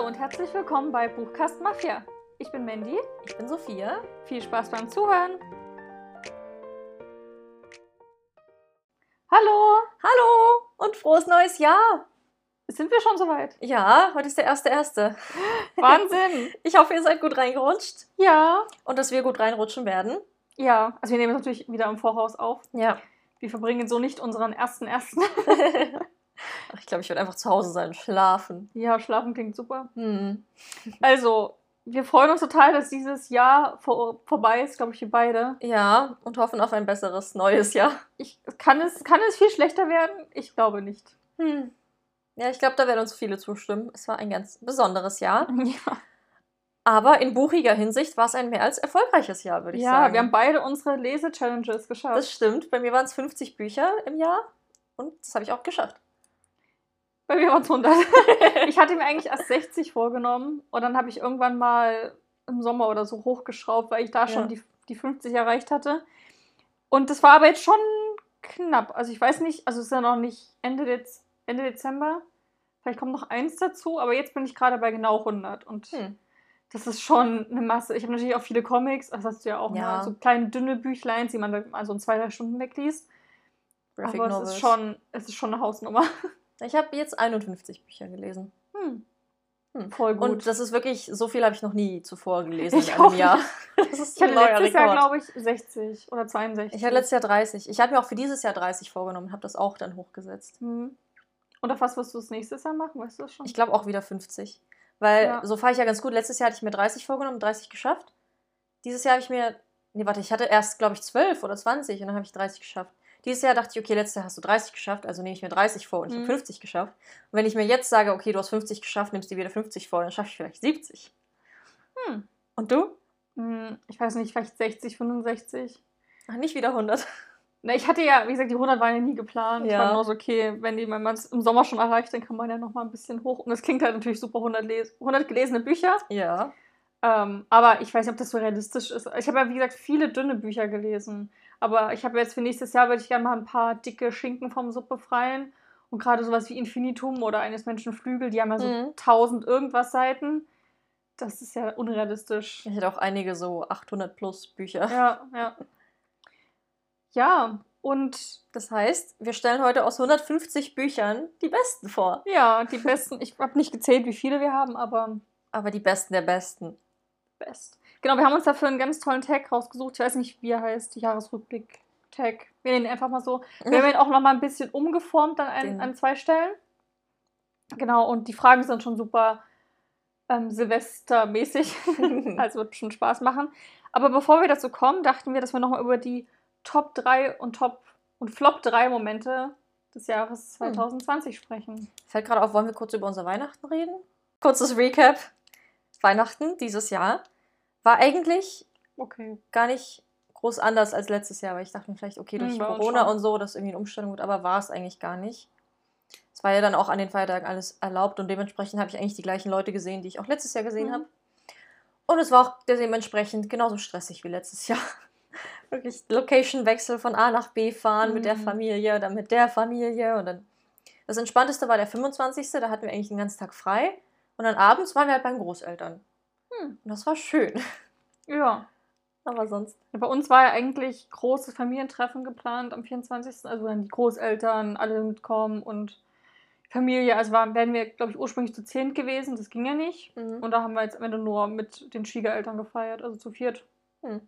Hallo und herzlich willkommen bei Buchkast Mafia. Ich bin Mandy. Ich bin Sophia. Viel Spaß beim Zuhören. Hallo, Hallo und frohes neues Jahr. sind wir schon soweit? Ja, heute ist der erste erste. Wahnsinn. Ich hoffe, ihr seid gut reingerutscht ja. und dass wir gut reinrutschen werden. Ja, also wir nehmen es natürlich wieder im Voraus auf. Ja. Wir verbringen so nicht unseren ersten ersten. Ach, ich glaube, ich werde einfach zu Hause sein schlafen. ja, schlafen klingt super. Hm. Also, wir freuen uns total, dass dieses Jahr vor, vorbei ist, glaube ich, wir beide. Ja, und hoffen auf ein besseres neues Jahr. Ich, kann, es, kann es viel schlechter werden? Ich glaube nicht. Hm. Ja, ich glaube, da werden uns viele zustimmen. Es war ein ganz besonderes Jahr. Ja, Aber in buchiger Hinsicht war es ein mehr als erfolgreiches Jahr, würde ich ja sagen. wir haben beide unsere Lese-Challenges geschafft. das stimmt. Bei mir waren es 50 Bücher im Jahr und das habe ich auch geschafft. Bei mir waren es 100. ich hatte mir eigentlich erst 60 vorgenommen und dann habe ich irgendwann mal im Sommer oder so hochgeschraubt, weil ich da schon Ja. die, die 50 erreicht hatte. Und das war aber jetzt schon knapp. Also ich weiß nicht, also es ist ja noch nicht Ende, Dez Ende Dezember. Vielleicht kommt noch eins dazu, aber jetzt bin ich gerade bei genau 100 und Hm. das ist schon eine Masse. Ich habe natürlich auch viele Comics, das hast du ja auch, Ja. ne? so kleine dünne Büchlein, die man mal so in zwei, drei Stunden wegliest. Graphic aber es ist, schon, es ist schon eine Hausnummer. Ich habe jetzt 51 Bücher gelesen. Hm. Hm. Voll gut. Und das ist wirklich, so viel habe ich noch nie zuvor gelesen Ich in auch einem Jahr. Das ist Ich hatte letztes Jahr, Rekord. glaube ich, 60 oder 62. Ich hatte letztes Jahr 30. Ich hatte mir auch für dieses Jahr 30 vorgenommen, habe das auch dann hochgesetzt. Mhm. Und auf was wirst du das nächstes Jahr machen? Weißt du das schon? Ich glaube auch wieder 50. Weil Ja. so fahre ich ja ganz gut. Letztes Jahr hatte ich mir 30 vorgenommen, 30 geschafft. Dieses Jahr habe ich mir, nee, warte, ich hatte erst, glaube ich, 12 oder 20 und dann habe ich 30 geschafft. Dieses Jahr dachte ich, okay, letztes Jahr hast du 30 geschafft, also nehme ich mir 30 vor und ich Mhm. habe 50 geschafft. Und wenn ich mir jetzt sage, okay, du hast 50 geschafft, nimmst du dir wieder 50 vor, dann schaffe ich vielleicht 70. Hm. Und du? Hm, Ich weiß nicht, vielleicht 60, 65. Ach, nicht wieder 100. Na, ich hatte ja, wie gesagt, die 100 waren ja nie geplant. Ich Ja. war nur so, okay, wenn, die, wenn man es im Sommer schon erreicht, dann kann man ja noch mal ein bisschen hoch. Und es klingt halt natürlich super, 100, les 100 gelesene Bücher. Ja. Ähm, aber ich weiß nicht, ob das so realistisch ist. Ich habe ja, wie gesagt, viele dünne Bücher gelesen. Aber ich habe jetzt für nächstes Jahr, würde ich gerne mal ein paar dicke Schinken vom Sub befreien. Und gerade sowas wie Infinitum oder eines Menschen Flügel, die haben ja so Mhm. 1000 irgendwas Seiten. Das ist ja unrealistisch. Ich hatte auch einige so 800 plus Bücher. Ja, ja. Ja, und Das heißt, wir stellen heute aus 150 Büchern die besten vor. ja, die besten, ich habe nicht gezählt, wie viele wir haben, aber Aber die besten der besten. best. Genau, wir haben uns dafür einen ganz tollen Tag rausgesucht. Ich weiß nicht, wie er heißt, Jahresrückblick-Tag. Wir nennen ihn einfach mal so. Wir haben ihn auch noch mal ein bisschen umgeformt an, ein, Den- an zwei Stellen. Genau, und die Fragen sind schon super ähm, Silvestermäßig. also wird schon Spaß machen. Aber bevor wir dazu kommen, dachten wir, dass wir noch mal über die Top 3 und Top und Flop 3 Momente des Jahres 2020 sprechen. Fällt gerade auf, wollen wir kurz über unser Weihnachten reden? Kurzes Recap. Weihnachten dieses Jahr war eigentlich Okay. gar nicht groß anders als letztes Jahr, weil ich dachte mir vielleicht, okay, durch Hm, bei uns Corona und so, dass irgendwie eine Umstellung wird, aber war es eigentlich gar nicht. Es war ja dann auch an den Feiertagen alles erlaubt und dementsprechend habe ich eigentlich die gleichen Leute gesehen, die ich auch letztes Jahr gesehen Mhm. habe. Und es war auch dementsprechend genauso stressig wie letztes Jahr. Wirklich Location-Wechsel von A nach B fahren mit der Mhm. Familie, dann mit der Familie und dann. Das Entspannteste war der 25. Da hatten wir eigentlich den ganzen Tag frei. Und dann abends waren wir halt bei den Großeltern. Hm. Das war schön. Ja. Aber sonst. Bei uns war ja eigentlich großes Familientreffen geplant am 24. Also dann die Großeltern, alle mitkommen und Familie. Also waren, wären wir, glaube ich, ursprünglich zu zehn gewesen. Das ging ja nicht. Mhm. Und da haben wir jetzt am Ende nur mit den Schwiegereltern gefeiert, also zu viert. Hm.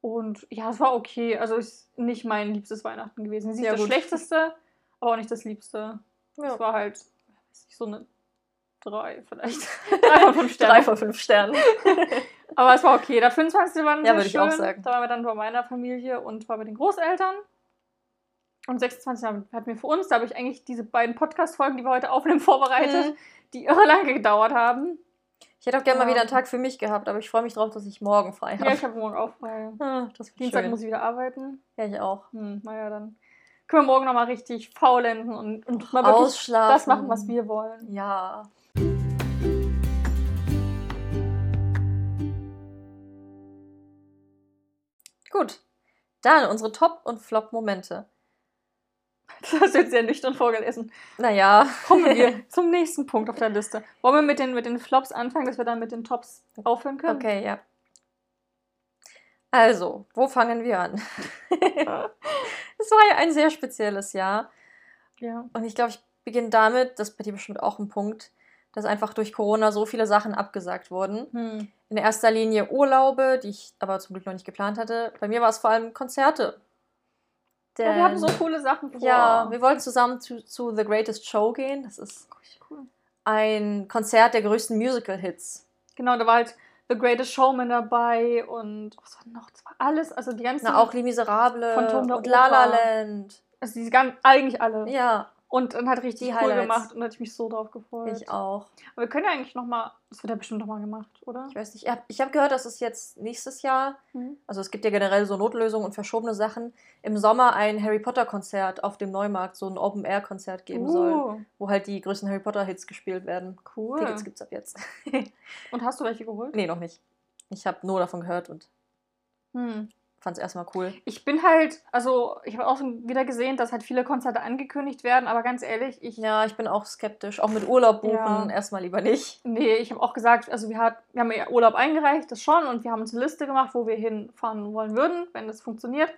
Und ja, es war okay. Also ist nicht mein liebstes Weihnachten gewesen. Es ist nicht Ja, das gut. schlechteste, aber auch nicht das liebste. Ja. Es war halt so eine drei vielleicht. drei von fünf Sternen. Drei von fünf Sternen. Aber es war okay. Der 25. war dann Ja, sehr würde ich schön. auch sagen. Da waren wir dann bei meiner Familie und war bei den Großeltern. Und 26. hatten wir für uns, da habe ich eigentlich diese beiden Podcast-Folgen, die wir heute aufnehmen, vorbereitet, Mhm. die irre lange gedauert haben. Ich hätte auch gerne mal Ja. wieder einen Tag für mich gehabt, aber ich freue mich drauf, dass ich morgen frei habe. Ja, ich habe morgen auch frei. ah, Dienstag schön. muss ich wieder arbeiten. Ja, ich auch. Hm, naja, dann können wir morgen nochmal richtig faulenzen und, und mal wirklich Ausschlafen. das machen, was wir wollen. Ja. Gut. Dann unsere Top- und Flop-Momente. Das hast du jetzt sehr nüchtern vorgelesen. Naja. Kommen wir zum nächsten Punkt auf der Liste. Wollen wir mit den, mit den Flops anfangen, dass wir dann mit den Tops aufhören können? Okay, ja. Also, wo fangen wir an? Es war ja ein sehr spezielles Jahr. Ja. Und ich glaube, ich beginne damit, das ist bei dir bestimmt auch ein Punkt, dass einfach durch Corona so viele Sachen abgesagt wurden. Hm. In erster Linie Urlaube, die ich aber zum Glück noch nicht geplant hatte. Bei mir war es vor allem Konzerte. Ja, wir haben so coole Sachen vor. Ja, wir wollten zusammen zu, zu The Greatest Show gehen. Das ist Richtig cool. ein Konzert der größten Musical-Hits. Genau, da war halt The Greatest Showman dabei und was war noch? Das war alles, also die ganzen. Na, auch Les Miserables Von Tom der und La La. Land. Also die ganzen, eigentlich alle. Ja, Und dann hat richtig cool Highlights. gemacht und hatte ich mich so drauf gefreut. ich auch. Aber wir können ja eigentlich nochmal, das wird ja bestimmt nochmal gemacht, oder? Ich weiß nicht, ich habe hab gehört, dass es jetzt nächstes Jahr, Mhm. also es gibt ja generell so Notlösungen und verschobene Sachen, im Sommer ein Harry Potter Konzert auf dem Neumarkt, so ein Open-Air-Konzert geben soll, Uh, wo halt die größten Harry Potter-Hits gespielt werden. cool. Tickets gibt's ab jetzt. Und hast du welche geholt? nee, noch nicht. Ich habe nur davon gehört und Hm. Fand es erstmal cool. Ich bin halt, also ich habe auch schon wieder gesehen, dass halt viele Konzerte angekündigt werden, aber ganz ehrlich, ich. Ja, ich bin auch skeptisch. Auch mit Urlaub buchen Ja. erstmal lieber nicht. Nee, ich habe auch gesagt, also wir, hat, wir haben ja Urlaub eingereicht, das schon, und wir haben uns eine Liste gemacht, wo wir hinfahren wollen würden, wenn das funktioniert.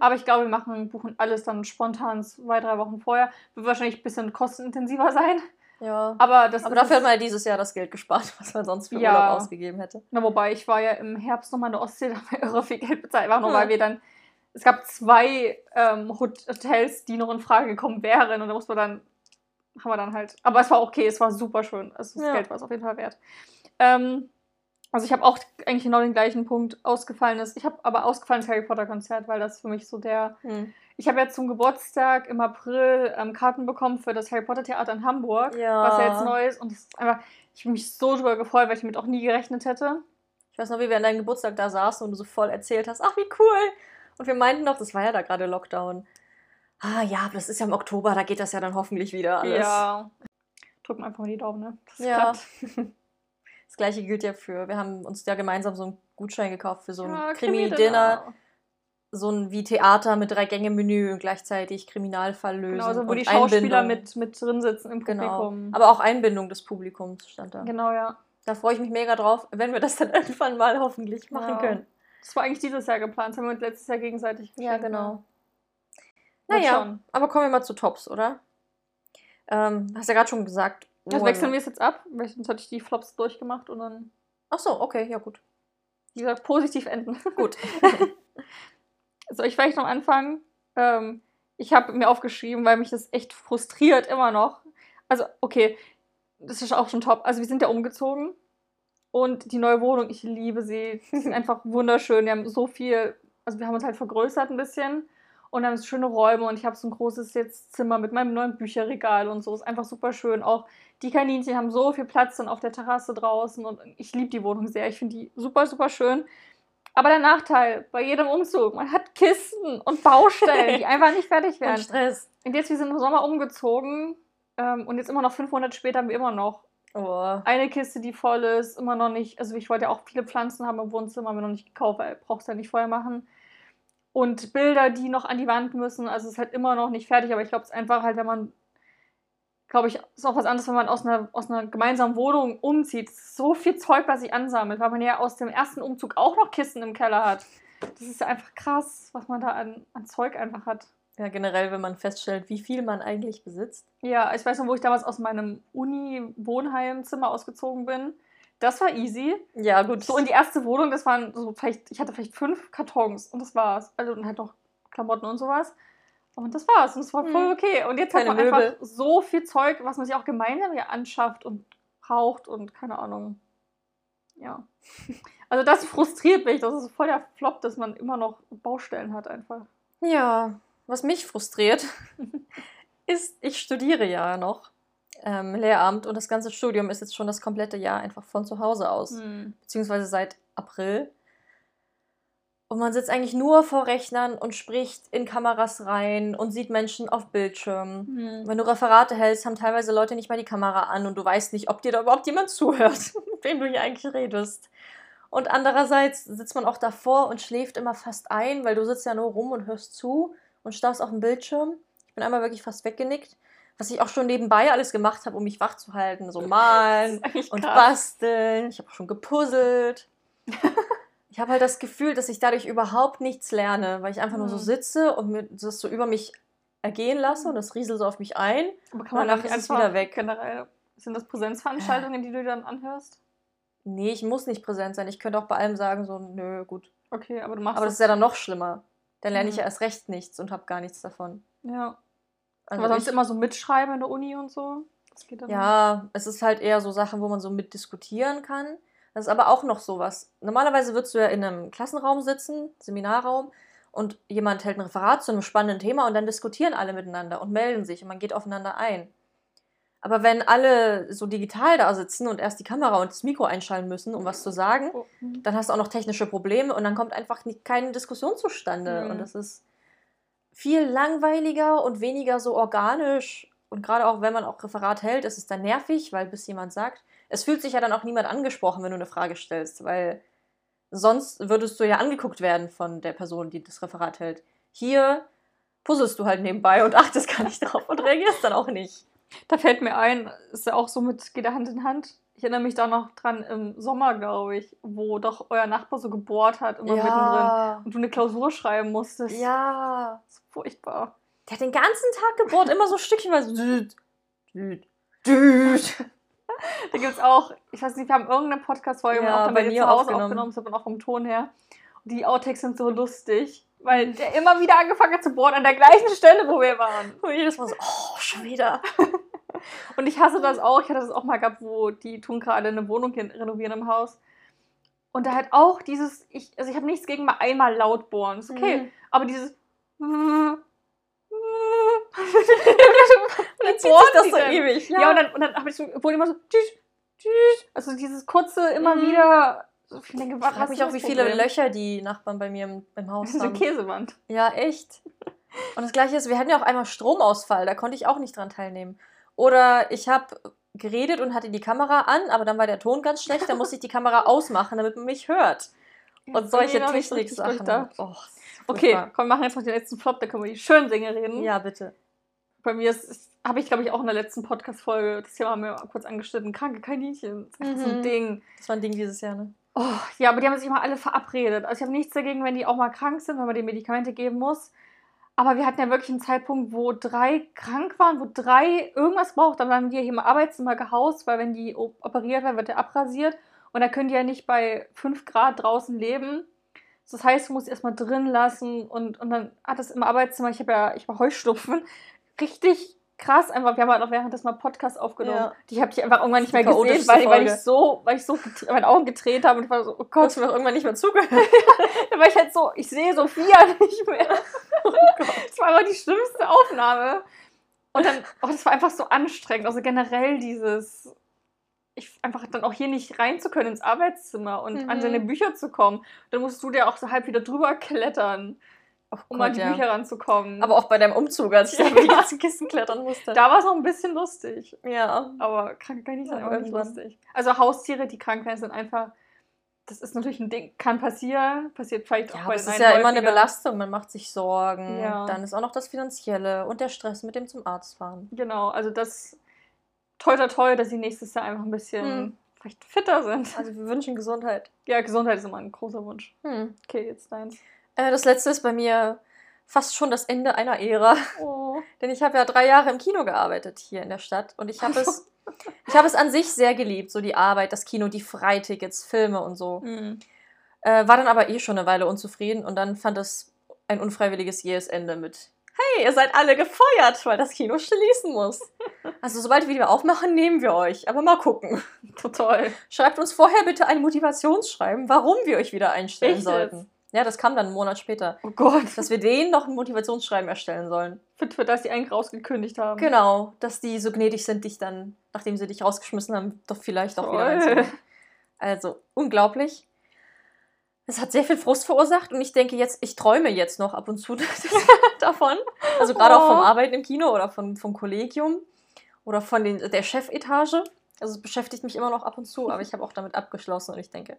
Aber ich glaube, wir machen, buchen alles dann spontan zwei, drei Wochen vorher. Wird wahrscheinlich ein bisschen kostenintensiver sein. Ja. Aber das Aber dafür hat man ja dieses Jahr das Geld gespart, was man sonst für Ja. Urlaub ausgegeben hätte. Na, wobei, ich war ja im Herbst nochmal in der Ostsee, da haben wir irre viel Geld bezahlt. Einfach nur, Hm. weil wir dann. Es gab zwei ähm, Hotels, die noch in Frage gekommen wären. Und da muss man dann. Haben wir dann halt. Aber es war okay, es war super schön. Also das Ja. Geld war es auf jeden Fall wert. Ähm, also ich habe auch eigentlich genau den gleichen Punkt ausgefallenes. Ich habe aber ausgefallenes Harry Potter Konzert, weil das für mich so der. Ich habe jetzt zum Geburtstag im April ähm, Karten bekommen für das Harry Potter Theater in Hamburg, Ja. was ja jetzt neu ist. Und das ist einfach. Ich habe mich so drüber gefreut, weil ich damit auch nie gerechnet hätte. Ich weiß noch, wie wir an deinem Geburtstag da saßen und du so voll erzählt hast, ach wie cool. Und wir meinten noch, das war ja da gerade Lockdown. Ah ja, aber das ist ja im Oktober, da geht das ja dann hoffentlich wieder alles. Ja. Drücken einfach mal die Daumen, ne? Dass es Ja. klappt. Das gleiche gilt ja für, wir haben uns ja gemeinsam so einen Gutschein gekauft für so ein Ja, Krimi-Dinner. So ein wie Theater mit drei Gänge-Menü und gleichzeitig Kriminalfall lösen. Genau, also wo und die Schauspieler Einbindung. mit, mit drin sitzen im Genau. Publikum. Aber auch Einbindung des Publikums stand da. genau, ja. Da freue ich mich mega drauf, wenn wir das dann irgendwann mal hoffentlich machen Ja. können. Das war eigentlich dieses Jahr geplant. Das haben wir uns letztes Jahr gegenseitig Ja, geschenkt, genau. Wird Naja, schon. aber kommen wir mal zu Tops, oder? Ähm, hast ja gerade schon gesagt. Das wo- wechseln wir es jetzt ab, weil sonst hatte ich die Flops durchgemacht und dann, Ach so, okay, ja gut. wie gesagt, positiv enden. Gut. Soll ich vielleicht noch anfangen? Ähm, ich habe mir aufgeschrieben, weil mich das echt frustriert immer noch. Also, okay, das ist auch schon top. Also, wir sind ja umgezogen und die neue Wohnung, ich liebe sie. Sie sind einfach wunderschön. Wir haben so viel, also wir haben uns halt vergrößert ein bisschen und haben so schöne Räume und ich habe so ein großes jetzt Zimmer mit meinem neuen Bücherregal und so. Ist einfach super schön. Auch die Kaninchen haben so viel Platz dann auf der Terrasse draußen und ich liebe die Wohnung sehr. Ich finde die super, super schön. Aber der Nachteil bei jedem Umzug, man hat Kisten und Baustellen, die einfach nicht fertig Und werden. Stress. Und jetzt, wir sind im Sommer umgezogen ähm, und jetzt immer noch fünf Monate später haben wir immer noch Oh. eine Kiste, die voll ist, immer noch nicht. Also ich wollte ja auch viele Pflanzen haben im Wohnzimmer, haben wir noch nicht gekauft, weil brauchst ja nicht vorher machen. Und Bilder, die noch an die Wand müssen, also es ist halt immer noch nicht fertig, aber ich glaube, es ist einfach halt, wenn man, glaube ich, ist auch was anderes, wenn man aus einer, aus einer gemeinsamen Wohnung umzieht. So viel Zeug, was sich ansammelt, weil man ja aus dem ersten Umzug auch noch Kisten im Keller hat. Das ist ja einfach krass, was man da an, an Zeug einfach hat. Ja, generell, wenn man feststellt, wie viel man eigentlich besitzt. Ja, ich weiß noch, wo ich damals aus meinem Uni-Wohnheimzimmer ausgezogen bin. Das war easy. Ja, gut. So in die erste Wohnung, das waren so vielleicht, ich hatte vielleicht fünf Kartons und das war's. Also und halt noch Klamotten und sowas. Und das war's. Und das war voll Hm. okay. Und jetzt Keine hat man Möbel. einfach so viel Zeug, was man sich auch gemeinsam ja anschafft und braucht und keine Ahnung. Ja. Also das frustriert mich. Das ist voll der Flop, dass man immer noch Baustellen hat einfach. Ja, was mich frustriert, ist, ich studiere ja noch ähm, Lehramt und das ganze Studium ist jetzt schon das komplette Jahr einfach von zu Hause aus, Hm. beziehungsweise seit April. Und man sitzt eigentlich nur vor Rechnern und spricht in Kameras rein und sieht Menschen auf Bildschirmen. Hm. Wenn du Referate hältst, haben teilweise Leute nicht mal die Kamera an und du weißt nicht, ob dir da überhaupt jemand zuhört, mit wem du hier eigentlich redest. Und andererseits sitzt man auch davor und schläft immer fast ein, weil du sitzt ja nur rum und hörst zu und starrst auf den Bildschirm. Ich bin einmal wirklich fast weggenickt. Was ich auch schon nebenbei alles gemacht habe, um mich wach zu halten. So malen und krass. basteln. Ich habe auch schon gepuzzelt. ich habe halt das Gefühl, dass ich dadurch überhaupt nichts lerne, weil ich einfach nur so Mhm. sitze und mir das so über mich ergehen lasse und das rieselt so auf mich ein. Aber kann man Danach ist es wieder weg. Generell, sind das Präsenzveranstaltungen, die du dir dann anhörst? Nee, ich muss nicht präsent sein. Ich könnte auch bei allem sagen, so, nö, gut. Okay, aber du machst Aber das ist ja dann noch schlimmer. Dann lerne ich Mhm. ja erst recht nichts und habe gar nichts davon. Ja. Also aber sonst ich- immer so mitschreiben in der Uni und so. Ja, es ist halt eher so Sachen, wo man so mitdiskutieren kann. Das ist aber auch noch sowas. Normalerweise würdest du ja in einem Klassenraum sitzen, Seminarraum, und jemand hält ein Referat zu einem spannenden Thema und dann diskutieren alle miteinander und melden sich und man geht aufeinander ein. Aber wenn alle so digital da sitzen und erst die Kamera und das Mikro einschalten müssen, um was zu sagen, Oh, hm. dann hast du auch noch technische Probleme und dann kommt einfach keine Diskussion zustande. Mhm. Und das ist viel langweiliger und weniger so organisch. Und gerade auch wenn man auch Referat hält, ist es dann nervig, weil bis jemand sagt, es fühlt sich ja dann auch niemand angesprochen, wenn du eine Frage stellst, weil sonst würdest du ja angeguckt werden von der Person, die das Referat hält. Hier puzzelst du halt nebenbei und achtest gar nicht drauf und reagierst dann auch nicht. Da fällt mir ein, ist ja auch so mit, geht ja Hand in Hand. Ich erinnere mich da noch dran im Sommer, glaube ich, wo doch euer Nachbar so gebohrt hat, immer mittendrin. Und du eine Klausur schreiben musstest. ja. Das ist furchtbar. Der hat den ganzen Tag gebohrt, immer so stückchenweise. Düt, düt, düt. Da gibt es auch, ich weiß nicht, wir haben irgendeine Podcast-Folge Ja, auch bei mir zu Hause aufgenommen. aufgenommen, das aber auch vom Ton her. Und die Outtakes sind so lustig, weil der immer wieder angefangen hat zu bohren an der gleichen Stelle, wo wir waren. Und jedes Mal so, oh, schon wieder. Und ich hasse das auch. Ich hatte das auch mal gehabt, wo die tun gerade eine Wohnung renovieren im Haus. Und da halt auch dieses, ich, also ich habe nichts gegen mal einmal laut bohren, ist okay. Mhm. Aber dieses. Und dann sich das so dann. ewig. Ja, und dann, und dann habe ich so, wurde immer so. tschüss, tschüss. Also dieses kurze immer Mhm. wieder. So, ich frage mich auch, wie viele Problem? Löcher die Nachbarn bei mir im, im Haus Das ist eine haben. Käsewand. Ja, echt. Und das gleiche ist, wir hatten ja auch einmal Stromausfall, da konnte ich auch nicht dran teilnehmen. Oder ich habe geredet und hatte die Kamera an, aber dann war der Ton ganz schlecht, dann musste ich die Kamera ausmachen, damit man mich hört. Und solche Nee, Technik-Sachen. Oh, Okay, komm, wir machen jetzt noch den letzten Flop, da können wir die schönen Dinge reden. Ja, bitte. Bei mir habe ich, glaube ich, auch in der letzten Podcast-Folge, das Thema haben wir kurz angeschnitten, kranke Kaninchen. Das ist einfach so ein Mhm. Ding. Das war ein Ding dieses Jahr, ne? Oh, ja, aber die haben sich immer alle verabredet. Also ich habe nichts dagegen, wenn die auch mal krank sind, wenn man denen Medikamente geben muss. Aber wir hatten ja wirklich einen Zeitpunkt, wo drei krank waren, wo drei irgendwas braucht. Dann haben ja hier im Arbeitszimmer gehaust, weil wenn die operiert werden, wird der abrasiert. Und da können die ja nicht bei 5 Grad draußen leben. Das heißt, du musst erstmal drin lassen und, und dann hat es im Arbeitszimmer, ich habe ja, ich war Heuschnupfen, richtig krass einfach. Wir haben halt auch währenddessen mal Podcast aufgenommen. Ja. Die habe ich einfach irgendwann nicht mehr gesehen, weil, weil ich so, weil ich so meine Augen gedreht habe und ich war so, oh Du Gott, hast mir auch irgendwann nicht mehr zugehört. da war ich halt so, ich sehe Sophia nicht mehr. Oh Gott. Das war einfach die schlimmste Aufnahme. Und dann, oh, das war einfach so anstrengend. Also generell dieses, ich einfach dann auch hier nicht rein zu können ins Arbeitszimmer und Mhm. an seine Bücher zu kommen. Dann musst du dir auch so halb wieder drüber klettern, Oh um an die ja. Bücher ranzukommen. Aber auch bei deinem Umzug, als ich da über die ganzen Kisten klettern musste. da war es auch ein bisschen lustig. ja. Aber krank kann ich Ja, sein, auch nicht lustig. Also Haustiere, die krank werden, sind einfach, das ist natürlich ein Ding, kann passieren, passiert vielleicht Ja, auch aber bei es den ist einen ja immer eine. Belastung. Man macht sich Sorgen. Ja. Dann ist auch noch das Finanzielle und der Stress mit dem zum Arzt fahren. Genau, also das toi toi toi, dass sie nächstes Jahr einfach ein bisschen Hm. vielleicht fitter sind. Also wir wünschen Gesundheit. Ja, Gesundheit ist immer ein großer Wunsch. Hm. Okay, jetzt deins. Äh, das letzte ist bei mir fast schon das Ende einer Ära. Oh. Denn ich habe ja drei Jahre im Kino gearbeitet hier in der Stadt. Und ich habe es, ich habe es an sich sehr geliebt, so die Arbeit, das Kino, die Freitickets, Filme und so. Hm. Äh, war dann aber eh schon eine Weile unzufrieden und dann fand es ein unfreiwilliges jähes Ende mit Hey, ihr seid alle gefeuert, weil das Kino schließen muss. Also sobald wir wieder aufmachen, nehmen wir euch. Aber mal gucken. Total. Schreibt uns vorher bitte ein Motivationsschreiben, warum wir euch wieder einstellen Echt sollten. Ja, das kam dann einen Monat später. Oh Gott. Dass wir denen noch ein Motivationsschreiben erstellen sollen. Fit für das die eigentlich rausgekündigt haben. Genau, dass die so gnädig sind, dich dann, nachdem sie dich rausgeschmissen haben, doch vielleicht auch wieder Toll. reinzuholen. Also, unglaublich. Es hat sehr viel Frust verursacht und ich denke jetzt, ich träume jetzt noch ab und zu davon. Also gerade auch vom Oh. Arbeiten im Kino oder von, vom Kollegium oder von den, der Chefetage. Also es beschäftigt mich immer noch ab und zu, aber ich habe auch damit abgeschlossen und ich denke,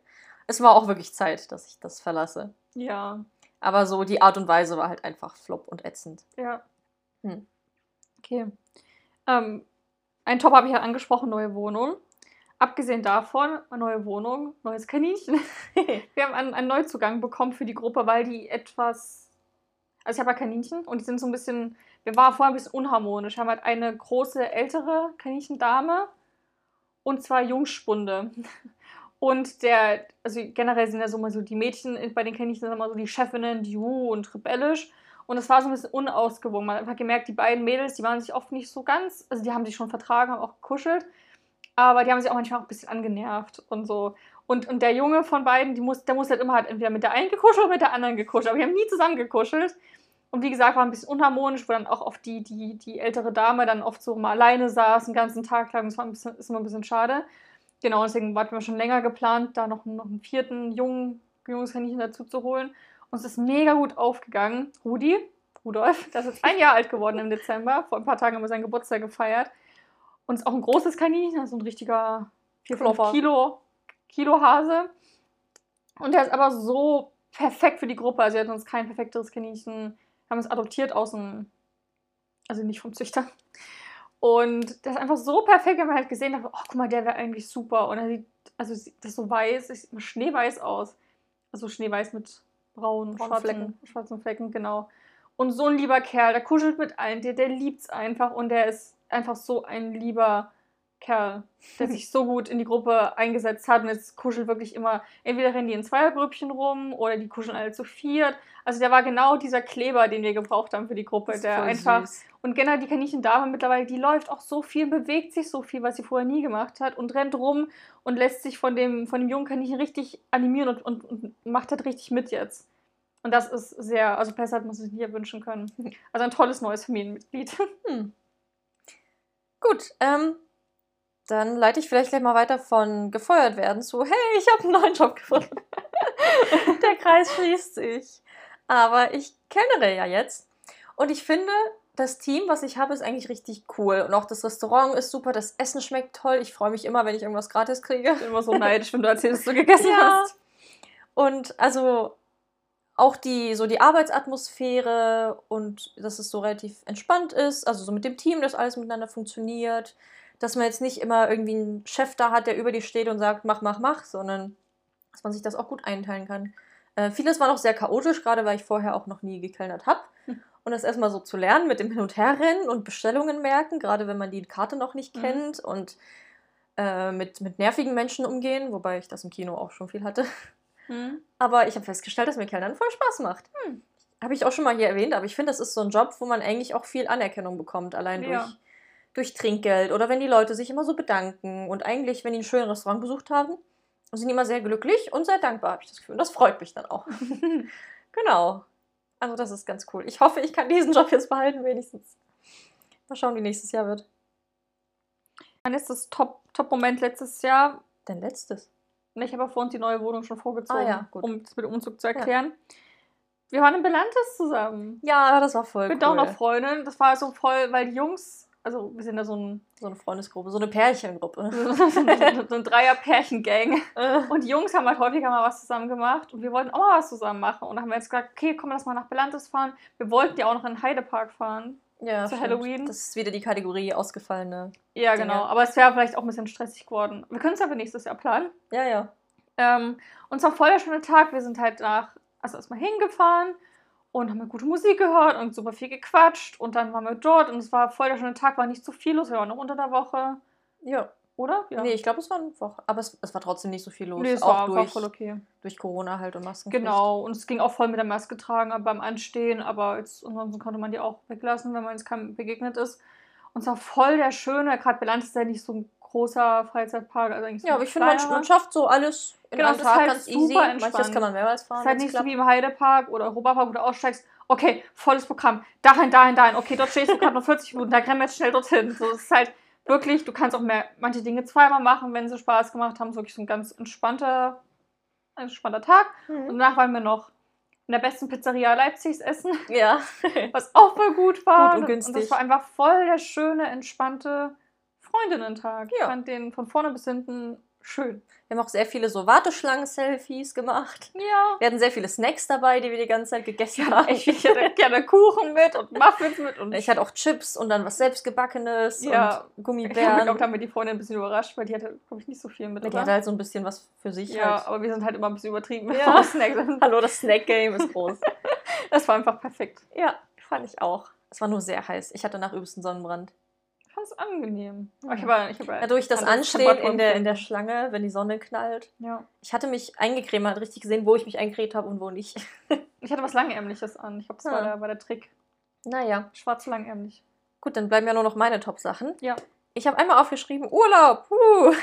es war auch wirklich Zeit, dass ich das verlasse. Ja, Aber so die Art und Weise war halt einfach flop und ätzend. ja. Hm. Okay. Ähm, ein Top habe ich ja angesprochen, neue Wohnung. Abgesehen davon, neue Wohnung, neues Kaninchen. wir haben einen, einen Neuzugang bekommen für die Gruppe, weil die etwas. Also ich habe ja Kaninchen und die sind so ein bisschen. Wir waren vorher ein bisschen unharmonisch. Wir haben halt eine große ältere Kaninchendame und zwei Jungspunde. Und der, also generell sind ja so mal so die Mädchen bei den Kaninchen sind immer so die Chefinnen, die Hu und rebellisch. Und es war so ein bisschen unausgewogen. Man hat einfach gemerkt, die beiden Mädels, die waren sich oft nicht so ganz, also die haben sich schon vertragen, haben auch gekuschelt, aber die haben sich auch manchmal auch ein bisschen angenervt und so. Und, und der Junge von beiden, die muss, der muss halt immer halt entweder mit der einen gekuschelt oder mit der anderen gekuschelt. Aber die haben nie zusammen gekuschelt. Und wie gesagt, war ein bisschen unharmonisch, wo dann auch oft die, die, die ältere Dame dann oft so mal alleine saß, den ganzen Tag lang. Das war ein bisschen, ist immer ein bisschen schade. Genau, deswegen hatten wir schon länger geplant, da noch, noch einen vierten jungen, junges Kaninchen dazu zu holen. Und es ist mega gut aufgegangen. Rudi, Rudolf, der ist ein Jahr alt geworden im Dezember. Vor ein paar Tagen haben wir seinen Geburtstag gefeiert. Und ist auch ein großes Kaninchen, also ein richtiger 4, 5 Kilo, Kilo Hase. Und der ist aber so perfekt für die Gruppe. Also, wir hatten uns kein perfekteres Kaninchen. Haben es adoptiert aus dem, also nicht vom Züchter. Und das ist einfach so perfekt, wenn man halt gesehen hat, oh, guck mal, der wäre eigentlich super. Und er sieht, also das ist so weiß, sieht schneeweiß aus. Also schneeweiß mit braunen, schwarzen Flecken. schwarzen Flecken, genau. Und so ein lieber Kerl, der kuschelt mit allen, der, der liebt es einfach und der ist einfach so ein lieber Kerl, der sich so gut in die Gruppe eingesetzt hat und jetzt kuschelt wirklich immer, entweder rennen die in Zweiergrüppchen rum oder die kuscheln alle zu viert. Also der war genau dieser Kleber, den wir gebraucht haben für die Gruppe, der einfach süß. und generell die Kaninchen-Dame mittlerweile, die läuft auch so viel, bewegt sich so viel, was sie vorher nie gemacht hat und rennt rum und lässt sich von dem, von dem jungen Kaninchen richtig animieren und, und, und macht halt richtig mit jetzt. Und das ist sehr, also besser hat man sich nie wünschen können. Also ein tolles neues Familienmitglied. Hm. Gut, ähm, dann leite ich vielleicht gleich mal weiter von gefeuert werden zu, hey, ich habe einen neuen Job gefunden. Der Kreis schließt sich. Aber ich kenne ja jetzt. Und ich finde, das Team, was ich habe, ist eigentlich richtig cool. Und auch das Restaurant ist super, das Essen schmeckt toll. Ich freue mich immer, wenn ich irgendwas gratis kriege. Ich bin immer so neidisch, wenn du erzählst, dass du gegessen ja. hast. Und also auch die, so die Arbeitsatmosphäre und dass es so relativ entspannt ist, also so mit dem Team, dass alles miteinander funktioniert, dass man jetzt nicht immer irgendwie einen Chef da hat, der über dich steht und sagt, mach, mach, mach, sondern dass man sich das auch gut einteilen kann. Äh, vieles war noch sehr chaotisch, gerade weil ich vorher auch noch nie gekellnert habe. Hm. Und das erstmal so zu lernen mit dem Hin- und Herrennen und Bestellungen merken, gerade wenn man die Karte noch nicht mhm. kennt und äh, mit, mit nervigen Menschen umgehen, wobei ich das im Kino auch schon viel hatte. Hm. Aber ich habe festgestellt, dass mir Kellnern voll Spaß macht. Hm. Habe ich auch schon mal hier erwähnt, aber ich finde, das ist so ein Job, wo man eigentlich auch viel Anerkennung bekommt, allein ja. durch, durch Trinkgeld oder wenn die Leute sich immer so bedanken und eigentlich, wenn die ein schönes Restaurant besucht haben, sind die immer sehr glücklich und sehr dankbar, habe ich das Gefühl. Und das freut mich dann auch. genau. Also das ist ganz cool. Ich hoffe, ich kann diesen Job jetzt behalten, wenigstens. Mal schauen, wie nächstes Jahr wird. Mein letztes Top-Moment Top letztes Jahr. Dein letztes? Ich habe vor uns die neue Wohnung schon vorgezogen, ah, ja, um das mit dem Umzug zu erklären. Ja. Wir waren in Belantes zusammen. Ja, das war voll mit cool. Mit auch noch Freundin. Das war so voll, weil die Jungs, also wir sind da so, ein, so eine Freundesgruppe, so eine Pärchengruppe. so ein Dreier-Pärchen-Gang. Äh. und die Jungs haben halt häufiger mal was zusammen gemacht und wir wollten auch mal was zusammen machen. Und dann haben wir jetzt gesagt, okay, komm, lass mal nach Belantes fahren. Wir wollten ja auch noch in den Heidepark fahren. Ja, zu stimmt. Halloween. Das ist wieder die Kategorie ausgefallene. Ja, Dinge. genau. Aber es wäre vielleicht auch ein bisschen stressig geworden. Wir können es aber nächstes Jahr planen. Ja, ja. Ähm, und es war voll der schöne Tag. Wir sind halt nach, also erstmal hingefahren und haben gute Musik gehört und super viel gequatscht. Und dann waren wir dort und es war voll der schöne Tag, war nicht zu viel los. Wir waren noch unter der Woche. Ja. Oder? Ja. Nee, ich glaube, es war eine Woche. Aber es, es, war trotzdem nicht so viel los. Nee, es auch war, durch, war voll okay. Durch Corona halt und Masken. Genau, und es ging auch voll mit der Maske tragen beim Anstehen, aber jetzt, ansonsten konnte man die auch weglassen, wenn man jetzt keinem begegnet ist. Und es war voll der schöne, gerade Belanz ist ja nicht so ein großer Freizeitpark. Also eigentlich so ja, aber ich finde, man, man, schafft so alles in genau, einem Tag halt ganz easy. Entspannt. Manches kann man mehrmals fahren. Es ist halt nicht klappt. so wie im Heidepark oder Europapark, wo du aussteigst, okay, volles Programm, dahin, dahin, dahin, okay, dort stehst du gerade noch 40 Minuten, da rennen wir jetzt schnell dorthin. So, es ist halt wirklich, du kannst auch mehr, manche Dinge zweimal machen, wenn sie Spaß gemacht haben. Es ist wirklich so ein ganz entspannter, entspannter Tag. Mhm. Und danach wollen wir noch in der besten Pizzeria Leipzigs essen. Ja. Was auch voll gut war. Gut und günstig. Und das war einfach voll der schöne, entspannte Freundinnentag. Ja. Ich fand den von vorne bis hinten Schön. Wir haben auch sehr viele so Warteschlangen-Selfies gemacht. Ja. Wir hatten sehr viele Snacks dabei, die wir die ganze Zeit gegessen haben. ich, ich hatte gerne Kuchen mit und Muffins mit und Ich hatte auch Chips und dann was selbstgebackenes Ja. und ich glaube, Gummibären. glaub, da haben wir die Freundin ein bisschen überrascht, weil die hatte, glaube ich, nicht so viel mit. die oder? hatte halt so ein bisschen was für sich ja, halt. aber wir sind halt immer ein bisschen übertrieben mit Ja. Snacks. Hallo, das Snack-Game ist groß. Das war einfach perfekt. ja, fand ich auch. Es war nur sehr heiß. Ich hatte nach übelsten Sonnenbrand. Es angenehm. Aber ich Ja. habe, ich habe Dadurch das das Anstehen in der, in der. Schlange, wenn die Sonne knallt. Ja. Ich hatte mich eingecremt, man hat richtig gesehen, wo ich mich eingecremt habe und wo nicht. Ich hatte was Langärmliches an. Ich glaube, das war, Ah. der, war der Trick. Naja, Schwarz langärmlich. gut, dann bleiben ja nur noch meine Top-Sachen. Ja. Ich habe einmal aufgeschrieben, Urlaub. Uh.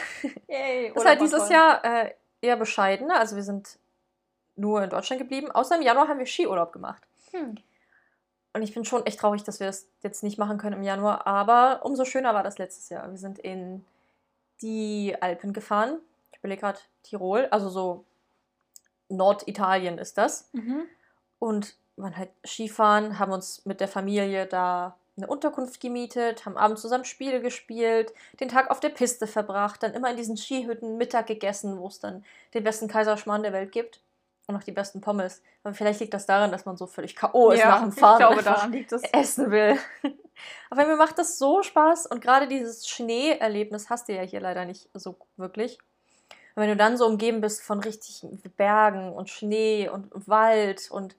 Yay. Das ist halt dieses Jahr äh, eher bescheiden. Also wir sind nur in Deutschland geblieben. Außer im Januar haben wir Skiurlaub gemacht. Hm. Und ich bin schon echt traurig, dass wir das jetzt nicht machen können im Januar. Aber umso schöner war das letztes Jahr. Wir sind in die Alpen gefahren. Ich überlege gerade Tirol, also so Norditalien ist das. Mhm. Und waren halt Skifahren, haben uns mit der Familie da eine Unterkunft gemietet, haben abends zusammen Spiele gespielt, den Tag auf der Piste verbracht, dann immer in diesen Skihütten Mittag gegessen, wo es dann den besten Kaiserschmarrn der Welt gibt und noch die besten Pommes. Aber vielleicht liegt das daran, dass man so völlig K.O. ist nach dem Fahren. Ich glaube, daran liegt es. essen will. Aber mir macht das so Spaß und gerade dieses Schneeerlebnis hast du ja hier leider nicht so wirklich. Und wenn du dann so umgeben bist von richtigen Bergen und Schnee und Wald und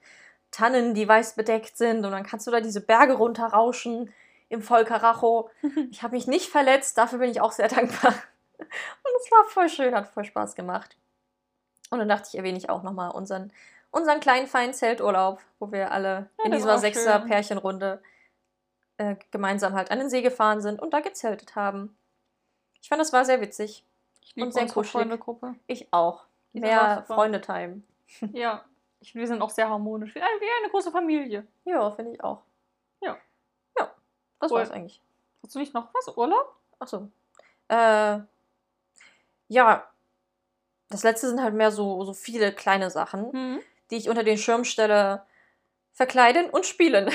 Tannen, die weiß bedeckt sind und dann kannst du da diese Berge runterrauschen im Volkeracho. Ich habe mich nicht verletzt, dafür bin ich auch sehr dankbar. Und es war voll schön, hat voll Spaß gemacht. Und dann dachte ich, erwähne ich auch nochmal unseren, unseren kleinen feinen Zelturlaub, wo wir alle Ja, in dieser war sechser schön. Pärchenrunde äh, gemeinsam halt an den See gefahren sind und da gezeltet haben. Ich fand, das war sehr witzig. Ich liebe unsere kuschelig. Freundegruppe. Ich auch. Die Mehr. Freundetime. Ja. Ich, wir sind auch sehr harmonisch. Wie eine, wie eine große Familie. Ja, finde ich auch. Ja. Ja, das Cool. war's eigentlich. Hast du nicht noch was? Urlaub? Ach so. Äh, ja, das letzte sind halt mehr so, so viele kleine Sachen, Mhm. die ich unter den Schirm stelle. Verkleiden und spielen.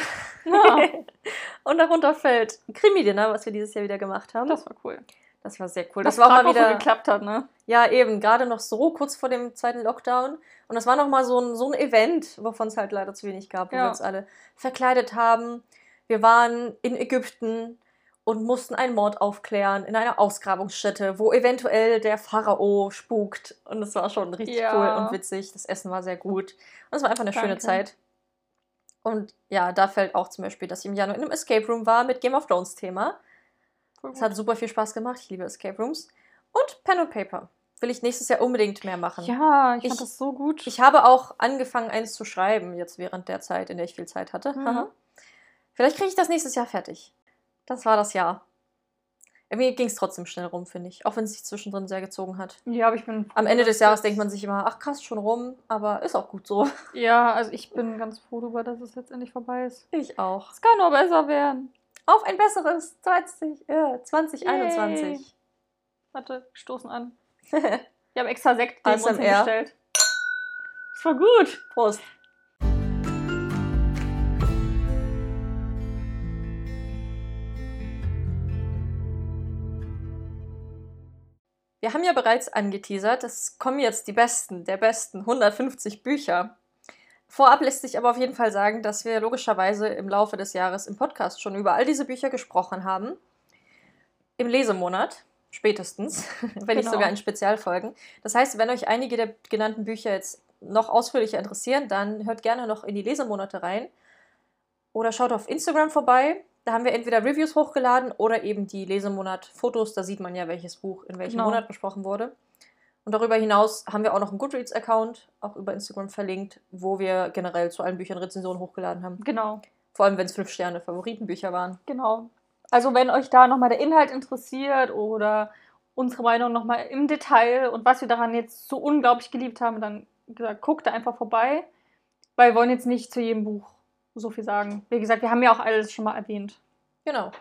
Ja, und darunter fällt Krimi-Dinner, was wir dieses Jahr wieder gemacht haben. das war cool. Das war sehr cool. Das Das war auch mal noch so wieder. geklappt hat, ne? Ja, eben, gerade noch so kurz vor dem zweiten Lockdown. Und das war noch mal so ein, so ein Event, wovon es halt leider zu wenig gab, wo Ja. wir uns alle verkleidet haben. Wir waren in Ägypten und mussten einen Mord aufklären in einer Ausgrabungsstätte, wo eventuell der Pharao spukt. Und es war schon richtig Ja. cool und witzig. Das Essen war sehr gut. Und es war einfach eine schöne Danke. Zeit. Und ja, da fällt auch zum Beispiel, dass ich im Januar in einem Escape Room war mit Game of Thrones Thema. Es hat super viel Spaß gemacht. Ich liebe Escape Rooms. Und Pen and Paper. Will ich nächstes Jahr unbedingt mehr machen. Ja, ich, Ich- fand das so gut. Ich habe auch angefangen, eins zu schreiben, jetzt während der Zeit, in der ich viel Zeit hatte. Mhm. Vielleicht kriege ich das nächstes Jahr fertig. Das war das Jahr. Irgendwie ging es trotzdem schnell rum, finde ich. Auch wenn es sich zwischendrin sehr gezogen hat. ja, aber ich bin. Am Ende des Jahres denkt man sich immer, ach krass, schon rum, aber ist auch gut so. Ja, also ich bin ganz froh darüber, dass es letztendlich vorbei ist. Ich auch. Es kann nur besser werden. Auf ein besseres 20, äh, 2021. Warte, stoßen an. Wir haben extra Sekt neben uns ASMR. hingestellt. Das war gut. Prost. Wir haben ja bereits angeteasert, es kommen jetzt die besten, der besten 150 Bücher. Vorab lässt sich aber auf jeden Fall sagen, dass wir logischerweise im Laufe des Jahres im Podcast schon über all diese Bücher gesprochen haben. Im Lesemonat, spätestens, wenn nicht Genau. sogar in Spezialfolgen. Das heißt, wenn euch einige der genannten Bücher jetzt noch ausführlicher interessieren, dann hört gerne noch in die Lesemonate rein. Oder schaut auf Instagram vorbei. Da haben wir entweder Reviews hochgeladen oder eben die Lesemonat-Fotos. Da sieht man ja, welches Buch in welchem Genau. Monat besprochen wurde. Und darüber hinaus haben wir auch noch einen Goodreads-Account, auch über Instagram verlinkt, wo wir generell zu allen Büchern Rezensionen hochgeladen haben. Genau, Vor allem, wenn es fünf Sterne Favoritenbücher waren. genau. Also wenn euch da nochmal der Inhalt interessiert oder unsere Meinung nochmal im Detail und was wir daran jetzt so unglaublich geliebt haben, dann gesagt, guckt da einfach vorbei. Weil wir wollen jetzt nicht zu jedem Buch so viel sagen. Wie gesagt, wir haben ja auch alles schon mal erwähnt. Genau.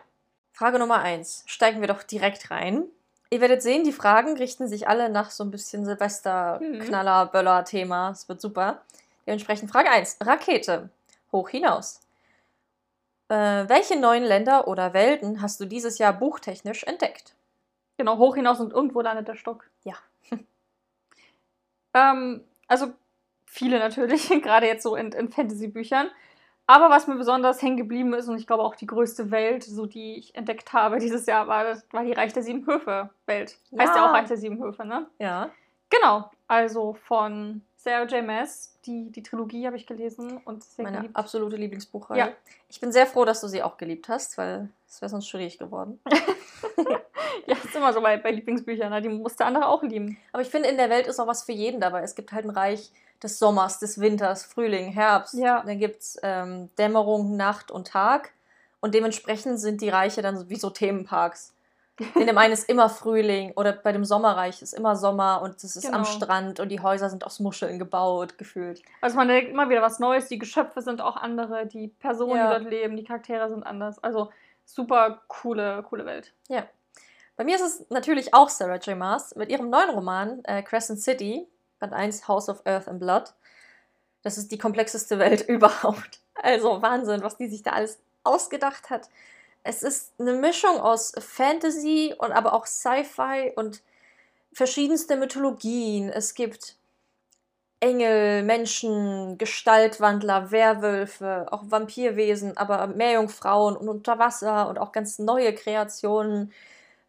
Frage Nummer eins. Steigen wir doch direkt rein. Ihr werdet sehen, die Fragen richten sich alle nach so ein bisschen Silvester-Knaller-Böller-Thema. Es wird super. Dementsprechend Frage 1. Rakete. Hoch hinaus. Äh, welche neuen Länder oder Welten hast du dieses Jahr buchtechnisch entdeckt? Genau, hoch hinaus und irgendwo landet der Stock. Ja. Ähm, also viele natürlich, gerade jetzt so in, in Fantasy-Büchern. Aber was mir besonders hängen geblieben ist, und ich glaube auch die größte Welt, so die ich entdeckt habe dieses Jahr, war, das war die Reich der Sieben Höfe-Welt. Ja. Heißt ja auch Reich der Sieben Höfe, ne? Ja. Genau, also von Sarah J. Maas. Die, die Trilogie habe ich gelesen und sehr Meine geliebt. absolute Lieblingsbuchreihe. Ja. Ich bin sehr froh, dass du sie auch geliebt hast, weil es wäre sonst schwierig geworden. ja, ist immer so bei, bei Lieblingsbüchern, ne? die muss der andere auch lieben. Aber ich finde, in der Welt ist auch was für jeden dabei. Es gibt halt ein Reich des Sommers, des Winters, Frühling, Herbst. Ja. Dann gibt es ähm, Dämmerung, Nacht und Tag. Und dementsprechend sind die Reiche dann wie so Themenparks. In dem einen ist immer Frühling oder bei dem Sommerreich ist immer Sommer und es ist genau. am Strand und die Häuser sind aus Muscheln gebaut, gefühlt. Also man denkt immer wieder was Neues, die Geschöpfe sind auch andere, die Personen, ja. die dort leben, die Charaktere sind anders. Also super coole, coole Welt. Ja. Bei mir ist es natürlich auch Sarah J. Maas mit ihrem neuen Roman äh, Crescent City, Band 1 House of Earth and Blood. Das ist die komplexeste Welt überhaupt. Also Wahnsinn, was die sich da alles ausgedacht hat. Es ist eine Mischung aus Fantasy und aber auch Sci-Fi und verschiedenste Mythologien. Es gibt Engel, Menschen, Gestaltwandler, Werwölfe, auch Vampirwesen, aber Meerjungfrauen und Unterwasser und auch ganz neue Kreationen,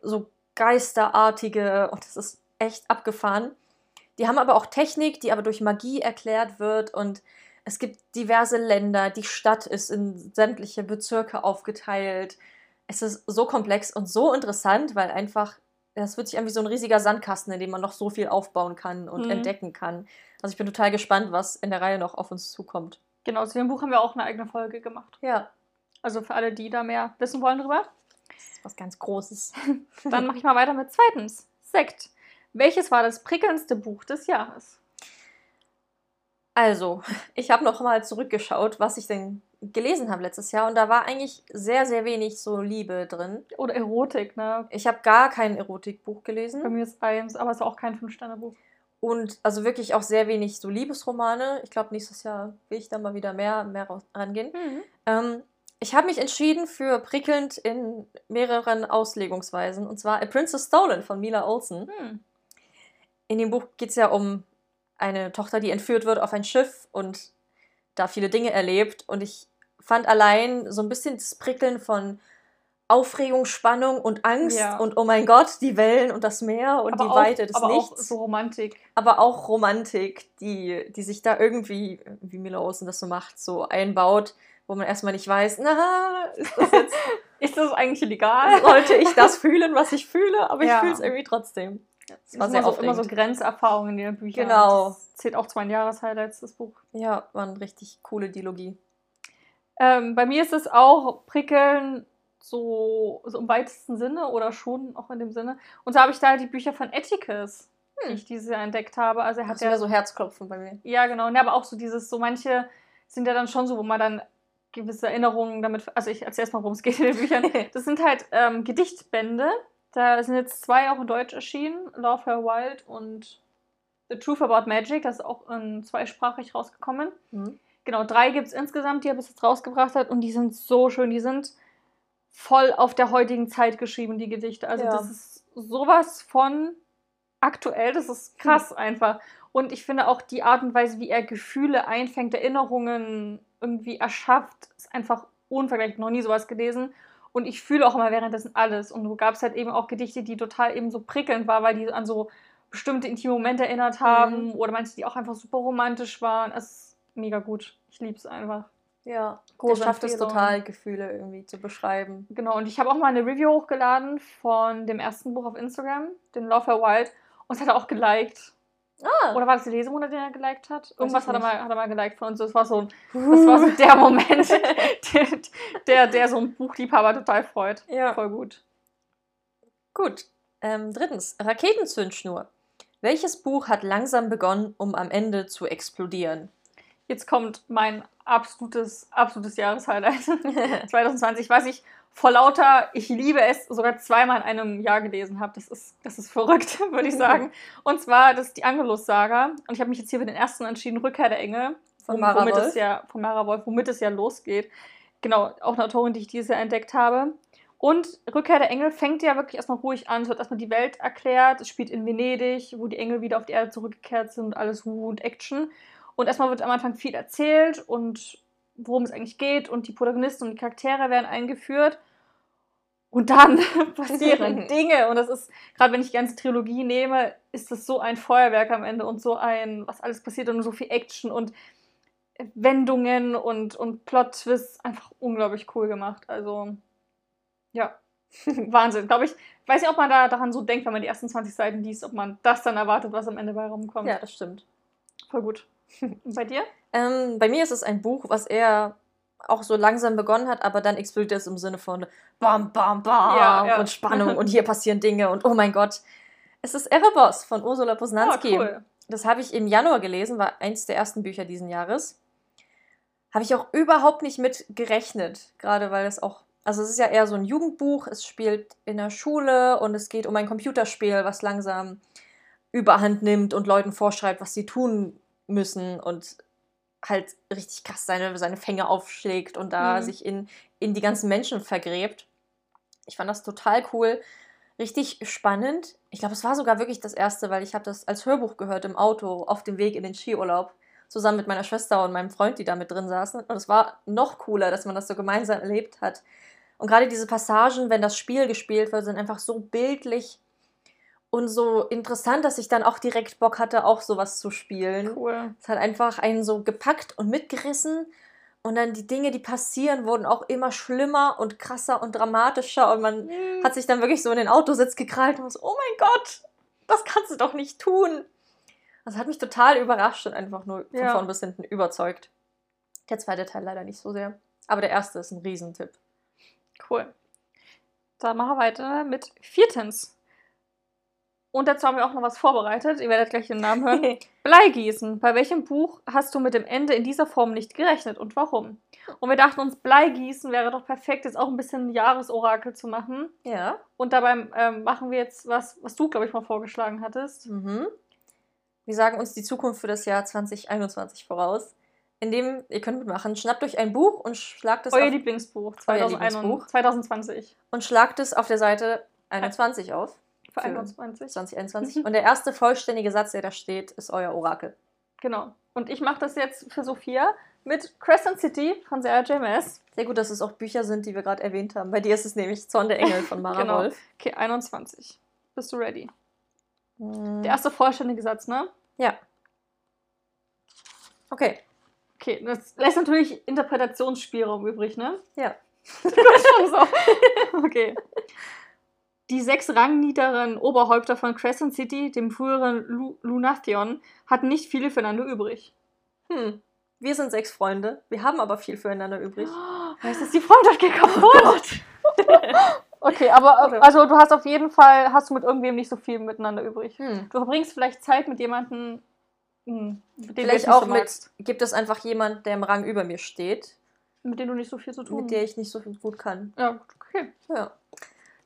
so geisterartige und das ist echt abgefahren. Die haben aber auch Technik, die aber durch Magie erklärt wird und es gibt diverse Länder, die Stadt ist in sämtliche Bezirke aufgeteilt. Es ist so komplex und so interessant, weil einfach, das wird sich an wie so ein riesiger Sandkasten, in dem man noch so viel aufbauen kann und mhm. entdecken kann. Also ich bin total gespannt, was in der Reihe noch auf uns zukommt. Genau, zu dem Buch haben wir auch eine eigene Folge gemacht. Ja. Also für alle, die da mehr wissen wollen drüber. Das ist was ganz Großes. Dann mache ich mal weiter mit zweitens. Sekt. Welches war das prickelndste Buch des Jahres? Also, ich habe noch mal zurückgeschaut, was ich denn gelesen habe letztes Jahr und da war eigentlich sehr, sehr wenig so Liebe drin. Oder Erotik, ne? Ich habe gar kein Erotikbuch gelesen. Bei mir ist eins, aber es ist auch kein Fünf-Sterne-Buch. Und also wirklich auch sehr wenig so Liebesromane. Ich glaube, nächstes Jahr will ich da mal wieder mehr, mehr rangehen. Mhm. Ähm, ich habe mich entschieden für prickelnd in mehreren Auslegungsweisen. Und zwar A Princess Stolen von Mila Olsen. Mhm. In dem Buch geht es ja um eine Tochter, die entführt wird auf ein Schiff und da viele Dinge erlebt. Und ich fand allein so ein bisschen das Prickeln von Aufregung, Spannung und Angst ja. und oh mein Gott, die Wellen und das Meer und aber die auch, Weite des aber Nichts. Auch so Romantik. Aber auch Romantik, die, die sich da irgendwie, wie Mila Olsen das so macht, so einbaut, wo man erstmal nicht weiß, na, ist das jetzt. ist das eigentlich illegal? Sollte ich das fühlen, was ich fühle? Aber ja. ich fühle es irgendwie trotzdem. Das war sehr immer so, immer so Grenzerfahrungen in den Büchern. Genau. Das zählt auch zu meinen Jahreshighlights, das Buch. Ja, war eine richtig coole Dialogie. Ähm, bei mir ist es auch prickeln, so, so im weitesten Sinne oder schon auch in dem Sinne. Und so habe ich da halt die Bücher von Atticus, hm. die ich dieses Jahr entdeckt habe. Also er hat das ja so Herzklopfen bei mir. Ja, genau. Ja, aber auch so dieses, so manche sind ja dann schon so, wo man dann gewisse Erinnerungen damit. Also ich erzähle erstmal, worum es geht in den Büchern. Das sind halt ähm, Gedichtbände da sind jetzt zwei auch in Deutsch erschienen, Love Her Wild und The Truth About Magic, das ist auch in zweisprachig rausgekommen. Mhm. Genau, drei gibt es insgesamt, die er bis jetzt rausgebracht hat und die sind so schön, die sind voll auf der heutigen Zeit geschrieben, die Gedichte. Also ja. das ist sowas von aktuell, das ist krass mhm. einfach. Und ich finde auch die Art und Weise, wie er Gefühle einfängt, Erinnerungen irgendwie erschafft, ist einfach unvergleichlich. Noch nie sowas gelesen. Und ich fühle auch immer währenddessen alles. Und du gab es halt eben auch Gedichte, die total eben so prickelnd waren, weil die an so bestimmte intime Momente erinnert haben. Mhm. Oder manche, die auch einfach super romantisch waren. Es ist mega gut. Ich liebe es einfach. Ja, Große schafft es total, Gefühle irgendwie zu beschreiben. Genau, und ich habe auch mal eine Review hochgeladen von dem ersten Buch auf Instagram, den Love Her Wild. Und es hat auch geliked. Ah. Oder war das die Lesemonat, den er geliked hat? Irgendwas hat er, mal, hat er mal geliked von uns. Das war so, ein, das war so der Moment, der, der, der, so ein Buchliebhaber total freut. Ja. Voll gut. Gut. Ähm, drittens, Raketenzündschnur. Welches Buch hat langsam begonnen, um am Ende zu explodieren? Jetzt kommt mein absolutes, absolutes Jahreshighlight 2020. Was ich vor lauter, ich liebe es, sogar zweimal in einem Jahr gelesen habe. Das ist, das ist verrückt, würde ich sagen. Und zwar, das ist die Angelus-Saga. Und ich habe mich jetzt hier für den ersten entschieden, Rückkehr der Engel. Von Mara womit Wolf. Es ja, von Mara Wolf, womit es ja losgeht. Genau, auch eine Autorin, die ich dieses Jahr entdeckt habe. Und Rückkehr der Engel fängt ja wirklich erstmal ruhig an. Es wird erstmal die Welt erklärt. Es spielt in Venedig, wo die Engel wieder auf die Erde zurückgekehrt sind. Alles Ruhe und Action. Und erstmal wird am Anfang viel erzählt und worum es eigentlich geht. Und die Protagonisten und die Charaktere werden eingeführt. Und dann passieren Dinge. Und das ist, gerade wenn ich die ganze Trilogie nehme, ist das so ein Feuerwerk am Ende und so ein, was alles passiert und so viel Action und Wendungen und, und Plot-Twists. Einfach unglaublich cool gemacht. Also, ja, Wahnsinn. Glaube ich, weiß nicht, ob man da daran so denkt, wenn man die ersten 20 Seiten liest, ob man das dann erwartet, was am Ende bei rumkommt. Ja, das stimmt. Voll gut. Und bei dir? Ähm, bei mir ist es ein Buch, was eher auch so langsam begonnen hat, aber dann explodiert es im Sinne von Bam, Bam, Bam Ja, ja. und Spannung und hier passieren Dinge und oh mein Gott. Es ist Erebos von Ursula Posnanski. Oh, cool. Das habe ich im Januar gelesen, war eins der ersten Bücher diesen Jahres. Habe ich auch überhaupt nicht mit gerechnet, gerade weil es auch, also es ist ja eher so ein Jugendbuch, es spielt in der Schule und es geht um ein Computerspiel, was langsam überhand nimmt und Leuten vorschreibt, was sie tun müssen und halt richtig krass seine, seine Fänge aufschlägt und da Mhm. sich in, in die ganzen Menschen vergräbt. Ich fand das total cool, richtig spannend. Ich glaube, es war sogar wirklich das erste, weil ich habe das als Hörbuch gehört im Auto auf dem Weg in den Skiurlaub zusammen mit meiner Schwester und meinem Freund, die da mit drin saßen. Und es war noch cooler, dass man das so gemeinsam erlebt hat. Und gerade diese Passagen, wenn das Spiel gespielt wird, sind einfach so bildlich und so interessant, dass ich dann auch direkt Bock hatte, auch sowas zu spielen. Cool. Es hat einfach einen so gepackt und mitgerissen. Und dann die Dinge, die passieren, wurden auch immer schlimmer und krasser und dramatischer. Und man hat sich dann wirklich so in den Autositz gekrallt und war so, oh mein Gott, das kannst du doch nicht tun. Das hat mich total überrascht und einfach nur von Ja. vorn bis hinten überzeugt. Der zweite Teil leider nicht so sehr. Aber der erste ist ein Riesentipp. Cool. Dann machen wir weiter mit viertens. Und dazu haben wir auch noch was vorbereitet. Ihr werdet gleich den Namen hören. Bleigießen. Bei welchem Buch hast du mit dem Ende in dieser Form nicht gerechnet und warum? Und wir dachten uns, Bleigießen wäre doch perfekt, jetzt auch ein bisschen ein Jahresorakel zu machen. Ja. Und dabei ähm, machen wir jetzt was, was du, glaube ich, mal vorgeschlagen hattest. Mhm. Wir sagen uns die Zukunft für das Jahr 2021 voraus. Indem, ihr könnt mitmachen, schnappt euch ein Buch und schlagt es, Euer auf, Lieblingsbuch, Euer 2021 Lieblingsbuch. 2020. und schlagt es auf der Seite 21 auf. Für Für 21. 2021. Und der erste vollständige Satz, der da steht, ist euer Orakel. Genau. Und ich mache das jetzt für Sophia mit Crescent City von Sarah JMS. Sehr gut, dass es auch Bücher sind, die wir gerade erwähnt haben. Bei dir ist es nämlich Zorn der Engel von Mara Genau. Wolf. Okay, 21. Bist du ready? Hm, Der erste vollständige Satz, ne? Ja. Okay. Okay, das lässt natürlich Interpretationsspielraum übrig, ne? Ja. Du schon so. Okay. Die sechs rangniederen Oberhäupter von Crescent City, dem früheren Lu Lunathion, hatten nicht viele füreinander übrig. Hm. Wir sind sechs Freunde. Wir haben aber viel füreinander übrig. Heißt das, die Freundschaft geht kaputt? Okay, aber Okay. also du hast auf jeden Fall, hast du mit irgendwem nicht so viel miteinander übrig. Hm. Du verbringst vielleicht Zeit mit jemandem, hm, mit dem du Vielleicht nicht auch so mit, gibt es einfach jemand, der im Rang über mir steht, mit dem du nicht so viel zu tun mit der ich nicht so gut kann. Ja, okay. Ja.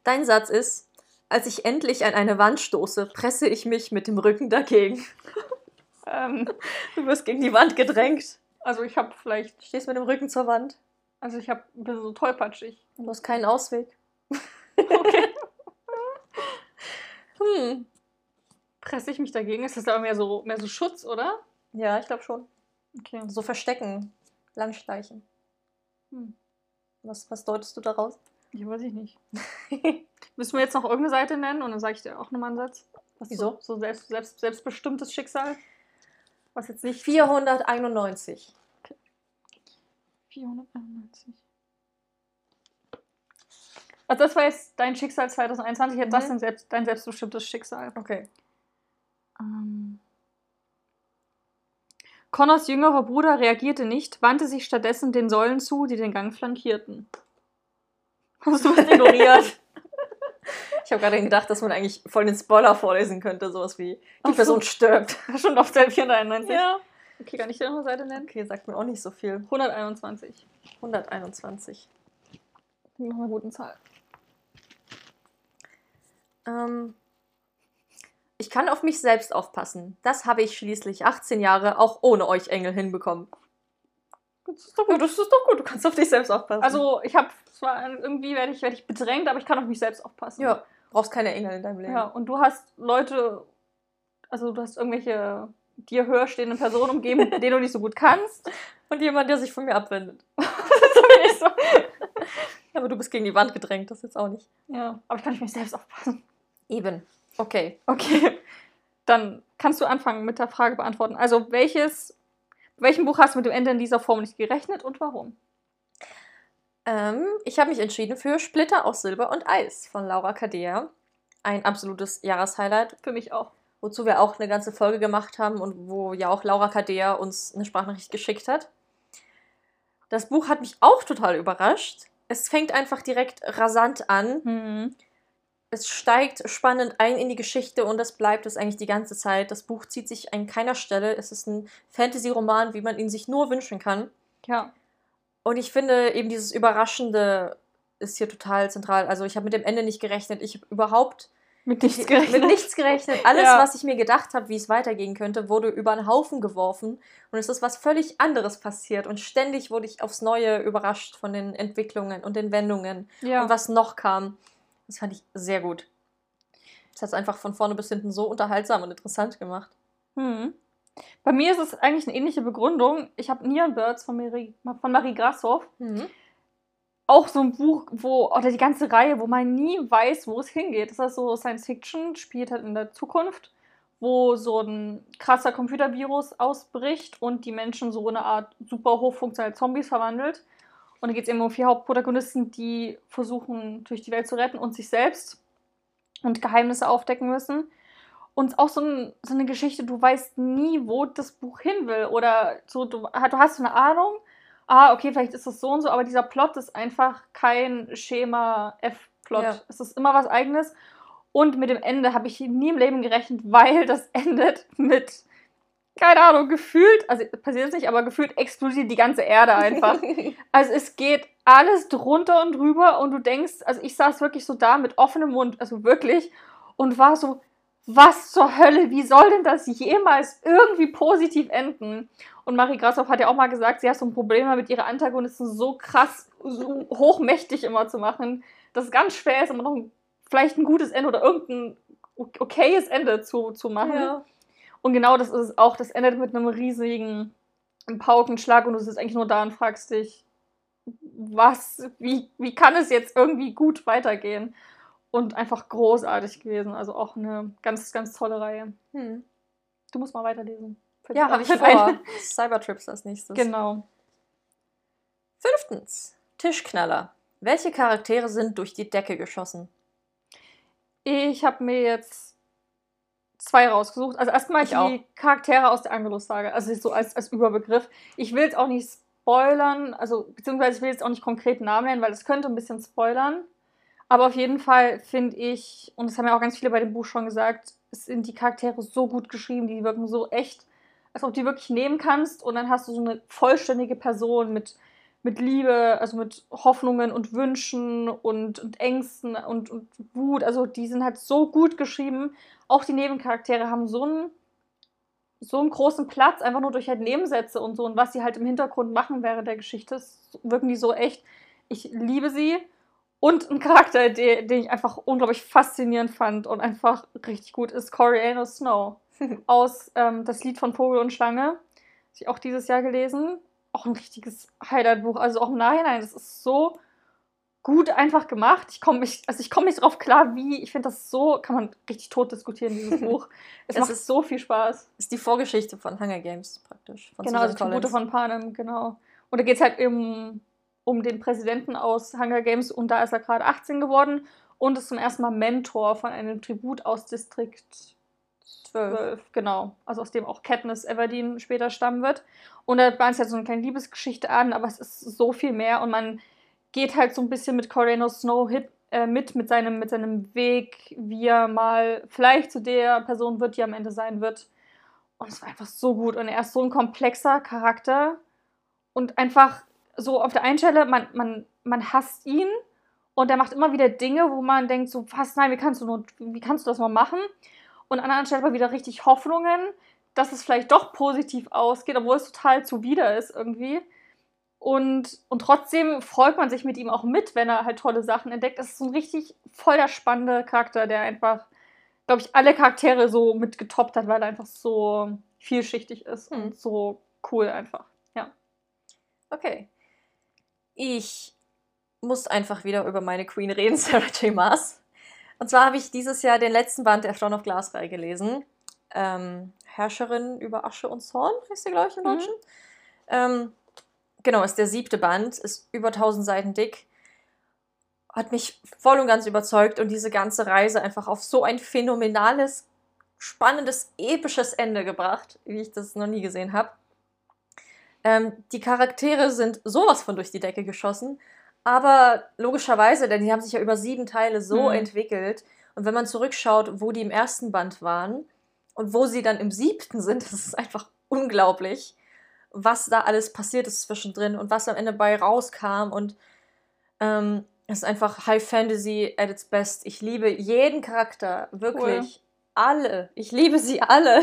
Dein Satz ist, als ich endlich an eine Wand stoße, presse ich mich mit dem Rücken dagegen. Ähm, Du wirst gegen die Wand gedrängt. also ich habe vielleicht, Stehst mit dem Rücken zur Wand. also ich habe bin so tollpatschig. Du hast keinen Ausweg. Okay. Hm. Presse ich mich dagegen? Ist das aber mehr so, mehr so Schutz, oder? Ja, ich glaube schon. Okay. So verstecken. Langschleichen. Hm. Was, was deutest du daraus? Ich weiß ich nicht. Müssen wir jetzt noch irgendeine Seite nennen und dann sage ich dir auch nochmal einen Satz. Was Wieso? So, so selbst, selbst, selbstbestimmtes Schicksal. Was jetzt nicht 491. 491. Also das war jetzt dein Schicksal 2021, jetzt das Mhm. dein, selbst, dein selbstbestimmtes Schicksal. Okay. Ähm. Connors jüngerer Bruder reagierte nicht, wandte sich stattdessen den Säulen zu, die den Gang flankierten. Hast du was ignoriert? Ich habe gerade gedacht, dass man eigentlich voll den Spoiler vorlesen könnte. Sowas wie, die Ach so. Person stirbt. Schon auf Seite 491. Okay, kann ich dir noch eine Seite nennen? Okay, sagt mir auch nicht so viel. 121. 121. Noch eine gute Zahl. Ähm, ich kann auf mich selbst aufpassen. Das habe ich schließlich 18 Jahre auch ohne euch Engel hinbekommen. Das ist doch Ja, gut. das ist doch gut, du kannst auf dich selbst aufpassen. Also ich habe zwar irgendwie werde ich, werde ich bedrängt, aber ich kann auf mich selbst aufpassen. ja, brauchst keine Engel in deinem Leben. Ja, und du hast Leute, also du hast irgendwelche dir höher stehenden Personen umgeben, mit denen du nicht so gut kannst. Und jemand, der sich von mir abwendet. So. Aber du bist gegen die Wand gedrängt, das jetzt auch nicht. Ja, aber ich kann auf mich selbst aufpassen. Eben. Okay. Okay, dann kannst du anfangen mit der Frage beantworten. Also welches, welchem Buch hast du mit dem Ende in dieser Form nicht gerechnet und warum? Ähm, ich habe mich entschieden für Splitter aus Silber und Eis von Laura Kadea. Ein absolutes Jahreshighlight, Für mich auch. wozu wir auch eine ganze Folge gemacht haben und wo ja auch Laura Kadea uns eine Sprachnachricht geschickt hat. Das Buch hat mich auch total überrascht. Es fängt einfach direkt rasant an. Hm. Es steigt spannend ein in die Geschichte und das bleibt es eigentlich die ganze Zeit. Das Buch zieht sich an keiner Stelle. Es ist ein Fantasy-Roman, wie man ihn sich nur wünschen kann. Ja. Und ich finde eben dieses Überraschende ist hier total zentral. Also ich habe mit dem Ende nicht gerechnet. Ich habe überhaupt Mit nichts gerechnet. mit nichts gerechnet. Alles, Ja. was ich mir gedacht habe, wie es weitergehen könnte, wurde über einen Haufen geworfen. Und es ist was völlig anderes passiert. Und ständig wurde ich aufs Neue überrascht von den Entwicklungen und den Wendungen Ja. und was noch kam. Das fand ich sehr gut. Das hat es einfach von vorne bis hinten so unterhaltsam und interessant gemacht. Hm. Bei mir ist es eigentlich eine ähnliche Begründung. Ich habe Neon Birds von Marie, von Marie Grashoff. Auch so ein Buch, wo, oder die ganze Reihe, wo man nie weiß, wo es hingeht. Das ist so Science Fiction, spielt halt in der Zukunft, wo so ein krasser Computervirus ausbricht und die Menschen so in eine Art super hochfunktionale Zombies verwandelt. Und da geht es eben um vier Hauptprotagonisten, die versuchen, durch die Welt zu retten und sich selbst und Geheimnisse aufdecken müssen. Und auch so, ein, so eine Geschichte, du weißt nie, wo das Buch hin will. Oder so, du, du hast so eine Ahnung, ah, okay, vielleicht ist das so und so, aber dieser Plot ist einfach kein Schema F-Plot. Ja. Es ist immer was eigenes. Und mit dem Ende habe ich nie im Leben gerechnet, weil das endet mit, keine Ahnung, gefühlt, also passiert es nicht, aber gefühlt explodiert die ganze Erde einfach. Also es geht alles drunter und drüber und du denkst, also ich saß wirklich so da mit offenem Mund, also wirklich, und war so, was zur Hölle, wie soll denn das jemals irgendwie positiv enden? Und Marie Grashoff hat ja auch mal gesagt, sie hat so ein Problem damit, ihre Antagonisten so krass, so hochmächtig immer zu machen, dass es ganz schwer ist, immer noch ein, vielleicht ein gutes Ende oder irgendein okayes Ende zu, zu machen. Ja. Und genau das ist es auch. Das endet mit einem riesigen Paukenschlag und du sitzt eigentlich nur da und fragst dich, was, wie, wie kann es jetzt irgendwie gut weitergehen? Und einfach großartig gewesen. Also auch eine ganz, ganz tolle Reihe. Hm. Du musst mal weiterlesen. Fällt Ja, habe ich vor. Cybertrips als nächstes. Genau. Fünftens. Tischknaller. Welche Charaktere sind durch die Decke geschossen? Ich habe mir jetzt zwei rausgesucht. Also erstmal Ich die auch. Charaktere aus der Angelus-Sage, also so als, als Überbegriff. Ich will jetzt auch nicht spoilern, also beziehungsweise ich will jetzt auch nicht konkret Namen nennen, weil das könnte ein bisschen spoilern. Aber auf jeden Fall finde ich, und das haben ja auch ganz viele bei dem Buch schon gesagt, es sind die Charaktere so gut geschrieben, die wirken so echt, als ob du die wirklich nehmen kannst und dann hast du so eine vollständige Person mit, mit Liebe, also mit Hoffnungen und Wünschen und, und Ängsten und, und Wut. Also die sind halt so gut geschrieben. Auch die Nebencharaktere haben so einen, so einen großen Platz, einfach nur durch halt Nebensätze und so und was sie halt im Hintergrund machen während der Geschichte, wirken die so echt. Ich liebe sie. Und ein Charakter, den, den ich einfach unglaublich faszinierend fand und einfach richtig gut ist, Coriano Snow aus ähm, Das Lied von Vogel und Schlange. Habe ich auch dieses Jahr gelesen. Auch ein richtiges Highlight-Buch. Also auch im Nachhinein, das ist so gut einfach gemacht. Ich komme nicht, also ich komme nicht drauf klar, wie. Ich finde das so, kann man richtig tot diskutieren, dieses Buch. Es, macht ist- so viel Spaß. Ist die Vorgeschichte von Hunger Games praktisch. Von Genau, also Susan Tribute von Panem, genau. Und da geht es halt um, um den Präsidenten aus Hunger Games und da ist er gerade 18 geworden und ist zum ersten Mal Mentor von einem Tribut aus Distrikt 12, genau. Also aus dem auch Katniss Everdeen später stammen wird. Und da bahnt es halt so eine kleine Liebesgeschichte an, aber es ist so viel mehr und man geht halt so ein bisschen mit Corino Snow hit, äh, mit, mit seinem, mit seinem Weg, wie er mal vielleicht zu der Person wird, die am Ende sein wird. Und es war einfach so gut. Und er ist so ein komplexer Charakter. Und einfach so auf der einen Stelle, man, man, man hasst ihn. Und er macht immer wieder Dinge, wo man denkt, so, was, nein, wie kannst du, nur, wie kannst du das mal machen? Und an der anderen Stelle aber wieder richtig Hoffnungen, dass es vielleicht doch positiv ausgeht, obwohl es total zuwider ist irgendwie. Und, und trotzdem freut man sich mit ihm auch mit, wenn er halt tolle Sachen entdeckt. Das ist so ein richtig voll der spannende Charakter, der einfach, glaube ich, alle Charaktere so mitgetoppt hat, weil er einfach so vielschichtig ist hm. und so cool einfach. Ja. Okay. Ich muss einfach wieder über meine Queen reden, Sarah J. Maas. Und zwar habe ich dieses Jahr den letzten Band der Throne of Glass Reihe gelesen. Ähm, Herrscherin über Asche und Zorn heißt der, glaube ich, im mhm. Deutschen. Mhm. Ähm, genau, ist der siebte Band, ist über 1000 Seiten dick. Hat mich voll und ganz überzeugt und diese ganze Reise einfach auf so ein phänomenales, spannendes, episches Ende gebracht, wie ich das noch nie gesehen habe. Ähm, die Charaktere sind sowas von durch die Decke geschossen, aber logischerweise, denn die haben sich ja über sieben Teile so mhm. entwickelt. Und wenn man zurückschaut, wo die im ersten Band waren und wo sie dann im siebten sind, das ist einfach unglaublich was da alles passiert ist zwischendrin und was am Ende bei rauskam. Und ähm, es ist einfach High Fantasy at its best. Ich liebe jeden Charakter, wirklich. Cool. Alle. Ich liebe sie alle.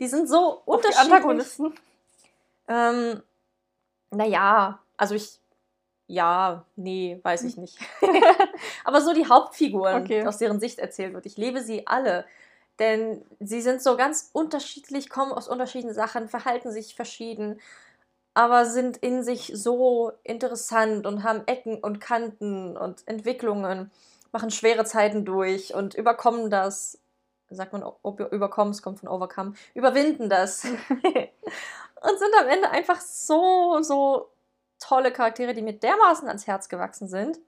Die sind so Auch unterschiedlich. Die Antagonisten. Ähm, naja, also ich. Ja, nee, weiß ich nicht. Aber so die Hauptfiguren, okay. aus deren Sicht erzählt wird. Ich liebe sie alle. Denn sie sind so ganz unterschiedlich, kommen aus unterschiedlichen Sachen, verhalten sich verschieden, aber sind in sich so interessant und haben Ecken und Kanten und Entwicklungen, machen schwere Zeiten durch und überkommen das. Sagt man, ob überkommen, es kommt von overcome, überwinden das. und sind am Ende einfach so, so tolle Charaktere, die mir dermaßen ans Herz gewachsen sind.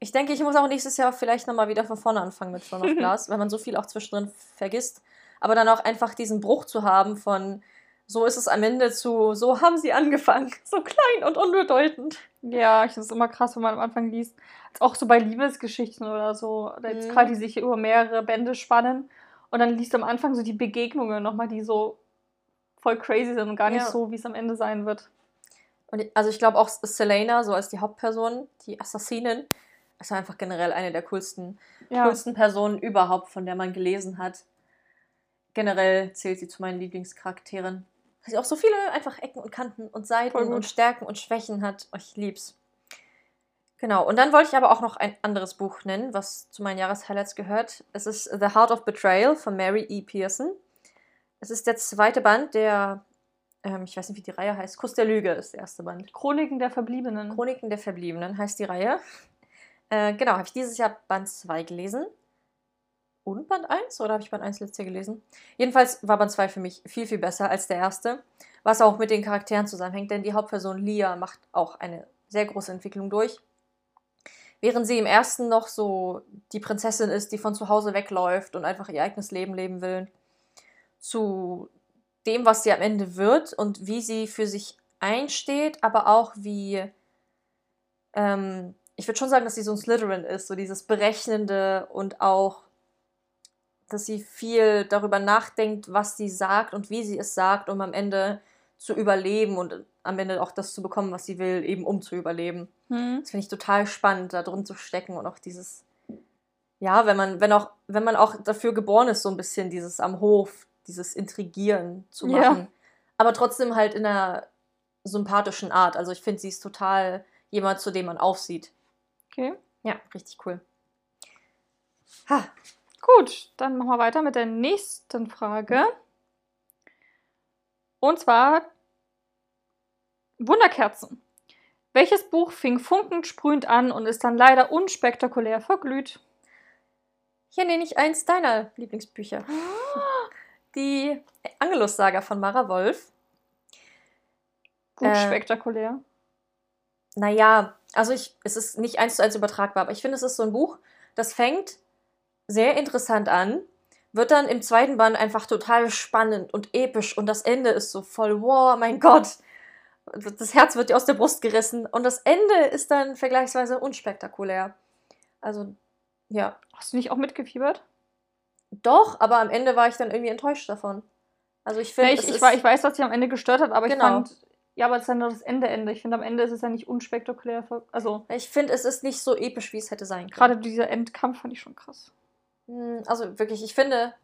Ich denke, ich muss auch nächstes Jahr vielleicht nochmal wieder von vorne anfangen mit Throne of Glass, weil man so viel auch zwischendrin vergisst. Aber dann auch einfach diesen Bruch zu haben von so ist es am Ende zu, so haben sie angefangen, so klein und unbedeutend. Ja, ich finde es immer krass, wenn man am Anfang liest. Auch so bei Liebesgeschichten oder so, oder jetzt mhm. gerade die sich über mehrere Bände spannen. Und dann liest du am Anfang so die Begegnungen nochmal, die so voll crazy sind und gar nicht ja. so, wie es am Ende sein wird. Und also ich glaube auch Selena, so als die Hauptperson, die Assassinin, ist einfach generell eine der coolsten, ja. coolsten Personen überhaupt, von der man gelesen hat. Generell zählt sie zu meinen Lieblingscharakteren. Weil sie auch so viele einfach Ecken und Kanten und Seiten und Stärken und Schwächen hat. Oh, ich lieb's. Genau, und dann wollte ich aber auch noch ein anderes Buch nennen, was zu meinen Jahreshighlights gehört. Es ist The Heart of Betrayal von Mary E. Pearson. Es ist der zweite Band der, ähm, ich weiß nicht, wie die Reihe heißt, Kuss der Lüge ist der erste Band. Chroniken der Verbliebenen. Chroniken der Verbliebenen heißt die Reihe. Äh, genau, habe ich dieses Jahr Band 2 gelesen. Und Band 1? Oder habe ich Band 1 letztes Jahr gelesen? Jedenfalls war Band 2 für mich viel, viel besser als der erste. Was auch mit den Charakteren zusammenhängt, denn die Hauptperson Lia macht auch eine sehr große Entwicklung durch. Während sie im ersten noch so die Prinzessin ist, die von zu Hause wegläuft und einfach ihr eigenes Leben leben will, zu dem, was sie am Ende wird und wie sie für sich einsteht, aber auch wie ähm, ich würde schon sagen, dass sie so ein Slytherin ist, so dieses Berechnende und auch, dass sie viel darüber nachdenkt, was sie sagt und wie sie es sagt, um am Ende zu überleben und am Ende auch das zu bekommen, was sie will, eben um zu überleben. Hm. Das finde ich total spannend, da drin zu stecken und auch dieses, ja, wenn man, wenn auch, wenn man auch dafür geboren ist, so ein bisschen dieses am Hof, dieses Intrigieren zu machen. Ja. Aber trotzdem halt in einer sympathischen Art. Also ich finde, sie ist total jemand, zu dem man aufsieht. Okay. Ja, richtig cool. Ha. Gut, dann machen wir weiter mit der nächsten Frage. Und zwar Wunderkerzen. Welches Buch fing funkend sprühend an und ist dann leider unspektakulär verglüht? Hier nenne ich eins deiner Lieblingsbücher. Die Angelus-Saga von Mara Wolf. Gut äh, spektakulär. Naja, also ich, es ist nicht eins zu eins übertragbar, aber ich finde, es ist so ein Buch, das fängt sehr interessant an, wird dann im zweiten Band einfach total spannend und episch und das Ende ist so voll, wow, mein Gott, das Herz wird dir aus der Brust gerissen und das Ende ist dann vergleichsweise unspektakulär. Also, ja. Hast du nicht auch mitgefiebert? Doch, aber am Ende war ich dann irgendwie enttäuscht davon. Also ich finde, ja, ich, ich, ich, weiß, was dich am Ende gestört hat, aber genau. ich fand, ja, aber es ist dann nur das Ende, Ende. Ich finde, am Ende ist es ja nicht unspektakulär. Also, ich finde, es ist nicht so episch, wie es hätte sein können. Gerade dieser Endkampf fand ich schon krass. Hm, also wirklich, ich finde,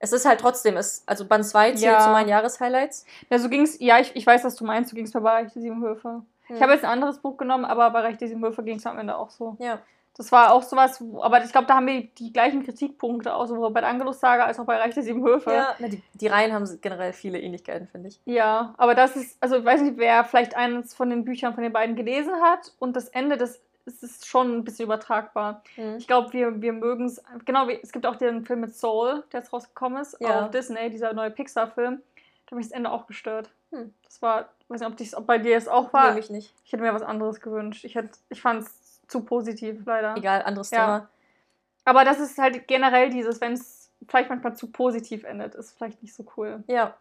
es ist halt trotzdem, es, also Band 2 zählt ja. zu meinen Jahreshighlights. Ja, so ging's, ja, ich, ich weiß, was du meinst, so ging es bei Bereich der Sieben Höfe. Ich habe jetzt ein anderes Buch genommen, aber bei Reich der sieben Höfe ging es am Ende auch so. Ja. Das war auch sowas, aber ich glaube, da haben wir die gleichen Kritikpunkte, auch sowohl bei der Angelus-Saga als auch bei Reich der sieben Höfe. ja die, die Reihen haben generell viele Ähnlichkeiten, finde ich. Ja, aber das ist, also ich weiß nicht, wer vielleicht eines von den Büchern von den beiden gelesen hat und das Ende, das ist, ist schon ein bisschen übertragbar. Mhm. Ich glaube, wir, wir mögen es, genau, wie, es gibt auch den Film mit Soul, der jetzt rausgekommen ist, Ja. auf Disney, dieser neue Pixar-Film. Da hat mich das Ende auch gestört. Hm. Das war, ich weiß nicht, ob, dies, ob bei dir es auch war. Nehme ich nicht. Ich hätte mir was anderes gewünscht. Ich, hätte, ich fand es zu positiv, leider. Egal, anderes Ja. Thema. Aber das ist halt generell dieses, wenn es vielleicht manchmal zu positiv endet, ist vielleicht nicht so cool. Ja.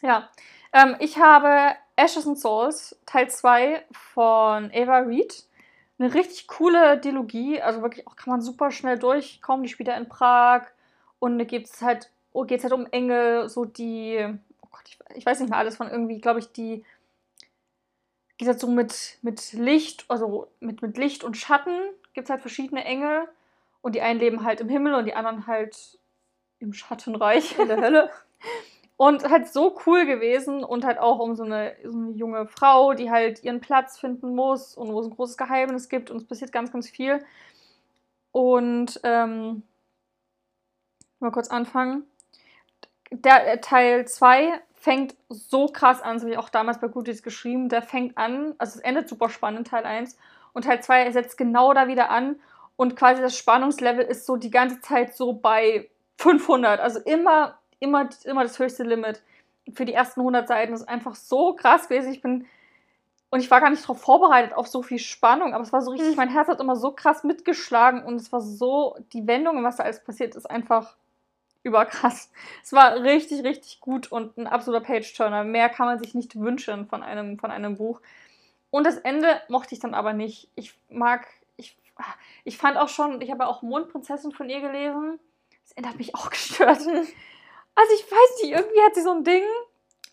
Ja, ähm, ich habe Ashes and Souls Teil 2 von Ava Reed. Eine richtig coole Dilogie, also wirklich auch kann man super schnell durchkommen. Die spielt ja in Prag und da geht es halt, oh, geht's halt um Engel, so die, oh Gott, ich, ich weiß nicht mehr alles von irgendwie, glaube ich, die geht halt so mit, mit Licht, also mit, mit Licht und Schatten gibt es halt verschiedene Engel und die einen leben halt im Himmel und die anderen halt im Schattenreich. In der Hölle. Und halt so cool gewesen und halt auch um so eine, so eine junge Frau, die halt ihren Platz finden muss und wo es ein großes Geheimnis gibt und es passiert ganz, ganz viel. Und ähm, mal kurz anfangen. Der äh, Teil 2 fängt so krass an, so wie auch damals bei Goodies geschrieben. Der fängt an, also es endet super spannend Teil 1 und Teil 2 setzt genau da wieder an und quasi das Spannungslevel ist so die ganze Zeit so bei 500, also immer, immer, immer das höchste Limit. Für die ersten 100 Seiten Das ist einfach so krass gewesen. Ich bin und ich war gar nicht darauf vorbereitet auf so viel Spannung, aber es war so richtig, Hm. mein Herz hat immer so krass mitgeschlagen und es war so, die Wendung, was da alles passiert, ist einfach überkrass. Es war richtig, richtig gut und ein absoluter Page-Turner. Mehr kann man sich nicht wünschen von einem, von einem Buch. Und das Ende mochte ich dann aber nicht. Ich mag, ich, ich fand auch schon, ich habe auch Mondprinzessin von ihr gelesen. Das Ende hat mich auch gestört. Also ich weiß nicht, irgendwie hat sie so ein Ding,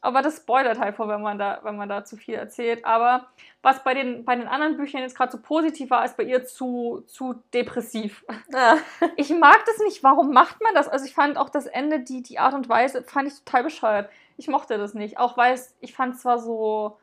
aber das spoilert halt vor, wenn man da, wenn man da zu viel erzählt. Aber was bei den, bei den anderen Büchern jetzt gerade so positiv war, ist bei ihr zu, zu depressiv. Ja. Ich mag das nicht. Warum macht man das? Also ich fand auch das Ende, die, die Art und Weise, fand ich total bescheuert. Ich mochte das nicht. Auch weil es, ich fand zwar so,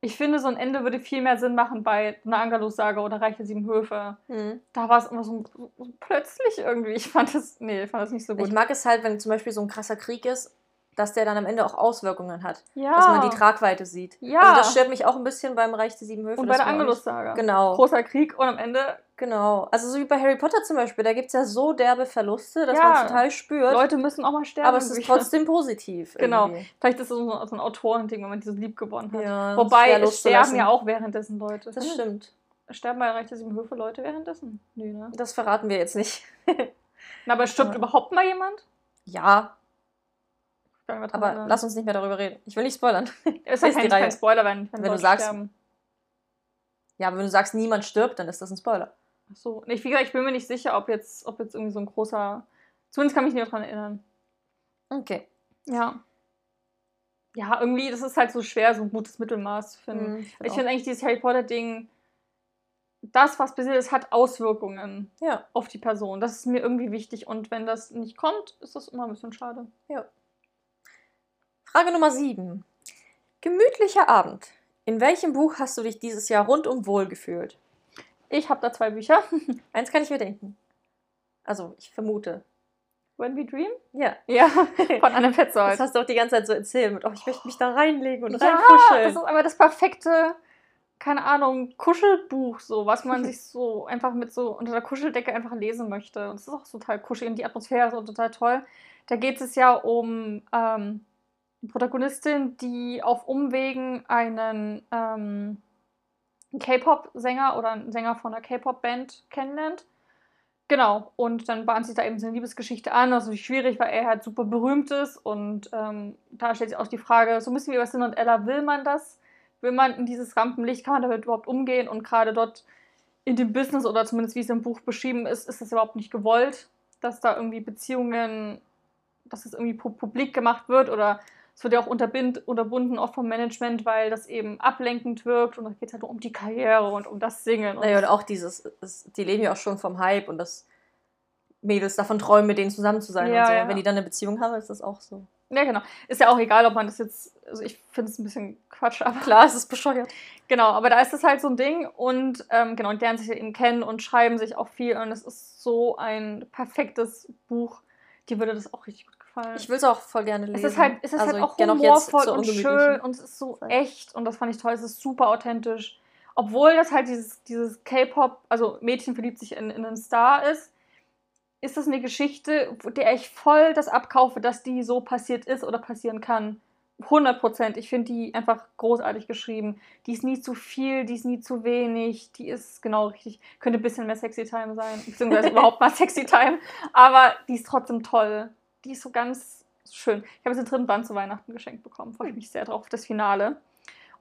ich finde, so ein Ende würde viel mehr Sinn machen bei einer Angelus-Saga oder Reich der Sieben Höfe. Hm. Da war es immer so, so, so plötzlich irgendwie. Ich fand das, nee, ich fand das nicht so gut. Ich mag es halt, wenn zum Beispiel so ein krasser Krieg ist, dass der dann am Ende auch Auswirkungen hat. ja. Dass man die Tragweite sieht. Ja. Also das stört mich auch ein bisschen beim Reich der Sieben Höfe. und bei der Angelus-Saga. Genau. Großer Krieg und am Ende, Genau. Also so wie bei Harry Potter zum Beispiel, da gibt es ja so derbe Verluste, dass Ja. man total spürt. Leute müssen auch mal sterben. aber es ist trotzdem positiv. Genau. irgendwie. Vielleicht ist es so so ein Autorending, wenn man dieses Lieb gewonnen hat. Ja, Wobei, es sterben ja auch währenddessen Leute. Das stimmt. Sterben bei Reich der Sieben Höfe Leute währenddessen? Nee, ne? Das verraten wir jetzt nicht. Na, aber stirbt Aber- überhaupt mal jemand? Ja, Ich kann mich mal dran aber erinnern. lass uns nicht mehr darüber reden. Ich will nicht spoilern. ja ist kein, kein Spoiler, wenn, Wenn du Leute sagst- sterben. Ja, aber wenn du sagst, niemand stirbt, dann ist das ein Spoiler. Ach so. Nee, wie gesagt, ich bin mir nicht sicher, ob jetzt, ob jetzt irgendwie so ein großer. Zumindest kann ich mich nicht daran erinnern. Okay. Ja. Ja, irgendwie, das ist halt so schwer, so ein gutes Mittelmaß zu finden. Hm, Ich finde eigentlich dieses Harry Potter-Ding, das, was passiert ist, hat Auswirkungen Ja. auf die Person. Das ist mir irgendwie wichtig. Und wenn das nicht kommt, ist das immer ein bisschen schade. Frage Nummer 7. Gemütlicher Abend. In welchem Buch hast du dich dieses Jahr rundum wohl gefühlt? Ich habe da zwei Bücher. Eins kann ich mir denken. Also, ich vermute. When We Dream? Ja. Ja, von Anne Petzold. Das hast du auch die ganze Zeit so erzählt mit, oh, ich möchte mich da reinlegen und ja, reinkuscheln. das ist einfach das perfekte, keine Ahnung, Kuschelbuch, so, was man sich so einfach mit so unter der Kuscheldecke einfach lesen möchte. Und es ist auch total kuschelig und die Atmosphäre ist auch total toll. Da geht es ja um ähm, Protagonistin, die auf Umwegen einen ähm, K-Pop-Sänger oder einen Sänger von einer K-Pop-Band kennenlernt. Genau, und dann bahnt sich da eben so eine Liebesgeschichte an. Ist natürlich schwierig, weil er halt super berühmt ist. Und ähm, da stellt sich auch die Frage, so ein bisschen wie bei Sin und Ella, will man das? Will man in dieses Rampenlicht, kann man damit überhaupt umgehen? Und gerade dort in dem Business oder zumindest wie es im Buch beschrieben ist, ist das überhaupt nicht gewollt, dass da irgendwie Beziehungen, dass es irgendwie pu publik gemacht wird oder es wird ja auch unterbunden oft vom Management, weil das eben ablenkend wirkt und da geht es halt nur um die Karriere und um das Singen. Und Naja, und auch dieses, es, die leben ja auch schon vom Hype und dass Mädels davon träumen, mit denen zusammen zu sein Ja, und so. ja. Wenn die dann eine Beziehung haben, ist das auch so. Ja, genau. Ist ja auch egal, ob man das jetzt, also ich finde es ein bisschen Quatsch, aber. Klar, es ist bescheuert. Genau, aber da ist es halt so ein Ding und ähm, genau, und lernen sich eben kennen und schreiben sich auch viel und es ist so ein perfektes Buch. Dir würde das auch richtig gut gefallen. Ich will es auch voll gerne lesen. Es ist halt, es ist Also halt auch humorvoll und schön und es ist so echt und das fand ich toll. Es ist super authentisch. Obwohl das halt dieses, dieses K-Pop, also Mädchen verliebt sich in, in einen Star ist, ist das eine Geschichte, der ich voll das abkaufe, dass die so passiert ist oder passieren kann. 100 Prozent. Ich finde die einfach großartig geschrieben. Die ist nie zu viel, die ist nie zu wenig. Die ist genau richtig. Könnte ein bisschen mehr Sexy Time sein, beziehungsweise überhaupt mal Sexy Time. Aber die ist trotzdem toll. Die ist so ganz schön. Ich habe jetzt den dritten Band zu Weihnachten geschenkt bekommen. Freue ich mich sehr drauf, das Finale.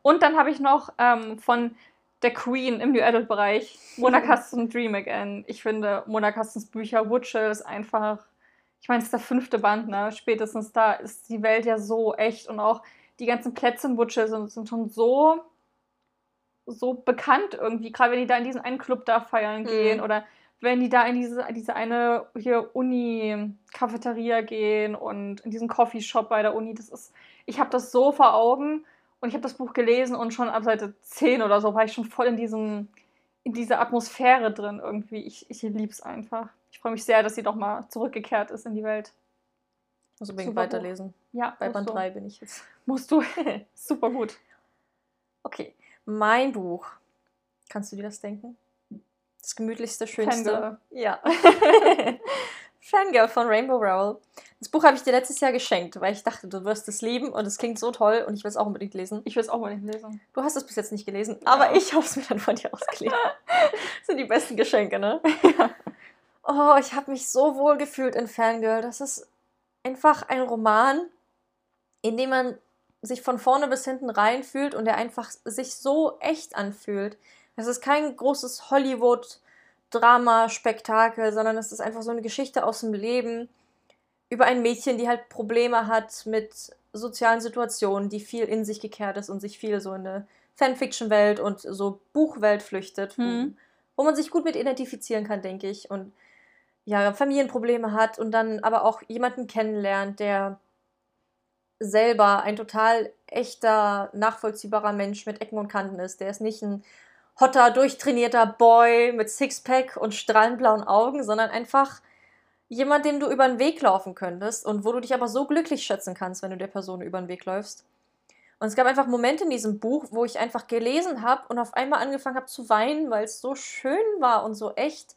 Und dann habe ich noch ähm, von der Queen im New Adult Bereich Mona Kasten Dream Again. Ich finde Mona Kastens Bücher Wutschel ist einfach, ich meine, es ist der fünfte Band, ne? Spätestens da ist die Welt ja so echt und auch die ganzen Plätze in Wutschel sind, sind schon so so bekannt irgendwie, gerade wenn die da in diesen einen Club da feiern Mhm. gehen oder wenn die da in diese, diese eine hier Uni-Cafeteria gehen und in diesen Coffeeshop bei der Uni, das ist, ich habe das so vor Augen und ich habe das Buch gelesen und schon ab Seite 10 oder so war ich schon voll in diesem, in dieser Atmosphäre drin irgendwie. Ich, ich liebe es einfach. Ich freue mich sehr, dass sie doch mal zurückgekehrt ist in die Welt. Muss unbedingt weiterlesen. Ja, Bei Band du. 3 bin ich jetzt. Musst du. Super gut. Okay, mein Buch. Kannst du dir das denken? Das gemütlichste, schönste. Fangirl. Ja. Fangirl von Rainbow Rowell. Das Buch habe ich dir letztes Jahr geschenkt, weil ich dachte, du wirst es lieben und es klingt so toll und ich will es auch unbedingt lesen. Ich will es auch mal nicht lesen. Du hast es bis jetzt nicht gelesen, aber Ja. ich habe es mir dann von dir ausgeliehen. Das sind die besten Geschenke, ne? Oh, ich habe mich so wohl gefühlt in Fangirl. Das ist einfach ein Roman, in dem man sich von vorne bis hinten reinfühlt und der einfach sich so echt anfühlt. Es ist kein großes Hollywood-Drama-Spektakel, sondern es ist einfach so eine Geschichte aus dem Leben über ein Mädchen, die halt Probleme hat mit sozialen Situationen, die viel in sich gekehrt ist und sich viel so in eine Fanfiction-Welt und so Buchwelt flüchtet, wo, Hm. wo man sich gut mit identifizieren kann, denke ich. Und ja, Familienprobleme hat und dann aber auch jemanden kennenlernt, der selber ein total echter, nachvollziehbarer Mensch mit Ecken und Kanten ist. Der ist nicht ein hotter, durchtrainierter Boy mit Sixpack und strahlend blauen Augen, sondern einfach jemand, dem du über den Weg laufen könntest und wo du dich aber so glücklich schätzen kannst, wenn du der Person über den Weg läufst. Und es gab einfach Momente in diesem Buch, wo ich einfach gelesen habe und auf einmal angefangen habe zu weinen, weil es so schön war und so echt.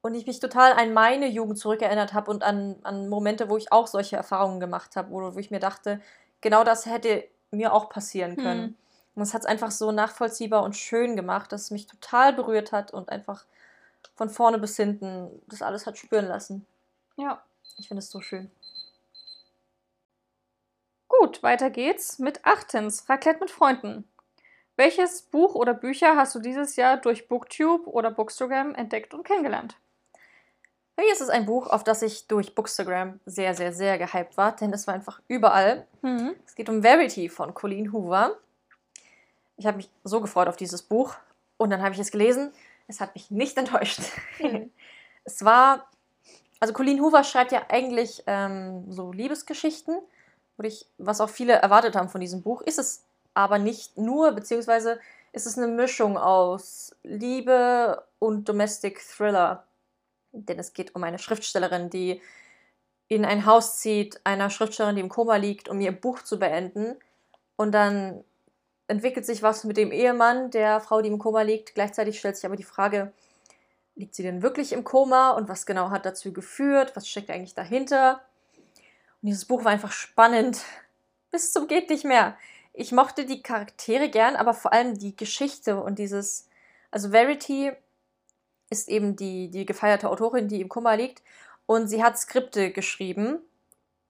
Und ich mich total an meine Jugend zurückerinnert habe und an, an Momente, wo ich auch solche Erfahrungen gemacht habe, wo, wo ich mir dachte, genau das hätte mir auch passieren können. Hm. Und es hat es einfach so nachvollziehbar und schön gemacht, dass es mich total berührt hat und einfach von vorne bis hinten das alles hat spüren lassen. Ja. Ich finde es so schön. Gut, weiter geht's mit achtens. Raclette mit Freunden. Welches Buch oder Bücher hast du dieses Jahr durch Booktube oder Bookstagram entdeckt und kennengelernt? Hier ist es ein Buch, auf das ich durch Bookstagram sehr, sehr, sehr gehypt war, denn es war einfach überall. Mhm. Es geht um Verity von Colleen Hoover. Ich habe mich so gefreut auf dieses Buch und dann habe ich es gelesen. Es hat mich nicht enttäuscht. Mhm. es war, also Colleen Hoover schreibt ja eigentlich ähm, so Liebesgeschichten, ich, was auch viele erwartet haben von diesem Buch, ist es aber nicht nur, beziehungsweise ist es eine Mischung aus Liebe und Domestic Thriller. Denn es geht um eine Schriftstellerin, die in ein Haus zieht, einer Schriftstellerin, die im Koma liegt, um ihr Buch zu beenden. Und dann entwickelt sich was mit dem Ehemann der Frau, die im Koma liegt. Gleichzeitig stellt sich aber die Frage, liegt sie denn wirklich im Koma und was genau hat dazu geführt? Was steckt eigentlich dahinter? Und dieses Buch war einfach spannend. Bis zum geht nicht mehr. Ich mochte die Charaktere gern, aber vor allem die Geschichte und dieses. Also Verity ist eben die, die gefeierte Autorin, die im Koma liegt. Und sie hat Skripte geschrieben,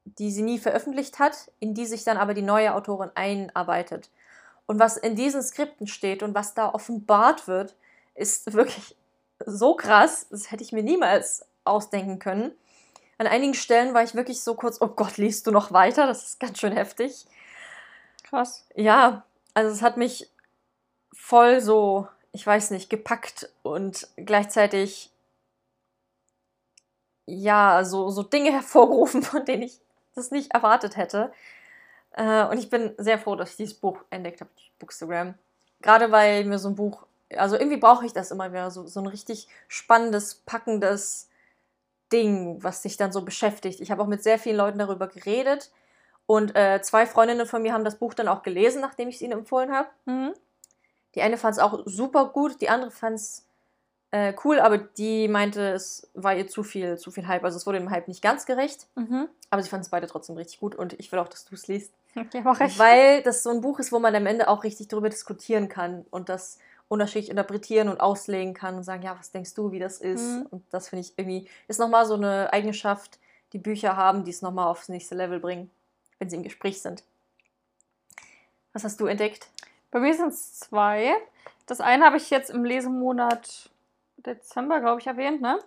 die sie nie veröffentlicht hat, in die sich dann aber die neue Autorin einarbeitet. Und was in diesen Skripten steht und was da offenbart wird, ist wirklich so krass. Das hätte ich mir niemals ausdenken können. An einigen Stellen war ich wirklich so kurz, oh Gott, liest du noch weiter? Das ist ganz schön heftig. Krass. Ja, also es hat mich voll so, ich weiß nicht, gepackt und gleichzeitig ja, so, so Dinge hervorgerufen, von denen ich das nicht erwartet hätte. Äh, und ich bin sehr froh, dass ich dieses Buch entdeckt habe, Bookstagram. Gerade weil mir so ein Buch, also irgendwie brauche ich das immer wieder, so, so ein richtig spannendes, packendes Ding, was sich dann so beschäftigt. Ich habe auch mit sehr vielen Leuten darüber geredet. Und äh, zwei Freundinnen von mir haben das Buch dann auch gelesen, nachdem ich es ihnen empfohlen habe. Mhm. Die eine fand es auch super gut, die andere fand es äh, cool, aber die meinte, es war ihr zu viel, zu viel Hype. Also es wurde dem Hype nicht ganz gerecht. Mhm. Aber sie fanden es beide trotzdem richtig gut und ich will auch, dass du es liest. Ja, mach ich. Weil das so ein Buch ist, wo man am Ende auch richtig darüber diskutieren kann und das unterschiedlich interpretieren und auslegen kann und sagen, ja, was denkst du, wie das ist? Mhm. Und das finde ich irgendwie, ist nochmal so eine Eigenschaft, die Bücher haben, die es nochmal aufs nächste Level bringen, wenn sie im Gespräch sind. Was hast du entdeckt? Bei mir sind es zwei. Das eine habe ich jetzt im Lesemonat Dezember, glaube ich, erwähnt, ne?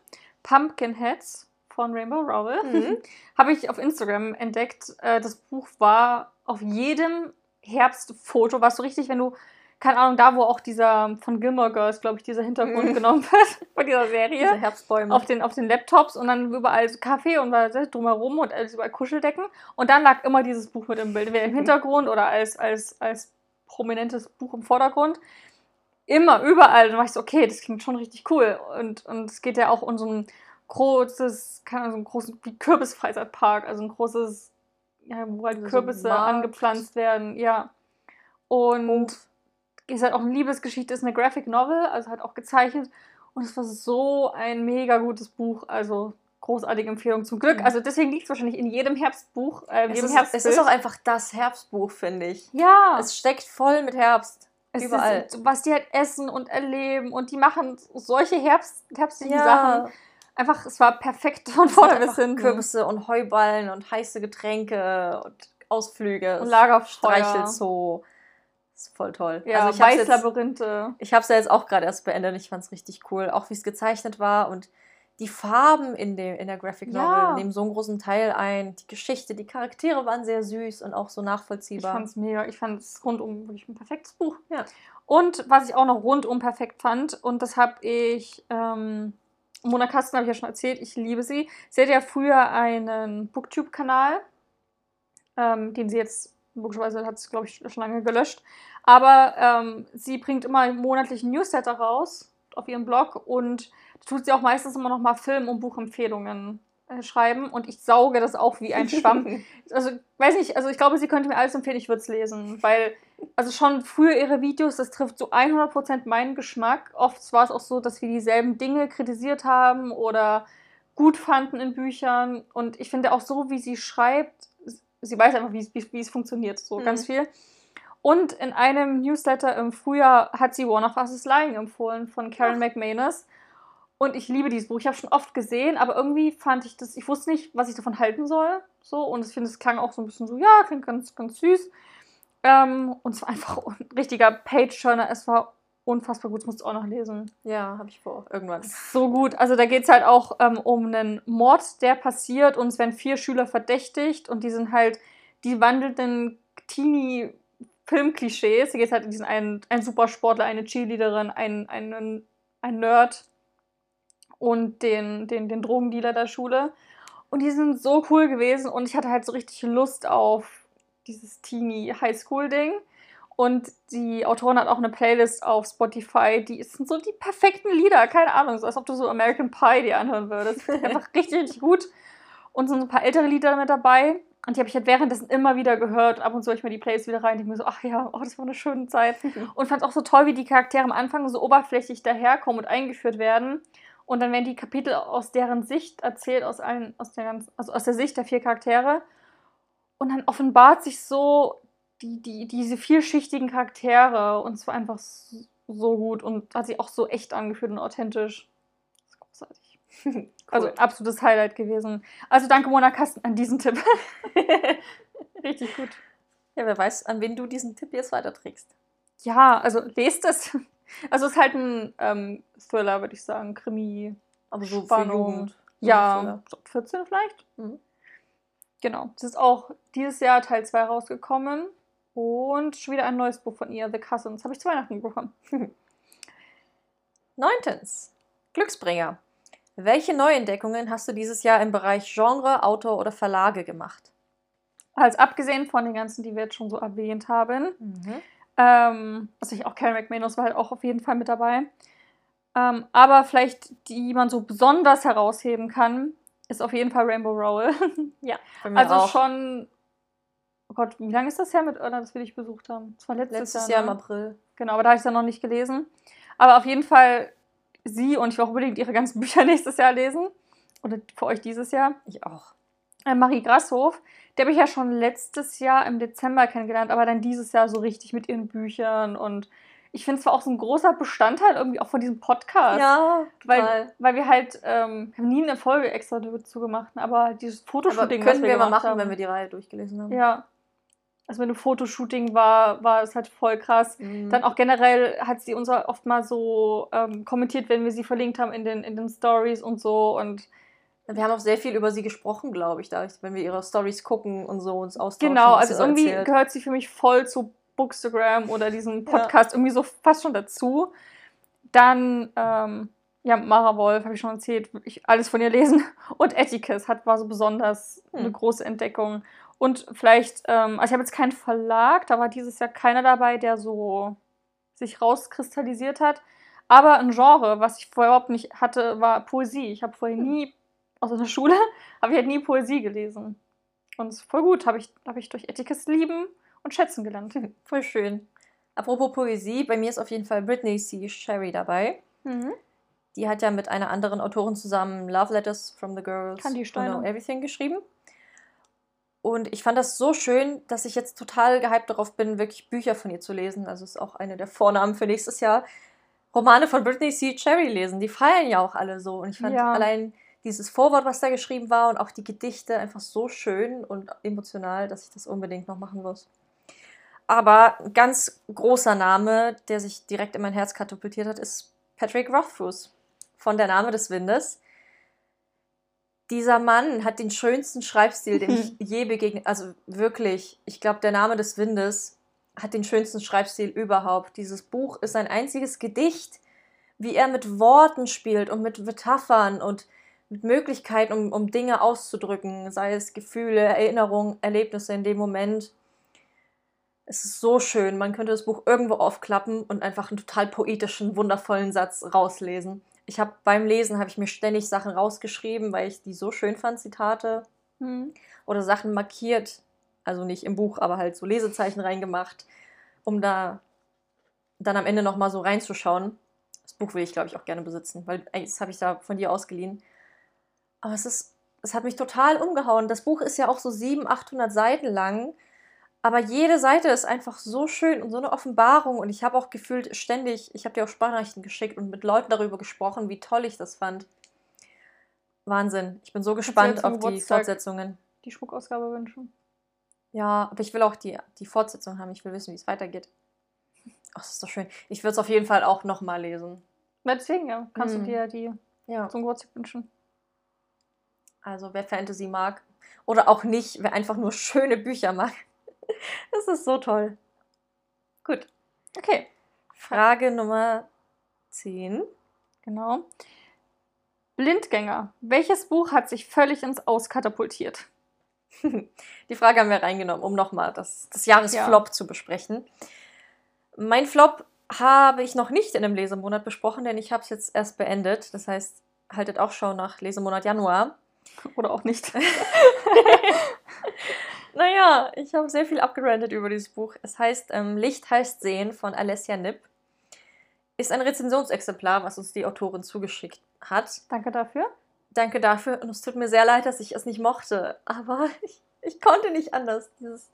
Pumpkinheads von Rainbow Rowell. Mhm. Habe ich auf Instagram entdeckt. Äh, das Buch war auf jedem Herbstfoto, was so richtig, wenn du, keine Ahnung, da wo auch dieser von Gilmore Girls, glaube ich, dieser Hintergrund mhm. genommen wird von dieser Serie. Diese Herbstbäume. Auf den, auf den Laptops und dann überall so Kaffee und drumherum und alles überall Kuscheldecken. Und dann lag immer dieses Buch mit im Bild, entweder im mhm. Hintergrund oder als, als, als prominentes Buch im Vordergrund immer, überall. Dann war ich so, okay, das klingt schon richtig cool. Und, und es geht ja auch um so ein großes, keine Ahnung, so ein großes, wie Kürbisfreizeitpark, also ein großes, ja, wo halt also Kürbisse so angepflanzt werden, ja. Und oh. ist halt auch eine Liebesgeschichte, ist eine Graphic Novel, also halt auch gezeichnet. Und es war so ein mega gutes Buch, also großartige Empfehlung zum Glück. Mhm. Also deswegen liegt es wahrscheinlich in jedem Herbstbuch. Äh, es, jedem ist, es ist auch einfach das Herbstbuch, finde ich. Ja. Es steckt voll mit Herbst. Es Überall. Ist, was die halt essen und erleben und die machen solche Herbst, herbstlichen ja. Sachen. Einfach, es war perfekt von vorne bis hinten. Kürbisse und Heuballen und heiße Getränke und Ausflüge. Und Lagerfeuer. Streichelzoo. Ist voll toll. Ja, also ich Weißlabyrinthe. Ich habe es ja jetzt auch gerade erst beendet. Ich fand es richtig cool. Auch wie es gezeichnet war und die Farben in, dem, in der Graphic Novel ja. nehmen so einen großen Teil ein. Die Geschichte, die Charaktere waren sehr süß und auch so nachvollziehbar. Ich fand es mega. Ich fand es rundum wirklich ein perfektes Buch. Ja. Und was ich auch noch rundum perfekt fand, und das habe ich, ähm, Mona Kasten habe ich ja schon erzählt, ich liebe sie. Sie hat ja früher einen Booktube-Kanal, ähm, den sie jetzt, logischerweise hat es, glaube ich, schon lange gelöscht. Aber ähm, sie bringt immer monatlich einen Newsletter raus auf ihrem Blog und tut sie auch meistens immer noch mal Film- und Buchempfehlungen äh, schreiben und ich sauge das auch wie ein Schwamm. also, weiß nicht, also ich glaube, sie könnte mir alles empfehlen, ich würde es lesen, weil, also schon früher ihre Videos, das trifft so 100% meinen Geschmack. Oft war es auch so, dass wir dieselben Dinge kritisiert haben oder gut fanden in Büchern und ich finde auch so, wie sie schreibt, sie weiß einfach, wie, wie, wie es funktioniert, so mhm. ganz viel. Und in einem Newsletter im Frühjahr hat sie One of Us is Lying empfohlen von Karen Ach. McManus. Und ich liebe dieses Buch. Ich habe schon oft gesehen, aber irgendwie fand ich das, ich wusste nicht, was ich davon halten soll. So, und ich finde, es klang auch so ein bisschen so, ja, klingt ganz, ganz süß. Ähm, und es war einfach ein richtiger Page-Turner. Es war unfassbar gut. Das musst du auch noch lesen. Ja, habe ich vor, irgendwann. So gut. Also da geht es halt auch ähm, um einen Mord, der passiert und es werden vier Schüler verdächtigt und die sind halt die wandelnden Teenie- Filmklischees. Hier geht es halt in diesen einen, ein Supersportler, eine Cheerleaderin, ein, einen, ein Nerd und den, den, den Drogendealer der Schule. Und die sind so cool gewesen und ich hatte halt so richtig Lust auf dieses Teenie Highschool-Ding. Und die Autorin hat auch eine Playlist auf Spotify, die sind so die perfekten Lieder, keine Ahnung, so als ob du so American Pie dir anhören würdest. Einfach richtig, richtig gut. Und so ein paar ältere Lieder mit dabei. Und die habe ich halt währenddessen immer wieder gehört. Ab und zu ich mir die Plays wieder rein. Ich mir so, ach ja, oh, das war eine schöne Zeit. Und fand es auch so toll, wie die Charaktere am Anfang so oberflächlich daherkommen und eingeführt werden. Und dann werden die Kapitel aus deren Sicht erzählt, aus, allen, aus, der, ganzen, also aus der Sicht der vier Charaktere. Und dann offenbart sich so die, die, diese vielschichtigen Charaktere. Und es war einfach so gut und hat sich auch so echt angefühlt und authentisch. Das ist großartig. cool. Also absolutes Highlight gewesen. Also danke Mona Kasten an diesen Tipp. Richtig gut. Ja, wer weiß, an wen du diesen Tipp jetzt weiterträgst. Ja, also lest es. Also es ist halt ein ähm, Thriller, würde ich sagen, Krimi, aber so Spannung. Ja, so 14 vielleicht. Mhm. Genau. Es ist auch dieses Jahr Teil 2 rausgekommen und schon wieder ein neues Buch von ihr, The Cousins. Habe ich zu Weihnachten bekommen. Neuntens. Glücksbringer. Welche Neuentdeckungen hast du dieses Jahr im Bereich Genre, Autor oder Verlage gemacht? Also abgesehen von den ganzen, die wir jetzt schon so erwähnt haben. Mhm. Ähm, also ich auch Karen McManus war halt auch auf jeden Fall mit dabei. Ähm, aber vielleicht, die man so besonders herausheben kann, ist auf jeden Fall Rainbow Rowell. Ja, also auch. schon, oh Gott, wie lange ist das her mit Irland, dass wir dich besucht haben? Das war letztes, letztes Jahr. Jahr im ne? April. Genau, aber da habe ich es ja noch nicht gelesen. Aber auf jeden Fall sie und ich will auch unbedingt ihre ganzen Bücher nächstes Jahr lesen. Oder für euch dieses Jahr. Ich auch. Äh, Marie Grasshof, die habe ich ja schon letztes Jahr im Dezember kennengelernt, aber dann dieses Jahr so richtig mit ihren Büchern. Und ich finde es war auch so ein großer Bestandteil irgendwie auch von diesem Podcast. Ja, Weil, total. weil wir halt, ähm, wir haben nie eine Folge extra dazu gemacht, aber dieses Aber Fotoshooting, können was wir mal machen, haben, wenn wir die Reihe durchgelesen haben. Ja. Also wenn ein Fotoshooting war, war es halt voll krass. Mhm. Dann auch generell hat sie uns oft mal so ähm, kommentiert, wenn wir sie verlinkt haben in den, in den Stories und so. Und Wir haben auch sehr viel über sie gesprochen, glaube ich, dadurch, wenn wir ihre Stories gucken und so uns austauschen. genau, also so irgendwie erzählt. gehört sie für mich voll zu Bookstagram oder diesem Podcast irgendwie so fast schon dazu. Dann, ähm, ja, Mara Wolf, habe ich schon erzählt, ich alles von ihr lesen. Und Atticus hat, war so besonders Hm. eine große Entdeckung. Und vielleicht, ähm, also ich habe jetzt keinen Verlag, da war dieses Jahr keiner dabei, der so sich rauskristallisiert hat. Aber ein Genre, was ich vorher überhaupt nicht hatte, war Poesie. Ich habe vorher Hm. nie, außer der Schule, habe ich halt nie Poesie gelesen. Und voll gut, habe ich, habe ich durch Atticus lieben und schätzen gelernt. Voll schön. Apropos Poesie, bei mir ist auf jeden Fall Britney C. Sherry dabei. Mhm. Die hat ja mit einer anderen Autorin zusammen Love Letters from the Girls Kann die Steine. Everything geschrieben. Und ich fand das so schön, dass ich jetzt total gehypt darauf bin, wirklich Bücher von ihr zu lesen. Also ist auch eine der Vornamen für nächstes Jahr. Romane von Britney C. Cherry lesen. Die feiern ja auch alle so. Und ich fand Ja. allein dieses Vorwort, was da geschrieben war und auch die Gedichte einfach so schön und emotional, dass ich das unbedingt noch machen muss. Aber ein ganz großer Name, der sich direkt in mein Herz katapultiert hat, ist Patrick Rothfuss von Der Name des Windes. Dieser Mann hat den schönsten Schreibstil, den ich je begegnet. Also wirklich, ich glaube, Der Name des Windes hat den schönsten Schreibstil überhaupt. Dieses Buch ist ein einziges Gedicht, wie er mit Worten spielt und mit Metaphern und mit Möglichkeiten, um, um Dinge auszudrücken, sei es Gefühle, Erinnerungen, Erlebnisse in dem Moment. Es ist so schön. Man könnte das Buch irgendwo aufklappen und einfach einen total poetischen, wundervollen Satz rauslesen. Ich habe beim Lesen habe ich mir ständig Sachen rausgeschrieben, weil ich die so schön fand, Zitate Mhm. oder Sachen markiert, also nicht im Buch, aber halt so Lesezeichen reingemacht, um da dann am Ende noch mal so reinzuschauen. Das Buch will ich glaube ich auch gerne besitzen, weil das habe ich da von dir ausgeliehen. Aber es ist, es hat mich total umgehauen. Das Buch ist ja auch so 700, 800 Seiten lang. Aber jede Seite ist einfach so schön und so eine Offenbarung. Und ich habe auch gefühlt ständig, ich habe dir auch Sprachnachrichten geschickt und mit Leuten darüber gesprochen, wie toll ich das fand. Wahnsinn. Ich bin so gespannt auf die? Fortsetzungen. Die Schmuckausgabe wünschen. Ja, aber ich will auch die, die Fortsetzung haben. Ich will wissen, wie es weitergeht. Ach, das ist doch schön. Ich würde es auf jeden Fall auch nochmal lesen. Deswegen, ja, kannst Mhm. du dir die Ja. zum Geburtstag wünschen. Also wer Fantasy mag oder auch nicht, wer einfach nur schöne Bücher mag. Das ist so toll. Gut. Okay, Frage Nummer 10. genau. Blindgänger. Welches Buch hat sich völlig ins Aus katapultiert? Die Frage haben wir reingenommen, um nochmal das, das Jahresflop zu besprechen. Mein Flop habe ich noch nicht in einem Lesemonat besprochen, denn ich habe es jetzt erst beendet. Das heißt, haltet auch Schau nach Lesemonat Januar. Oder auch nicht? Naja, ich habe sehr viel abgerantet über dieses Buch. Es heißt ähm, Licht heißt Sehen von Alessia Nipp. Ist ein Rezensionsexemplar, was uns die Autorin zugeschickt hat. Danke dafür. Danke dafür und es tut mir sehr leid, dass ich es nicht mochte, aber ich, ich konnte nicht anders. Dieses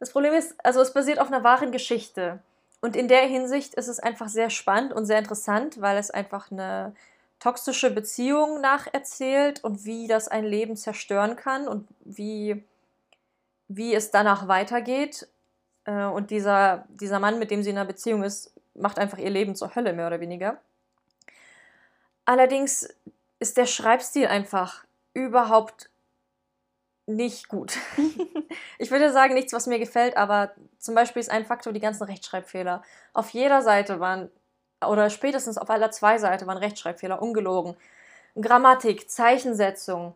das Problem ist, also es basiert auf einer wahren Geschichte und in der Hinsicht ist es einfach sehr spannend und sehr interessant, weil es einfach eine toxische Beziehung nacherzählt und wie das ein Leben zerstören kann und wie, wie es danach weitergeht. Äh, Und dieser, dieser Mann, mit dem sie in einer Beziehung ist, macht einfach ihr Leben zur Hölle, mehr oder weniger. Allerdings ist der Schreibstil einfach überhaupt nicht gut. ich würde sagen, nichts, was mir gefällt, aber zum Beispiel ist ein Faktor die ganzen Rechtschreibfehler. Auf jeder Seite waren, oder spätestens auf aller zwei Seiten waren Rechtschreibfehler, ungelogen. Grammatik, Zeichensetzung,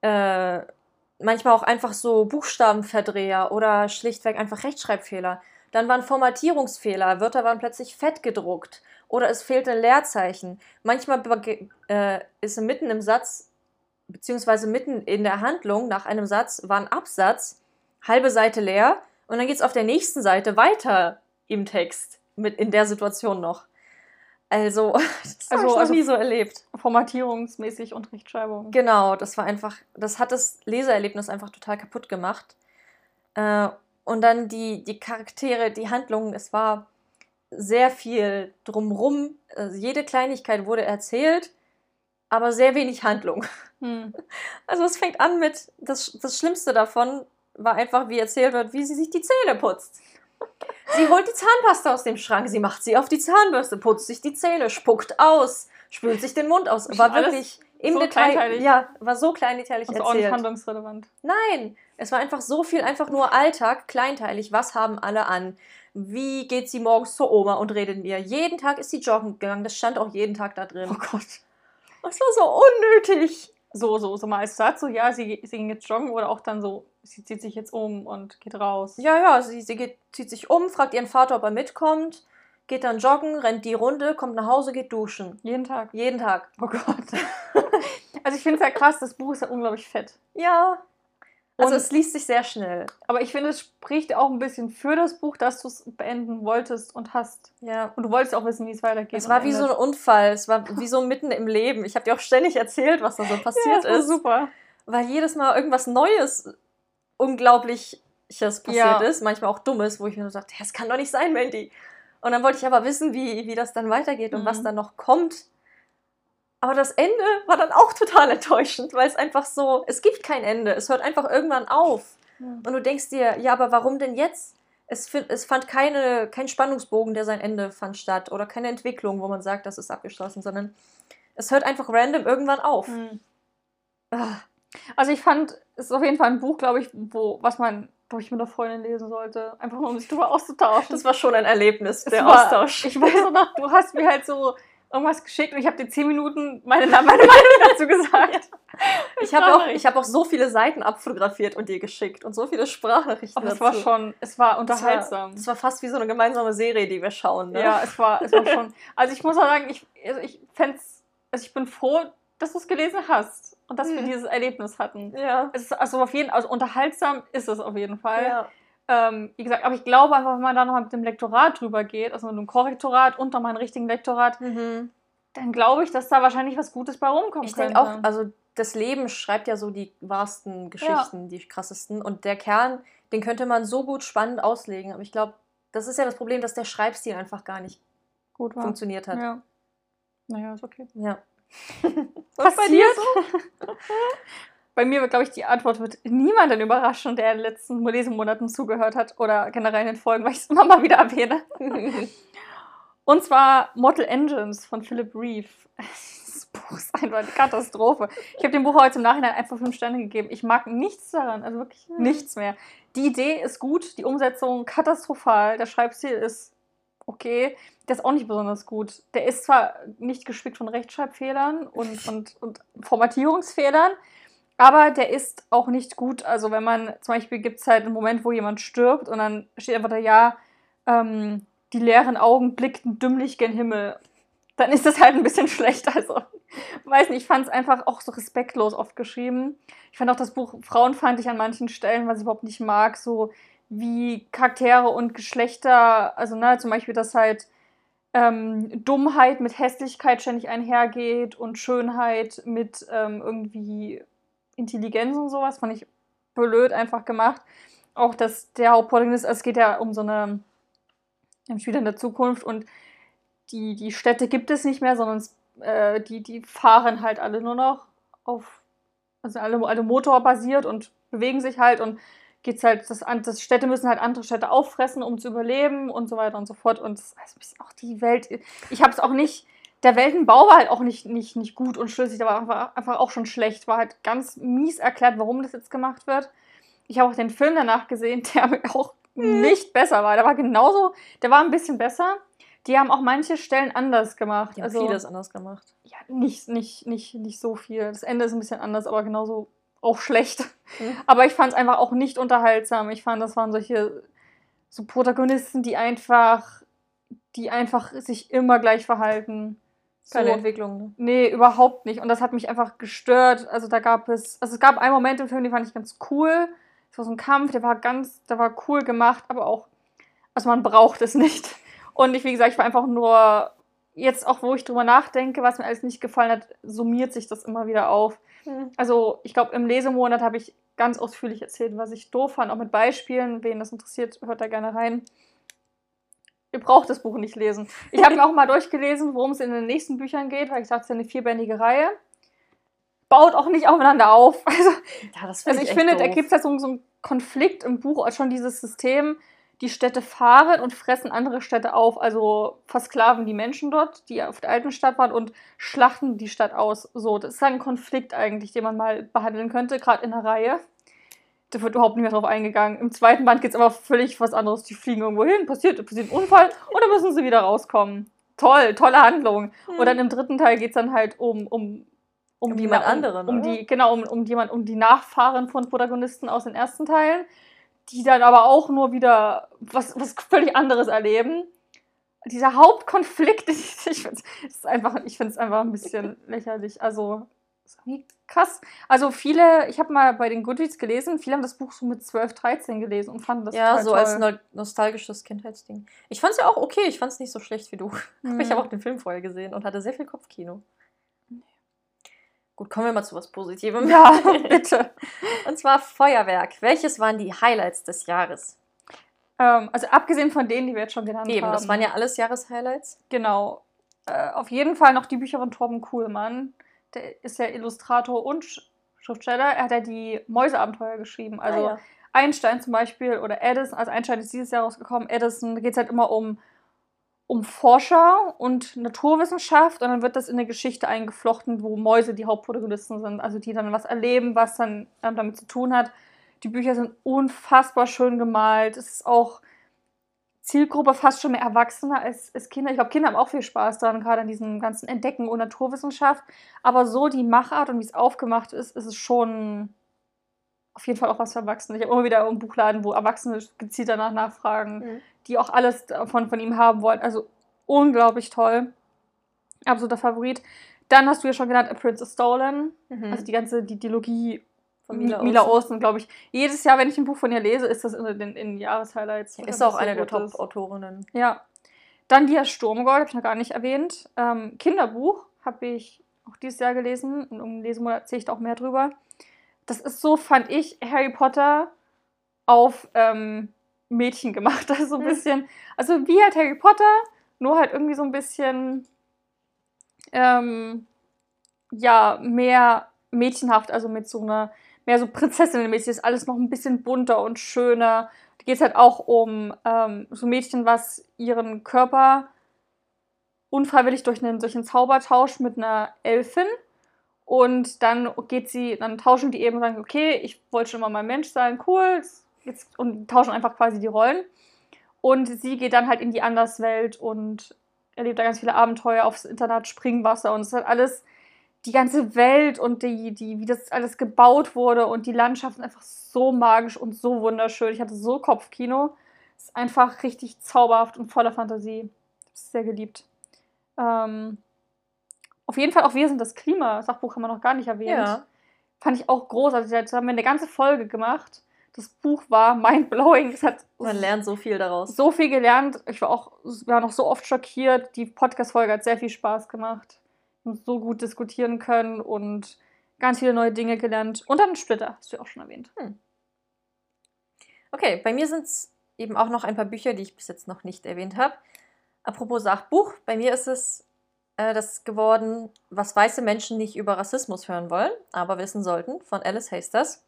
äh, manchmal auch einfach so Buchstabenverdreher oder schlichtweg einfach Rechtschreibfehler. Dann waren Formatierungsfehler, Wörter waren plötzlich fett gedruckt oder es fehlte ein Leerzeichen. Manchmal äh, ist mitten im Satz, beziehungsweise mitten in der Handlung nach einem Satz, war ein Absatz, halbe Seite leer und dann geht es auf der nächsten Seite weiter im Text, mit in der Situation noch. Also, das also, habe ich noch also nie so erlebt. Formatierungsmäßig und Rechtschreibung. Genau, das war einfach, das hat das Leseerlebnis einfach total kaputt gemacht. Äh, und dann die, die Charaktere, die Handlungen, es war sehr viel drumrum. Also jede Kleinigkeit wurde erzählt, aber sehr wenig Handlung. Hm. Also es fängt an mit, das, das Schlimmste davon war einfach, wie erzählt wird, wie sie sich die Zähne putzt. Sie holt die Zahnpasta aus dem Schrank, sie macht sie auf die Zahnbürste, putzt sich die Zähne, spuckt aus, spült sich den Mund aus. War wirklich im so Detail. Ja, war so kleinteilig also erzählt. Auch nicht handlungsrelevant. Nein, es war einfach so viel, einfach nur Alltag, kleinteilig. Was haben alle an? Wie geht sie morgens zur Oma und redet mit ihr? Jeden Tag ist sie joggen gegangen. Das stand auch jeden Tag da drin. Oh Gott. Das war so unnötig. So, so, so mal als Satz, so, ja, sie, sie ging jetzt joggen oder auch dann so, sie zieht sich jetzt um und geht raus. Ja, ja, sie, sie geht, zieht sich um, fragt ihren Vater, ob er mitkommt, geht dann joggen, rennt die Runde, kommt nach Hause, geht duschen. Jeden Tag. Jeden Tag. Oh Gott. also ich finde es ja krass, das Buch ist ja unglaublich fett. Ja, also es liest sich sehr schnell. Aber ich finde, es spricht auch ein bisschen für das Buch, dass du es beenden wolltest und hast. Ja. Und du wolltest auch wissen, wie es weitergeht. Es war wie so ein Unfall. Es war wie so mitten im Leben. Ich habe dir auch ständig erzählt, was da so passiert ja, das ist. super. Weil jedes Mal irgendwas Neues, Unglaubliches passiert ja. ist. Manchmal auch Dummes, wo ich mir so dachte, das kann doch nicht sein, Mandy. Und dann wollte ich aber wissen, wie, wie das dann weitergeht und mhm. was dann noch kommt. Aber das Ende war dann auch total enttäuschend, weil es einfach so, es gibt kein Ende, es hört einfach irgendwann auf. Und du denkst dir, ja, aber warum denn jetzt? Es, es fand keine, kein Spannungsbogen, der sein Ende fand, statt oder keine Entwicklung, wo man sagt, das ist abgeschlossen, sondern es hört einfach random irgendwann auf. Mhm. Also ich fand, es ist auf jeden Fall ein Buch, glaube ich, wo, was man, glaube ich, mit einer Freundin lesen sollte, einfach nur um sich darüber auszutauschen. Das war schon ein Erlebnis, der war, Austausch. Ich weiß noch, du hast mir halt so irgendwas geschickt und ich habe dir zehn Minuten meine, meine Meinung dazu gesagt. Ich habe auch, hab auch so viele Seiten abfotografiert und dir geschickt und so viele Sprachnachrichten. Aber es war schon, es war unterhaltsam. Es war, war, fast wie so eine gemeinsame Serie, die wir schauen. Ne? Ja, es war, es war schon. Also ich muss auch sagen, ich, also ich fände also ich bin froh, dass du es gelesen hast und dass hm. wir dieses Erlebnis hatten. Ja. Es ist also auf jeden also unterhaltsam ist es auf jeden Fall. Ja. Ähm, wie gesagt, aber ich glaube einfach, wenn man da nochmal mit dem Lektorat drüber geht, also mit einem Korrektorat und nochmal einem richtigen Lektorat, mhm. dann glaube ich, dass da wahrscheinlich was Gutes bei rumkommt. Ich denke auch, also das Leben schreibt ja so die wahrsten Geschichten, ja. die krassesten. Und der Kern, den könnte man so gut spannend auslegen. Aber ich glaube, das ist ja das Problem, dass der Schreibstil einfach gar nicht gut war. funktioniert hat. Ja. Naja, ist okay. Ja. was passiert? So? bei mir, glaube ich, die Antwort wird niemanden überraschen, der in den letzten Lesemonaten zugehört hat oder generell in den Folgen, weil ich es immer mal wieder erwähne. Und zwar Mortal Engines von Philip Reeve. Das Buch ist einfach eine Katastrophe. Ich habe dem Buch heute im Nachhinein einfach fünf Sterne gegeben. Ich mag nichts daran, also wirklich mhm. nichts mehr. Die Idee ist gut, die Umsetzung katastrophal, der Schreibstil ist okay, der ist auch nicht besonders gut. Der ist zwar nicht gespickt von Rechtschreibfehlern und, und, und Formatierungsfehlern, aber der ist auch nicht gut. Also wenn man, zum Beispiel gibt es halt einen Moment, wo jemand stirbt und dann steht einfach da, ja, ähm, die leeren Augen blickten dümmlich gen Himmel. Dann ist das halt ein bisschen schlecht. Also, weiß nicht, ich fand es einfach auch so respektlos oft geschrieben. Ich fand auch das Buch frauenfeindlich an manchen Stellen, was ich überhaupt nicht mag, so wie Charaktere und Geschlechter, also ne, zum Beispiel, dass halt ähm, Dummheit mit Hässlichkeit ständig einhergeht und Schönheit mit ähm, irgendwie Intelligenz und sowas, fand ich blöd einfach gemacht. Auch dass der Hauptprotagonist, also es geht ja um so eine um Spiel in der Zukunft und die, die Städte gibt es nicht mehr, sondern äh, die, die fahren halt alle nur noch auf, also alle, alle motorbasiert und bewegen sich halt und geht's halt, das, das Städte müssen halt andere Städte auffressen, um zu überleben und so weiter und so fort. Und das ist auch die Welt. Ich habe es auch nicht der Weltenbau war halt auch nicht, nicht, nicht gut und schlüssig, war einfach, einfach auch schon schlecht. War halt ganz mies erklärt, warum das jetzt gemacht wird. Ich habe auch den Film danach gesehen, der auch hm. nicht besser war. Der war genauso, der war ein bisschen besser. Die haben auch manche Stellen anders gemacht. Die haben also, vieles anders gemacht. Ja, nicht, nicht, nicht, nicht so viel. Das Ende ist ein bisschen anders, aber genauso auch schlecht. Mhm. Aber ich fand es einfach auch nicht unterhaltsam. Ich fand, das waren solche so Protagonisten, die einfach, die einfach sich immer gleich verhalten. Keine so. Entwicklung. Ne? Nee, überhaupt nicht. Und das hat mich einfach gestört. Also da gab es, also es gab einen Moment im Film, den fand ich ganz cool. Es war so ein Kampf, der war ganz, der war cool gemacht, aber auch, also man braucht es nicht. Und ich, wie gesagt, ich war einfach nur, jetzt auch, wo ich drüber nachdenke, was mir alles nicht gefallen hat, summiert sich das immer wieder auf. Mhm. Also ich glaube, im Lesemonat habe ich ganz ausführlich erzählt, was ich doof fand, auch mit Beispielen. Wen das interessiert, hört da gerne rein. Ihr braucht das Buch nicht lesen. Ich habe mir auch mal durchgelesen, worum es in den nächsten Büchern geht, weil ich dachte, es ist eine vierbändige Reihe. Baut auch nicht aufeinander auf. Also, ja, das find also ich, ich finde, da gibt es halt so, so einen Konflikt im Buch, schon dieses System, die Städte fahren und fressen andere Städte auf, also versklaven die Menschen dort, die auf der alten Stadt waren und schlachten die Stadt aus. So, das ist ein Konflikt eigentlich, den man mal behandeln könnte, gerade in der Reihe. Da wird überhaupt nicht mehr drauf eingegangen. Im zweiten Band geht es aber völlig was anderes. Die fliegen irgendwo hin, passiert, passiert ein Unfall und dann müssen sie wieder rauskommen. Toll, tolle Handlung. Mhm. Und dann im dritten Teil geht es dann halt um, um, um, um jemand anderen. Um, um die, genau, um, um jemand, um die Nachfahren von Protagonisten aus den ersten Teilen, die dann aber auch nur wieder was, was völlig anderes erleben. Dieser Hauptkonflikt, ich finde es einfach, einfach ein bisschen lächerlich. Also, wie krass. Also viele, ich habe mal bei den Goodreads gelesen, viele haben das Buch so mit 12, 13 gelesen und fanden das Ja, so toll. als no nostalgisches Kindheitsding. Ich fand es ja auch okay, ich fand es nicht so schlecht wie du. Mhm. Ich habe auch den Film vorher gesehen und hatte sehr viel Kopfkino. Gut, kommen wir mal zu was Positivem. Ja, bitte. und zwar Feuerwerk. Welches waren die Highlights des Jahres? Ähm, also abgesehen von denen, die wir jetzt schon genannt Eben, haben. Eben, das waren ja alles Jahreshighlights. Genau. Äh, auf jeden Fall noch die Bücher von Torben Kuhlmann der ist ja Illustrator und Schriftsteller. Er hat ja die Mäuseabenteuer geschrieben. Ah, also ah, ja. Einstein zum Beispiel oder Edison, also Einstein ist dieses Jahr rausgekommen, Edison, da geht es halt immer um, um Forscher und Naturwissenschaft und dann wird das in eine Geschichte eingeflochten, wo Mäuse die Hauptprotagonisten sind, also die dann was erleben, was dann damit zu tun hat. Die Bücher sind unfassbar schön gemalt. Es ist auch Zielgruppe fast schon mehr Erwachsene als, als Kinder. Ich glaube, Kinder haben auch viel Spaß daran, gerade an diesem ganzen Entdecken und Naturwissenschaft. Aber so die Machart und wie es aufgemacht ist, ist es schon auf jeden Fall auch was für Erwachsene. Ich habe immer wieder einen Buchladen, wo Erwachsene gezielt danach nachfragen, mhm. die auch alles von, von ihm haben wollen. Also unglaublich toll. Absoluter Favorit. Dann hast du ja schon genannt A Princess Stolen. Mhm. Also die ganze die Dilogie von Mila, Mila Olsen, glaube ich. Jedes Jahr, wenn ich ein Buch von ihr lese, ist das in den in Jahreshighlights. Ja, ist auch eine der Top-Autorinnen. Ja. Dann die Sturmgold, habe ich noch gar nicht erwähnt. Ähm, Kinderbuch habe ich auch dieses Jahr gelesen. Und um Lesemonat erzähle ich da auch mehr drüber. Das ist so, fand ich, Harry Potter auf ähm, Mädchen gemacht. Also so ein hm. bisschen, also wie halt Harry Potter, nur halt irgendwie so ein bisschen, ähm, ja, mehr mädchenhaft, also mit so einer mehr so Prinzessinnenmäßig, ist alles noch ein bisschen bunter und schöner. Da geht es halt auch um ähm, so Mädchen, was ihren Körper unfreiwillig durch einen, durch einen Zaubertausch mit einer Elfin und dann geht sie, dann tauschen die eben und sagen, okay, ich wollte schon immer mal Mensch sein, cool, jetzt, und tauschen einfach quasi die Rollen. Und sie geht dann halt in die Anderswelt und erlebt da ganz viele Abenteuer aufs Internat Springwasser und es ist halt alles die ganze Welt und die, die, wie das alles gebaut wurde und die Landschaften einfach so magisch und so wunderschön. Ich hatte so Kopfkino. Es ist einfach richtig zauberhaft und voller Fantasie. Ich habe es sehr geliebt. Ähm, auf jeden Fall auch Wir sind das Klima. Sachbuch haben wir noch gar nicht erwähnt. Ja. Fand ich auch großartig. Jetzt haben wir eine ganze Folge gemacht. Das Buch war mindblowing. Es hat Man lernt so viel daraus. So viel gelernt. Ich war auch war noch so oft schockiert. Die Podcast-Folge hat sehr viel Spaß gemacht so gut diskutieren können und ganz viele neue Dinge gelernt. Und dann Splitter, hast du ja auch schon erwähnt. Hm. Okay, bei mir sind es eben auch noch ein paar Bücher, die ich bis jetzt noch nicht erwähnt habe. Apropos Sachbuch, bei mir ist es äh, das geworden, was weiße Menschen nicht über Rassismus hören wollen, aber wissen sollten, von Alice Hasters.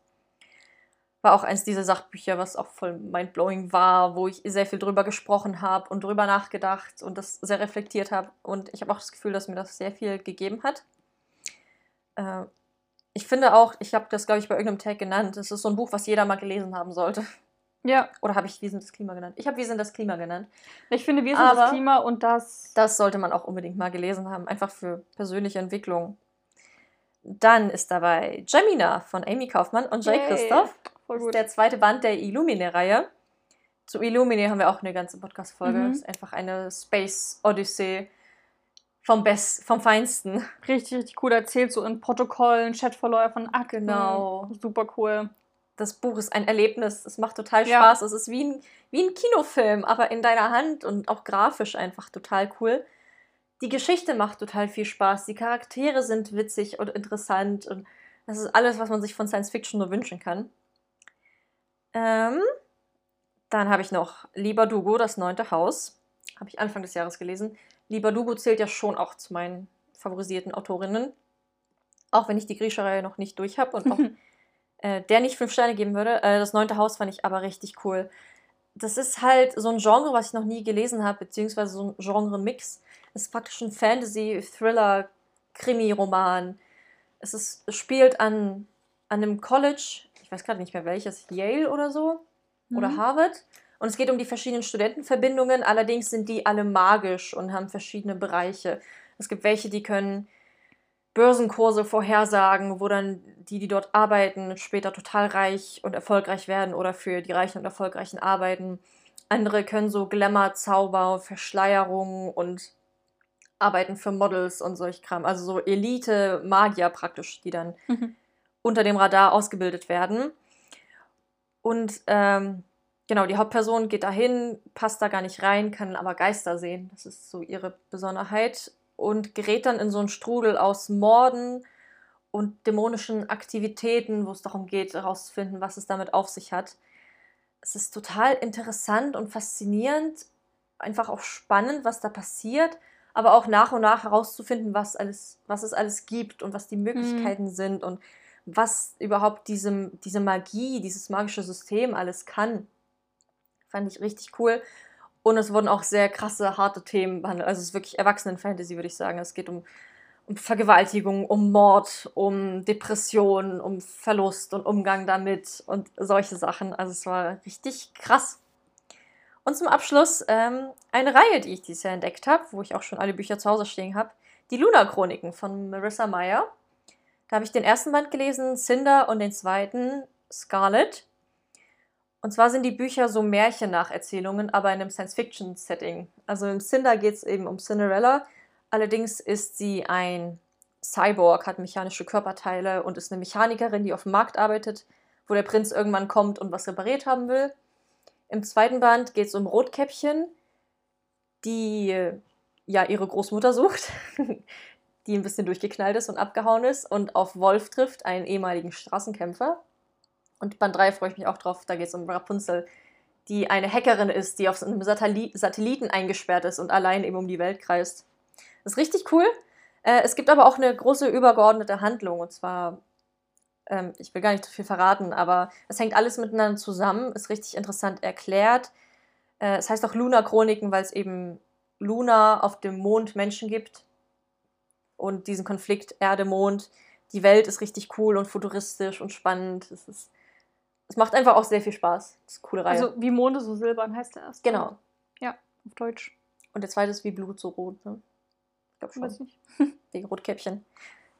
War auch eins dieser Sachbücher, was auch voll mindblowing war, wo ich sehr viel drüber gesprochen habe und drüber nachgedacht und das sehr reflektiert habe. Und ich habe auch das Gefühl, dass mir das sehr viel gegeben hat. Äh, ich finde auch, ich habe das, glaube ich, bei irgendeinem Tag genannt, es ist so ein Buch, was jeder mal gelesen haben sollte. Ja. Oder habe ich Wir sind das Klima genannt? Ich habe Wir sind das Klima genannt. Ich finde, Wir sind Aber das Klima und das. Das sollte man auch unbedingt mal gelesen haben, einfach für persönliche Entwicklung. Dann ist dabei Gemina von Amy Kaufmann und Jay Yay. Christoph. Voll Das ist gut. der zweite Band der Illumine-Reihe. Zu Illumine haben wir auch eine ganze Podcast-Folge. Mhm. Das ist einfach eine Space Odyssey vom Best, vom Feinsten. Richtig, richtig cool erzählt, so in Protokollen, Chatverläufen, Akten. Genau. Super cool. Das Buch ist ein Erlebnis. Es macht total Ja. Spaß. Es ist wie ein, wie ein Kinofilm, aber in deiner Hand und auch grafisch einfach total cool. Die Geschichte macht total viel Spaß. Die Charaktere sind witzig und interessant und das ist alles, was man sich von Science Fiction nur wünschen kann. Ähm, dann habe ich noch Lieber Dugo, das neunte Haus. Habe ich Anfang des Jahres gelesen. Lieber Dugo zählt ja schon auch zu meinen favorisierten Autorinnen. Auch wenn ich die Griecherei noch nicht durch habe und auch äh, der nicht fünf Sterne geben würde. Äh, das neunte Haus fand ich aber richtig cool. Das ist halt so ein Genre, was ich noch nie gelesen habe, beziehungsweise so ein Genre-Mix. Es ist praktisch ein Fantasy, Thriller, Krimi-Roman. Es, ist, es spielt an, an einem College, weiß gerade nicht mehr welches, Yale oder so, oder Mhm. Harvard. Und es geht um die verschiedenen Studentenverbindungen, allerdings sind die alle magisch und haben verschiedene Bereiche. Es gibt welche, die können Börsenkurse vorhersagen, wo dann die, die dort arbeiten, später total reich und erfolgreich werden oder für die Reichen und Erfolgreichen arbeiten. Andere können so Glamour, Zauber, Verschleierung und arbeiten für Models und solch Kram. Also so Elite-Magier praktisch, die dann Mhm. Unter dem Radar ausgebildet werden. Und ähm, genau, die Hauptperson geht dahin, passt da gar nicht rein, kann aber Geister sehen. Das ist so ihre Besonderheit. Und gerät dann in so einen Strudel aus Morden und dämonischen Aktivitäten, wo es darum geht, herauszufinden, was es damit auf sich hat. Es ist total interessant und faszinierend, einfach auch spannend, was da passiert, aber auch nach und nach herauszufinden, was, alles, was es alles gibt und was die Möglichkeiten sind und was überhaupt diese, diese Magie, dieses magische System alles kann. Fand ich richtig cool. Und es wurden auch sehr krasse, harte Themen behandelt. Also es ist wirklich Erwachsenen-Fantasy, würde ich sagen. Es geht um, um Vergewaltigung, um Mord, um Depression, um Verlust und Umgang damit und solche Sachen. Also es war richtig krass. Und zum Abschluss ähm, eine Reihe, die ich dieses Jahr entdeckt habe, wo ich auch schon alle Bücher zu Hause stehen habe. Die Luna-Chroniken von Marissa Meyer. Da habe ich den ersten Band gelesen, Cinder, und den zweiten, Scarlet. Und zwar sind die Bücher so Märchen-Nacherzählungen, aber in einem Science-Fiction-Setting. Also im Cinder geht es eben um Cinderella. Allerdings ist sie ein Cyborg, hat mechanische Körperteile und ist eine Mechanikerin, die auf dem Markt arbeitet, wo der Prinz irgendwann kommt und was repariert haben will. Im zweiten Band geht es um Rotkäppchen, die ja ihre Großmutter sucht, die ein bisschen durchgeknallt ist und abgehauen ist und auf Wolf trifft, einen ehemaligen Straßenkämpfer. Und Band 3 freue ich mich auch drauf, da geht es um Rapunzel, die eine Hackerin ist, die auf einem Satelli Satelliten eingesperrt ist und allein eben um die Welt kreist. Das ist richtig cool. Äh, es gibt aber auch eine große übergeordnete Handlung und zwar, ähm, ich will gar nicht zu viel verraten, aber es hängt alles miteinander zusammen, ist richtig interessant erklärt. Äh, es heißt auch Luna-Chroniken, weil es eben Luna auf dem Mond Menschen gibt und diesen Konflikt Erde-Mond. Die Welt ist richtig cool und futuristisch und spannend. Es, ist, es macht einfach auch sehr viel Spaß. Das ist eine coole Reihe. Also wie Monde so silbern heißt der erste. genau. Auf Deutsch. Und der zweite ist wie Blut so rot. Ne? Ich glaube Weiß schon. nicht. Wegen Rotkäppchen.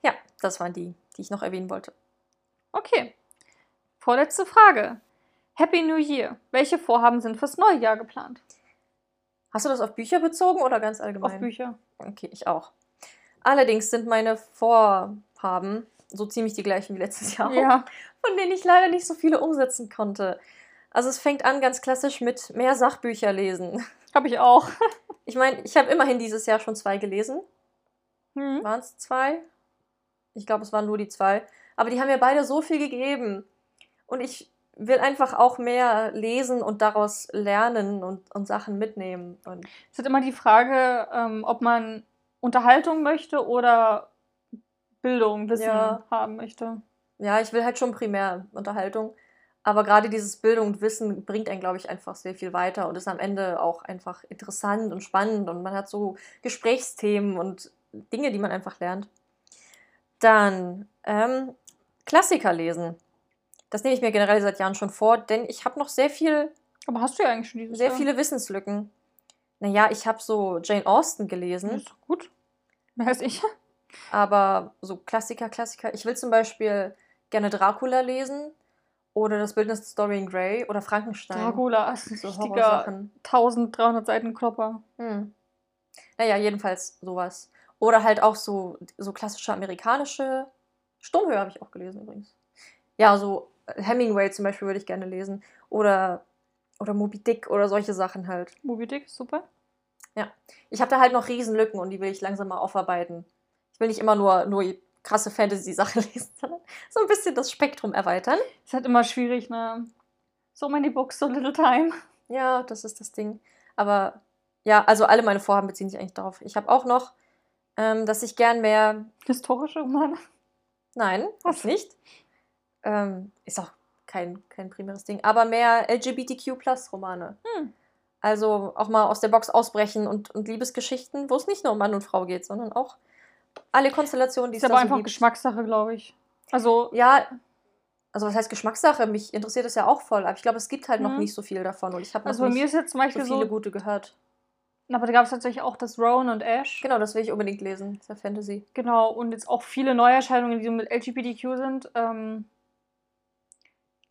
Ja, das waren die, die ich noch erwähnen wollte. Okay. Vorletzte Frage. Happy New Year. Welche Vorhaben sind fürs neue Jahr geplant? Hast du das auf Bücher bezogen oder ganz allgemein? Auf Bücher. Okay, ich auch. Allerdings sind meine Vorhaben so ziemlich die gleichen wie letztes Jahr, Ja. von denen ich leider nicht so viele umsetzen konnte. Also es fängt an ganz klassisch mit mehr Sachbücher lesen. Habe ich auch. Ich meine, ich habe immerhin dieses Jahr schon zwei gelesen. Hm. Waren es zwei? Ich glaube, es waren nur die zwei. Aber die haben mir beide so viel gegeben. Und ich will einfach auch mehr lesen und daraus lernen und, und Sachen mitnehmen. Und Es ist immer die Frage, ähm, ob man Unterhaltung möchte oder Bildung, Wissen Ja. haben möchte. ja, ich will halt schon primär Unterhaltung. Aber gerade dieses Bildung und Wissen bringt einen, glaube ich, einfach sehr viel weiter und ist am Ende auch einfach interessant und spannend und man hat so Gesprächsthemen und Dinge, die man einfach lernt. Dann ähm, Klassiker lesen. Das nehme ich mir generell seit Jahren schon vor, denn ich habe noch sehr viel, Aber hast du ja eigentlich schon dieses sehr Jahr. viele Wissenslücken. Naja, ich habe so Jane Austen gelesen. Das ist doch gut. Mehr als ich. Aber so Klassiker, Klassiker. Ich will zum Beispiel gerne Dracula lesen oder das Bildnis des Dorian Gray oder Frankenstein. Dracula ist ein so richtiger Horrorsachen. 1300 Seiten Klopper. Hm. Naja, jedenfalls sowas. Oder halt auch so, so klassische amerikanische. Sturmhöhe habe ich auch gelesen übrigens. Ja, so Hemingway zum Beispiel würde ich gerne lesen. Oder, oder Moby Dick oder solche Sachen halt. Moby Dick, super. Ich habe da halt noch Riesenlücken und die will ich langsam mal aufarbeiten. Ich will nicht immer nur, nur krasse Fantasy-Sachen lesen, sondern so ein bisschen das Spektrum erweitern. Ist halt immer schwierig, ne? So many books, so little time. Ja, das ist das Ding. Aber ja, also alle meine Vorhaben beziehen sich eigentlich darauf. Ich habe auch noch, ähm, dass ich gern mehr. Historische Romane. Nein, das nicht. Ähm, ist auch kein, kein primäres Ding. Aber mehr LGBTQ-Plus-Romane. Hm. Also auch mal aus der Box ausbrechen und, und Liebesgeschichten, wo es nicht nur um Mann und Frau geht, sondern auch alle Konstellationen, die Ist es aber da so einfach gibt. Geschmackssache, glaube ich. Also, Ja, also was heißt Geschmackssache? Mich interessiert das ja auch voll, aber ich glaube, es gibt halt noch Mhm. nicht so viel davon und ich habe also noch bei mir ist jetzt zum so Beispiel viele so. gute gehört. aber da gab es tatsächlich auch das Rowan und Ash. Genau, das will ich unbedingt lesen. Das ist ja Fantasy. Genau, und jetzt auch viele Neuerscheinungen, die so mit LGBTQ sind. Ähm,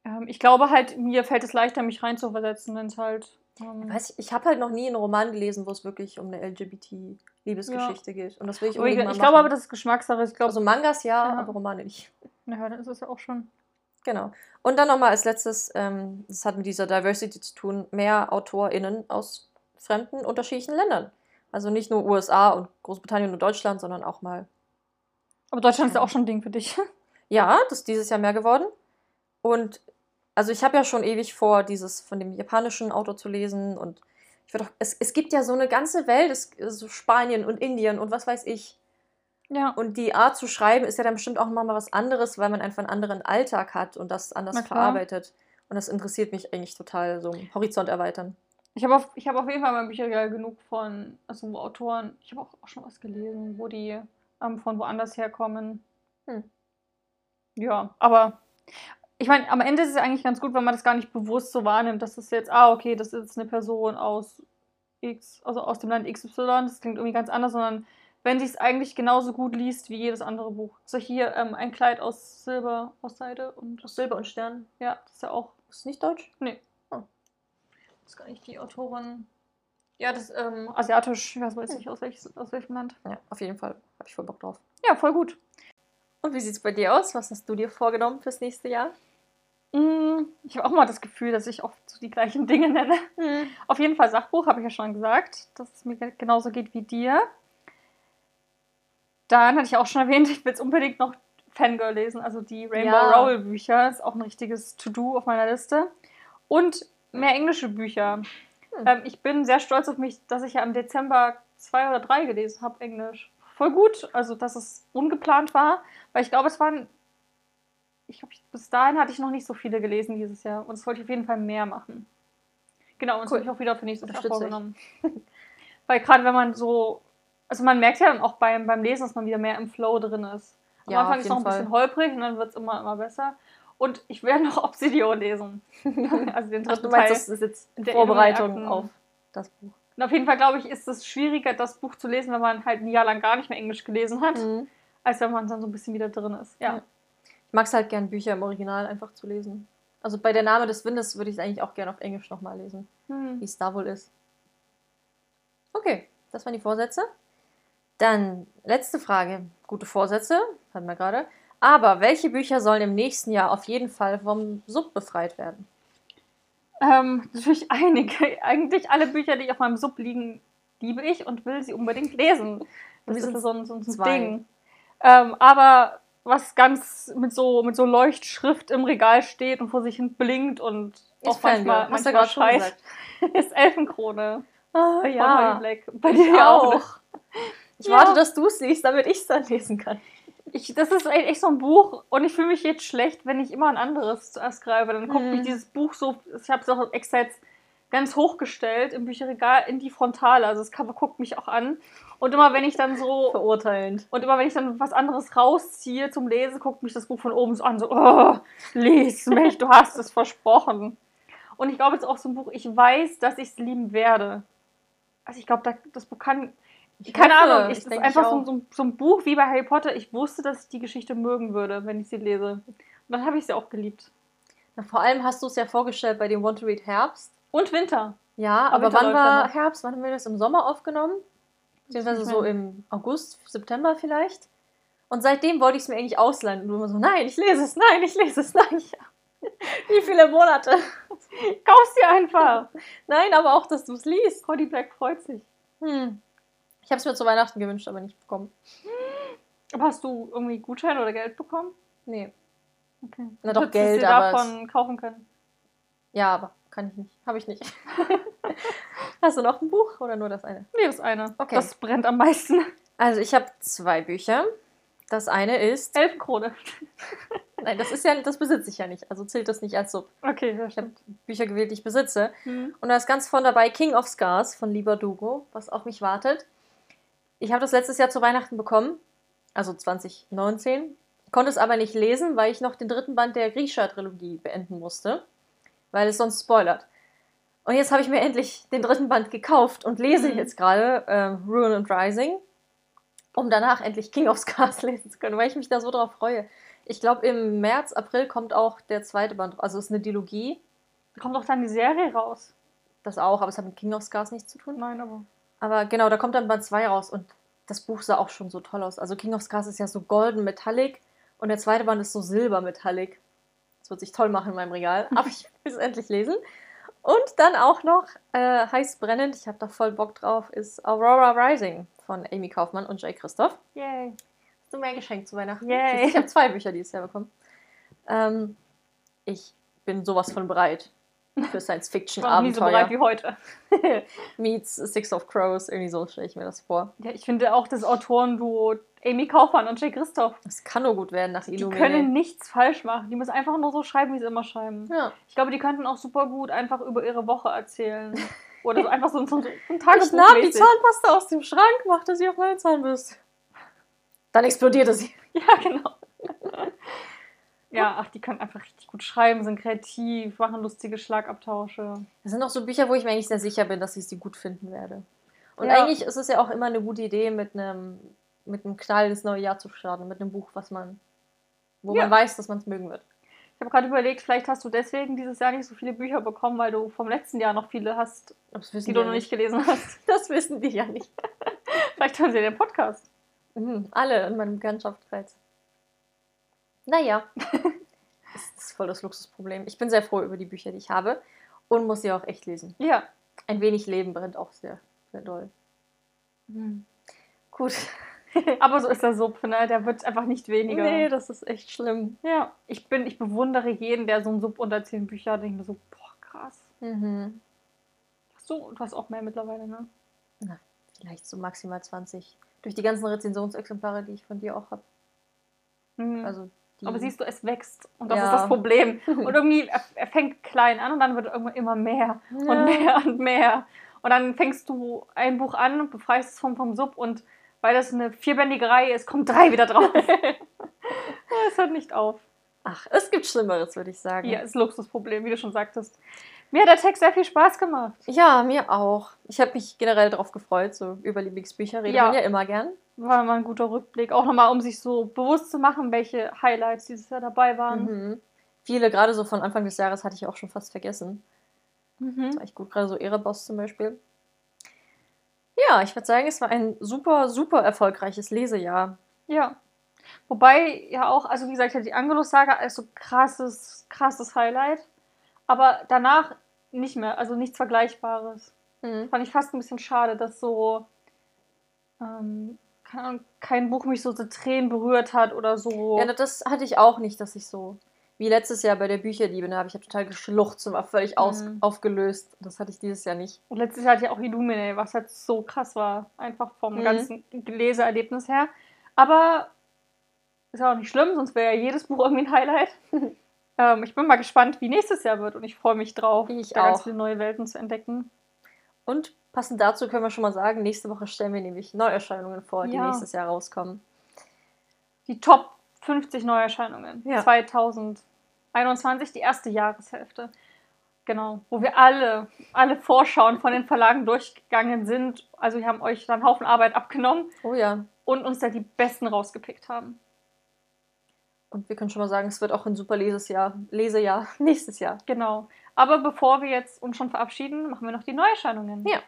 ähm, ich glaube halt, mir fällt es leichter, mich reinzuversetzen, wenn es halt. Ähm, Weiß ich, ich habe halt noch nie einen Roman gelesen, wo es wirklich um eine LGBT-Liebesgeschichte geht. Und das will ich ich unbedingt mal ich glaube aber, das ist Geschmackssache. Ich Also Mangas ja, Ja. aber Romane nicht. naja, dann ist es ja auch schon. Genau. Und dann nochmal als letztes, ähm, das hat mit dieser Diversity zu tun, mehr AutorInnen aus fremden, unterschiedlichen Ländern. Also nicht nur USA und Großbritannien und Deutschland, sondern auch mal. Aber Deutschland ist ja auch schon ein Ding für dich. Ja, das ist dieses Jahr mehr geworden. Und also ich habe ja schon ewig vor, dieses von dem japanischen Autor zu lesen. Und ich würde auch, es, es gibt ja so eine ganze Welt, es, so Spanien und Indien und was weiß ich. Ja. Und die Art zu schreiben ist ja dann bestimmt auch nochmal was anderes, weil man einfach einen anderen Alltag hat und das anders verarbeitet. Und das interessiert mich eigentlich total, so Horizont erweitern. Ich habe auf, ich hab auf jeden Fall in meinem Bücherregal genug von also Autoren. Ich habe auch, auch schon was gelesen, wo die ähm, von woanders herkommen. Hm. Ja, aber ich meine, am Ende ist es eigentlich ganz gut, wenn man das gar nicht bewusst so wahrnimmt, dass das jetzt, ah, okay, das ist jetzt eine Person aus X, also aus dem Land XY, das klingt irgendwie ganz anders, sondern wenn sie es eigentlich genauso gut liest wie jedes andere Buch. So hier ähm, ein Kleid aus Silber, aus Seide und Aus Silber und Stern. ja, das ist ja auch Ist nicht deutsch? Nee. Oh. Das ist gar nicht die Autorin. Ja, das ist ähm, asiatisch. Ich weiß jetzt nicht, aus, welches, aus welchem Land. Ja, auf jeden Fall. Habe ich voll Bock drauf. Ja, voll gut. Und wie sieht es bei dir aus? Was hast du dir vorgenommen fürs nächste Jahr? Mm, Ich habe auch mal das Gefühl, dass ich oft so die gleichen Dinge nenne. Auf jeden Fall Sachbuch, habe ich ja schon gesagt, dass es mir ge- genauso geht wie dir. Dann hatte ich auch schon erwähnt, ich will jetzt unbedingt noch Fangirl lesen, also die Rainbow Ja. Rowell Bücher. Ist auch ein richtiges To-Do auf meiner Liste. Und mehr englische Bücher. Hm. Ähm, ich bin sehr stolz auf mich, dass ich ja im Dezember zwei oder drei gelesen habe, Englisch. Voll gut, also dass es ungeplant war, weil ich glaube, es waren. Ich glaube, bis dahin hatte ich noch nicht so viele gelesen dieses Jahr. Und das wollte ich auf jeden Fall mehr machen. Genau, und das Cool. habe ich auch wieder für nächstes Jahr vorgenommen. Weil gerade wenn man so. Also man merkt ja dann auch beim, beim Lesen, dass man wieder mehr im Flow drin ist. Am Ja, Anfang ist es noch ein jeden bisschen Fall. holprig und dann wird es immer, immer besser. Und ich werde noch Obsidian lesen. also den Ach, dritten du Teil. meinst, das ist jetzt der Vorbereitung auf das Buch. Und auf jeden Fall, glaube ich, ist es schwieriger, das Buch zu lesen, wenn man halt ein Jahr lang gar nicht mehr Englisch gelesen hat, als wenn man dann so ein bisschen wieder drin ist. Ja. Ja. Ich mag es halt gern, Bücher im Original einfach zu lesen. Also bei der Name des Windes würde ich es eigentlich auch gerne auf Englisch nochmal lesen, wie Hm. es da wohl ist. Okay, das waren die Vorsätze. Dann letzte Frage. Gute Vorsätze, hatten wir gerade. Aber welche Bücher sollen im nächsten Jahr auf jeden Fall vom Sub befreit werden? Ähm, natürlich einige. Eigentlich alle Bücher, die auf meinem Sub liegen, liebe ich und will sie unbedingt lesen. Das ist so ein, so ein. Ding. Ähm, aber was ganz mit so, mit so Leuchtschrift im Regal steht und vor sich hin blinkt und auch manchmal, Hast du manchmal schreit, gesagt. ist Elfenkrone. Oh, ja. Bei Ich dir auch. auch. Ich Ja. warte, dass du es liest, damit ich es dann lesen kann. Ich, das ist echt so ein Buch und ich fühle mich jetzt schlecht, wenn ich immer ein anderes zuerst greife. Dann guckt Mhm. mich dieses Buch so, ich habe es auch extra jetzt ganz hochgestellt im Bücherregal in die Frontale. Also das Cover guckt mich auch an. Und immer wenn ich dann so Verurteilend. und immer wenn ich dann was anderes rausziehe zum Lesen, guckt mich das Buch von oben so an, so, oh, lies mich, du hast es versprochen. Und ich glaube jetzt auch so ein Buch, ich weiß, dass ich es lieben werde. Also ich glaube, da- das Buch kann, Ich Keine hoffe, Ahnung, ich, ich das ist einfach so, so, so ein Buch wie bei Harry Potter. Ich wusste, dass ich die Geschichte mögen würde, wenn ich sie lese. Und dann habe ich sie auch geliebt. Na, vor allem hast du es ja vorgestellt bei dem Want to Read Herbst. Und Winter. Ja, Aber aber Winter wann war. Herbst? Wann haben wir das im Sommer aufgenommen? Beziehungsweise nicht so im August, September vielleicht. Und seitdem wollte ich es mir eigentlich ausleihen. Und du immer so, nein, ich lese es, nein, ich lese es, nein. Wie viele Monate? Kauf's dir einfach. Nein, aber auch, dass du es liest. Die Black freut sich. Hm. Ich habe es mir zu Weihnachten gewünscht, aber nicht bekommen. Aber hast du irgendwie Gutschein oder Geld bekommen? Nee. Okay. Na doch, Geld, aber davon kaufen können. Ja, aber kann ich nicht. Habe ich nicht. Hast du noch ein Buch oder nur das eine? Nee, das eine. Okay. Das brennt am meisten. Also ich habe zwei Bücher. Das eine ist. Elfenkrone. Nein, das ist ja, das besitze ich ja nicht. Also zählt das nicht als Sub. Okay, das Ich habe. Bücher gewählt, die ich besitze. Hm. Und da ist ganz vorne dabei King of Scars von Lieber Dugo, was auf mich wartet. Ich habe das letztes Jahr zu Weihnachten bekommen, also 2019. Konnte es aber nicht lesen, weil ich noch den dritten Band der Grisha-Trilogie beenden musste, weil es sonst spoilert. Und jetzt habe ich mir endlich den dritten Band gekauft und lese Mhm. jetzt gerade ähm, Ruin and Rising, um danach endlich King of Scars lesen zu können, weil ich mich da so drauf freue. Ich glaube, im März, April kommt auch der zweite Band, also es ist eine Dilogie, Kommt doch dann die Serie raus. das auch, aber es hat mit King of Scars nichts zu tun. Nein, aber. Aber genau, da kommt dann Band 2 raus und das Buch sah auch schon so toll aus. Also King of Scars ist ja so golden metallic und der zweite Band ist so silber metallic. Das wird sich toll machen in meinem Regal, aber ich will es endlich lesen. Und dann auch noch äh, heiß brennend, ich habe da voll Bock drauf, ist Aurora Rising von Amy Kaufmann und Jay Christoph. Yay. Hast du mir ein Geschenk zu Weihnachten? Yay. Ich habe zwei Bücher dieses Jahr bekommen. Ähm, ich bin sowas von bereit für Ich nie so Science-Fiction-Abenteuer. bereit wie heute. Meets Six of Crows, irgendwie so stelle ich mir das vor. Ja, ich finde auch das Autorenduo Amy Kaufmann und Jay Christoph, Das kann nur gut werden nach die Illuminae. können nichts falsch machen. Die müssen einfach nur so schreiben, wie sie immer schreiben. Ja. Ich glaube, die könnten auch super gut einfach über ihre Woche erzählen. Oder so einfach so, so, so ein Ich Tagebuch. nahm die Zahnpasta aus dem Schrank, machte sie auf meine Zahnbürste. Dann explodierte sie. Ja, genau. Ja, ach, die können einfach richtig gut schreiben, sind kreativ, machen lustige Schlagabtausche. Das sind auch so Bücher, wo ich mir eigentlich sehr sicher bin, dass ich sie gut finden werde. Und Ja. eigentlich ist es ja auch immer eine gute Idee, mit einem, mit einem Knall ins neue Jahr zu starten, mit einem Buch, was man, wo Ja. man weiß, dass man es mögen wird. Ich habe gerade überlegt, vielleicht hast du deswegen dieses Jahr nicht so viele Bücher bekommen, weil du vom letzten Jahr noch viele hast, die du noch nicht gelesen hast. Das wissen die ja nicht. Vielleicht hören sie den Podcast. Mhm, alle in meinem Bekanntschaftskreis. Naja, das ist voll das Luxusproblem. Ich bin sehr froh über die Bücher, die ich habe und muss sie auch echt lesen. Ja. Ein wenig Leben brennt auch sehr, sehr doll. Gut. Aber so ist der Sub, ne? Der wird einfach nicht weniger. Nee, das ist echt schlimm. Ja, ich bin, ich bewundere jeden, der so einen Sub unter 10 Bücher hat. Denke mir so, boah, krass. Mhm. Hast du, du hast auch mehr mittlerweile, ne? Vielleicht so maximal 20. Durch die ganzen Rezensionsexemplare, die ich von dir auch habe. Mhm. Also Aber siehst du, es wächst. Und das Ja. ist das Problem. Und irgendwie, er, er fängt klein an und dann wird irgendwann immer mehr und Ja. mehr und mehr. Und dann fängst du ein Buch an und befreist es vom, vom Sub und weil das eine vierbändige Reihe ist, kommt drei wieder drauf. Es hört nicht auf. Ach, es gibt Schlimmeres, würde ich sagen. Ja, ist Luxusproblem, wie du schon sagtest. Mir hat der Text sehr viel Spaß gemacht. Ja, mir auch. Ich habe mich generell darauf gefreut, so über Lieblingsbücher redet Ja. man ja immer gern. War mal ein guter Rückblick. Auch nochmal, um sich so bewusst zu machen, welche Highlights dieses Jahr dabei waren. Mhm. Viele, gerade so von Anfang des Jahres, hatte ich auch schon fast vergessen. Mhm. War echt gut, gerade so Erebos zum Beispiel. Ja, ich würde sagen, es war ein super, super erfolgreiches Lesejahr. Ja. Wobei ja auch, also wie gesagt, die Angelus-Saga ist so krasses, krasses Highlight. Aber danach nicht mehr, also nichts Vergleichbares. Mhm. Fand ich fast ein bisschen schade, dass so ähm, kein Buch mich so zu Tränen berührt hat oder so. Ja, das hatte ich auch nicht, dass ich so, wie letztes Jahr bei der Bücherliebe, da habe ich hab total geschluchzt und war völlig aus, Mhm. aufgelöst. Das hatte ich dieses Jahr nicht. Und letztes Jahr hatte ich auch Illuminae, was halt so krass war. Einfach vom Mhm. ganzen Leseerlebnis her. Aber ist ja auch nicht schlimm, sonst wäre ja jedes Buch irgendwie ein Highlight. ähm, ich bin mal gespannt, wie nächstes Jahr wird und ich freue mich drauf, Ich da ganz auch. viele neue Welten zu entdecken. Und passend dazu können wir schon mal sagen, nächste Woche stellen wir nämlich Neuerscheinungen vor, die Ja. nächstes Jahr rauskommen. Die Top 50 Neuerscheinungen Ja. 2021, die erste Jahreshälfte. Genau, wo wir alle, alle Vorschauen von den Verlagen durchgegangen sind. Also wir haben euch dann einen Haufen Arbeit abgenommen. Oh ja. Und uns da die besten rausgepickt haben. Und wir können schon mal sagen, es wird auch ein super Lesejahr, Lesejahr nächstes Jahr. Genau. Aber bevor wir jetzt uns schon verabschieden, machen wir noch die Neuerscheinungen. Ja.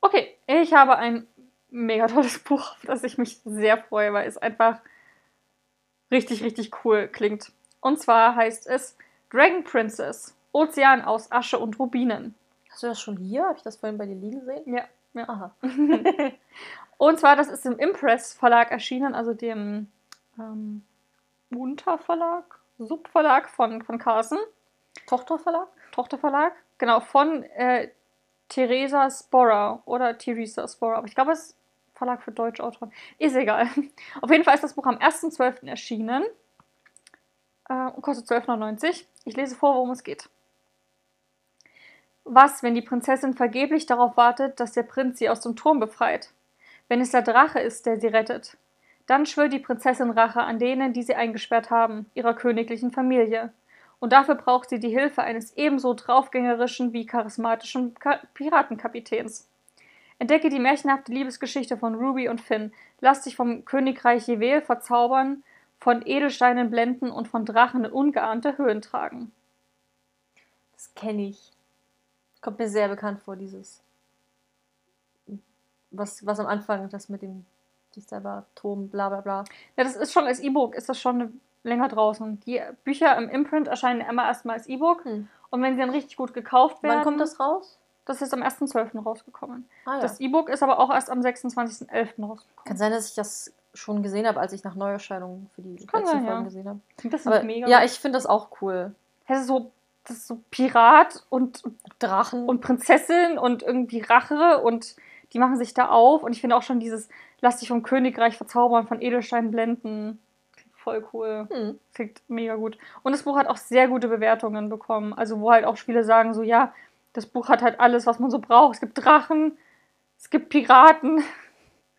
Okay, ich habe ein mega tolles Buch, auf das ich mich sehr freue, weil es einfach richtig, richtig cool klingt. Und zwar heißt es Dragon Princess, Ozean aus Asche und Rubinen. Hast du das schon hier? Habe ich das vorhin bei dir liegen sehen? Ja. ja. Aha. und zwar, das ist im Impress Verlag erschienen, also dem ähm, Unterverlag, Subverlag von, von Carson. Tochterverlag? Tochterverlag, genau, von äh, Theresa Sporra oder Theresa Sporra. Aber ich glaube, es ist Verlag für Deutschautoren. Ist egal. Auf jeden Fall ist das Buch am 1.12. erschienen äh, und kostet 12,99. Ich lese vor, worum es geht. Was, wenn die Prinzessin vergeblich darauf wartet, dass der Prinz sie aus dem Turm befreit? Wenn es der Drache ist, der sie rettet? Dann schwört die Prinzessin Rache an denen, die sie eingesperrt haben, ihrer königlichen Familie. Und dafür braucht sie die Hilfe eines ebenso draufgängerischen wie charismatischen Ka Piratenkapitäns. Entdecke die märchenhafte Liebesgeschichte von Ruby und Finn. Lass dich vom Königreich Jevel verzaubern, von Edelsteinen blenden und von Drachen in ungeahnte Höhen tragen. Das kenne ich. Kommt mir sehr bekannt vor, dieses. Was, was am Anfang, das mit dem Turm, bla bla bla. Ja, das ist schon als E-Book, ist das schon länger draußen. Die Bücher im Imprint erscheinen immer erstmal als E-Book. Hm. Und wenn sie dann richtig gut gekauft werden. Wann kommt das raus? Das ist am 1.12. rausgekommen. Ah, ja. Das E-Book ist aber auch erst am 26.11. rausgekommen. Kann sein, dass ich das schon gesehen habe, als ich nach Neuerscheinungen für die Kann letzten sein, Folgen ja. gesehen habe. Das aber, mega. Ja, ich finde das auch cool. Das ist so, das ist so Pirat und Drachen und Prinzessin und irgendwie Rache und die machen sich da auf. Und ich finde auch schon dieses Lass dich vom Königreich verzaubern, von Edelstein blenden voll cool. Hm. Klingt mega gut. Und das Buch hat auch sehr gute Bewertungen bekommen. Also, wo halt auch Spiele sagen, so, ja, das Buch hat halt alles, was man so braucht. Es gibt Drachen, es gibt Piraten.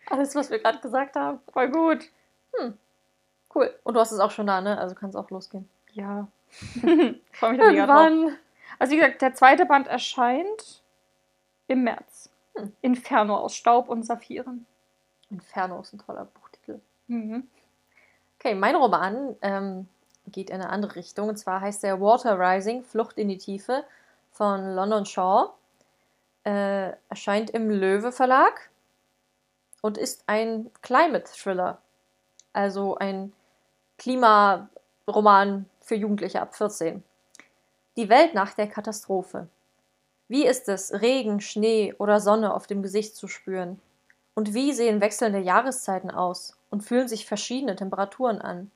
Alles, was wir gerade gesagt haben. Voll gut. Hm. Cool. Und du hast es auch schon da, ne? Also kann es auch losgehen. Ja. Freue mich da mega drauf. Also, wie gesagt, der zweite Band erscheint im März. Hm. Inferno aus Staub und Saphiren. Inferno ist ein toller Buchtitel. Mhm. Okay, mein Roman ähm, geht in eine andere Richtung. Und zwar heißt der Water Rising, Flucht in die Tiefe von London Shaw. Äh, erscheint im Löwe Verlag und ist ein Climate Thriller. Also ein Klimaroman für Jugendliche ab 14. Die Welt nach der Katastrophe. Wie ist es, Regen, Schnee oder Sonne auf dem Gesicht zu spüren? Und wie sehen wechselnde Jahreszeiten aus und fühlen sich verschiedene Temperaturen an?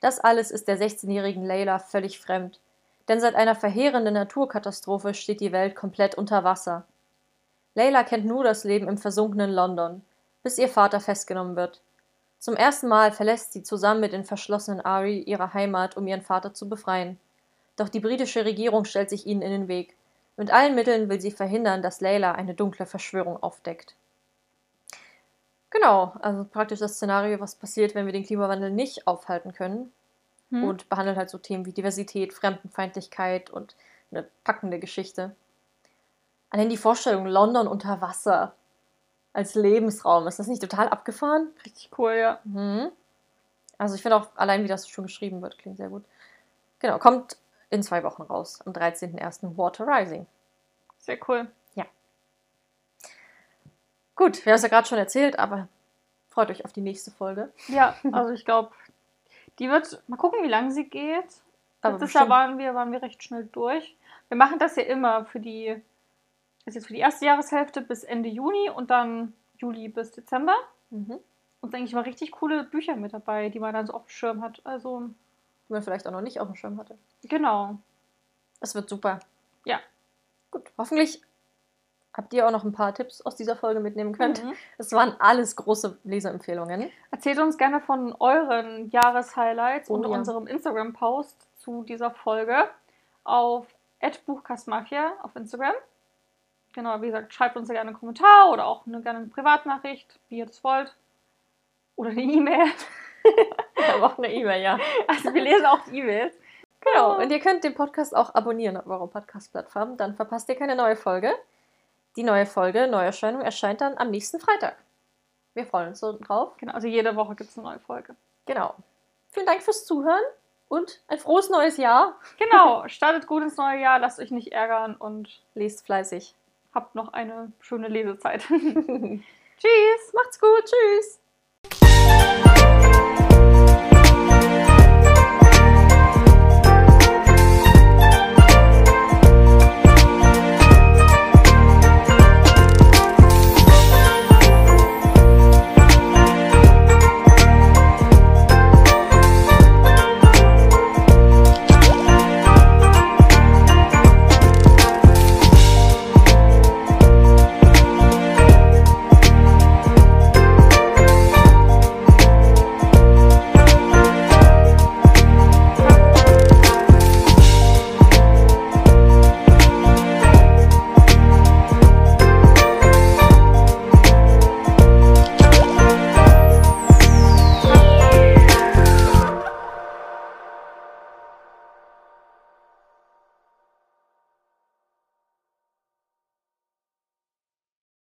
Das alles ist der 16-jährigen Layla völlig fremd, denn seit einer verheerenden Naturkatastrophe steht die Welt komplett unter Wasser. Layla kennt nur das Leben im versunkenen London, bis ihr Vater festgenommen wird. Zum ersten Mal verlässt sie zusammen mit den verschlossenen Ari ihre Heimat, um ihren Vater zu befreien. Doch die britische Regierung stellt sich ihnen in den Weg. Mit allen Mitteln will sie verhindern, dass Layla eine dunkle Verschwörung aufdeckt. Genau, also praktisch das Szenario, was passiert, wenn wir den Klimawandel nicht aufhalten können. Hm. Und behandelt halt so Themen wie Diversität, Fremdenfeindlichkeit und eine packende Geschichte. Allein die Vorstellung London unter Wasser als Lebensraum, ist das nicht total abgefahren? Richtig cool, ja. Mhm. Also ich finde auch allein, wie das schon geschrieben wird, klingt sehr gut. Genau, kommt in zwei Wochen raus, am 13.01. Water Rising. Sehr cool. Gut, wir haben es ja gerade schon erzählt, aber freut euch auf die nächste Folge. Ja, also ich glaube, die wird, mal gucken, wie lange sie geht. Aber Letztes Jahr waren wir, waren wir recht schnell durch. Wir machen das ja immer für die, ist jetzt für die erste Jahreshälfte bis Ende Juni und dann Juli bis Dezember. Mhm. Und denke ich mal richtig coole Bücher mit dabei, die man dann so auf dem Schirm hat. Also. Die man vielleicht auch noch nicht auf dem Schirm hatte. Genau. Es wird super. Ja. Gut, hoffentlich habt ihr auch noch ein paar Tipps aus dieser Folge mitnehmen könnt. Mhm. Es waren alles große Leserempfehlungen. Erzählt uns gerne von euren Jahreshighlights oh, unter ja. unserem Instagram-Post zu dieser Folge auf @buchkastmafia auf Instagram. Genau, wie gesagt, schreibt uns gerne einen Kommentar oder auch eine, gerne eine Privatnachricht, wie ihr das wollt. Oder eine E-Mail. Aber auch eine E-Mail, ja. Also wir lesen auch die E-Mails. Genau. Und ihr könnt den Podcast auch abonnieren auf eurer Podcast-Plattform. Dann verpasst ihr keine neue Folge. Die neue Folge, Neuerscheinung, erscheint dann am nächsten Freitag. Wir freuen uns so drauf. Genau, also jede Woche gibt es eine neue Folge. Genau. Vielen Dank fürs Zuhören und ein frohes neues Jahr. Genau, startet gut ins neue Jahr, lasst euch nicht ärgern und Lest fleißig habt noch eine schöne Lesezeit. Tschüss, macht's gut, tschüss.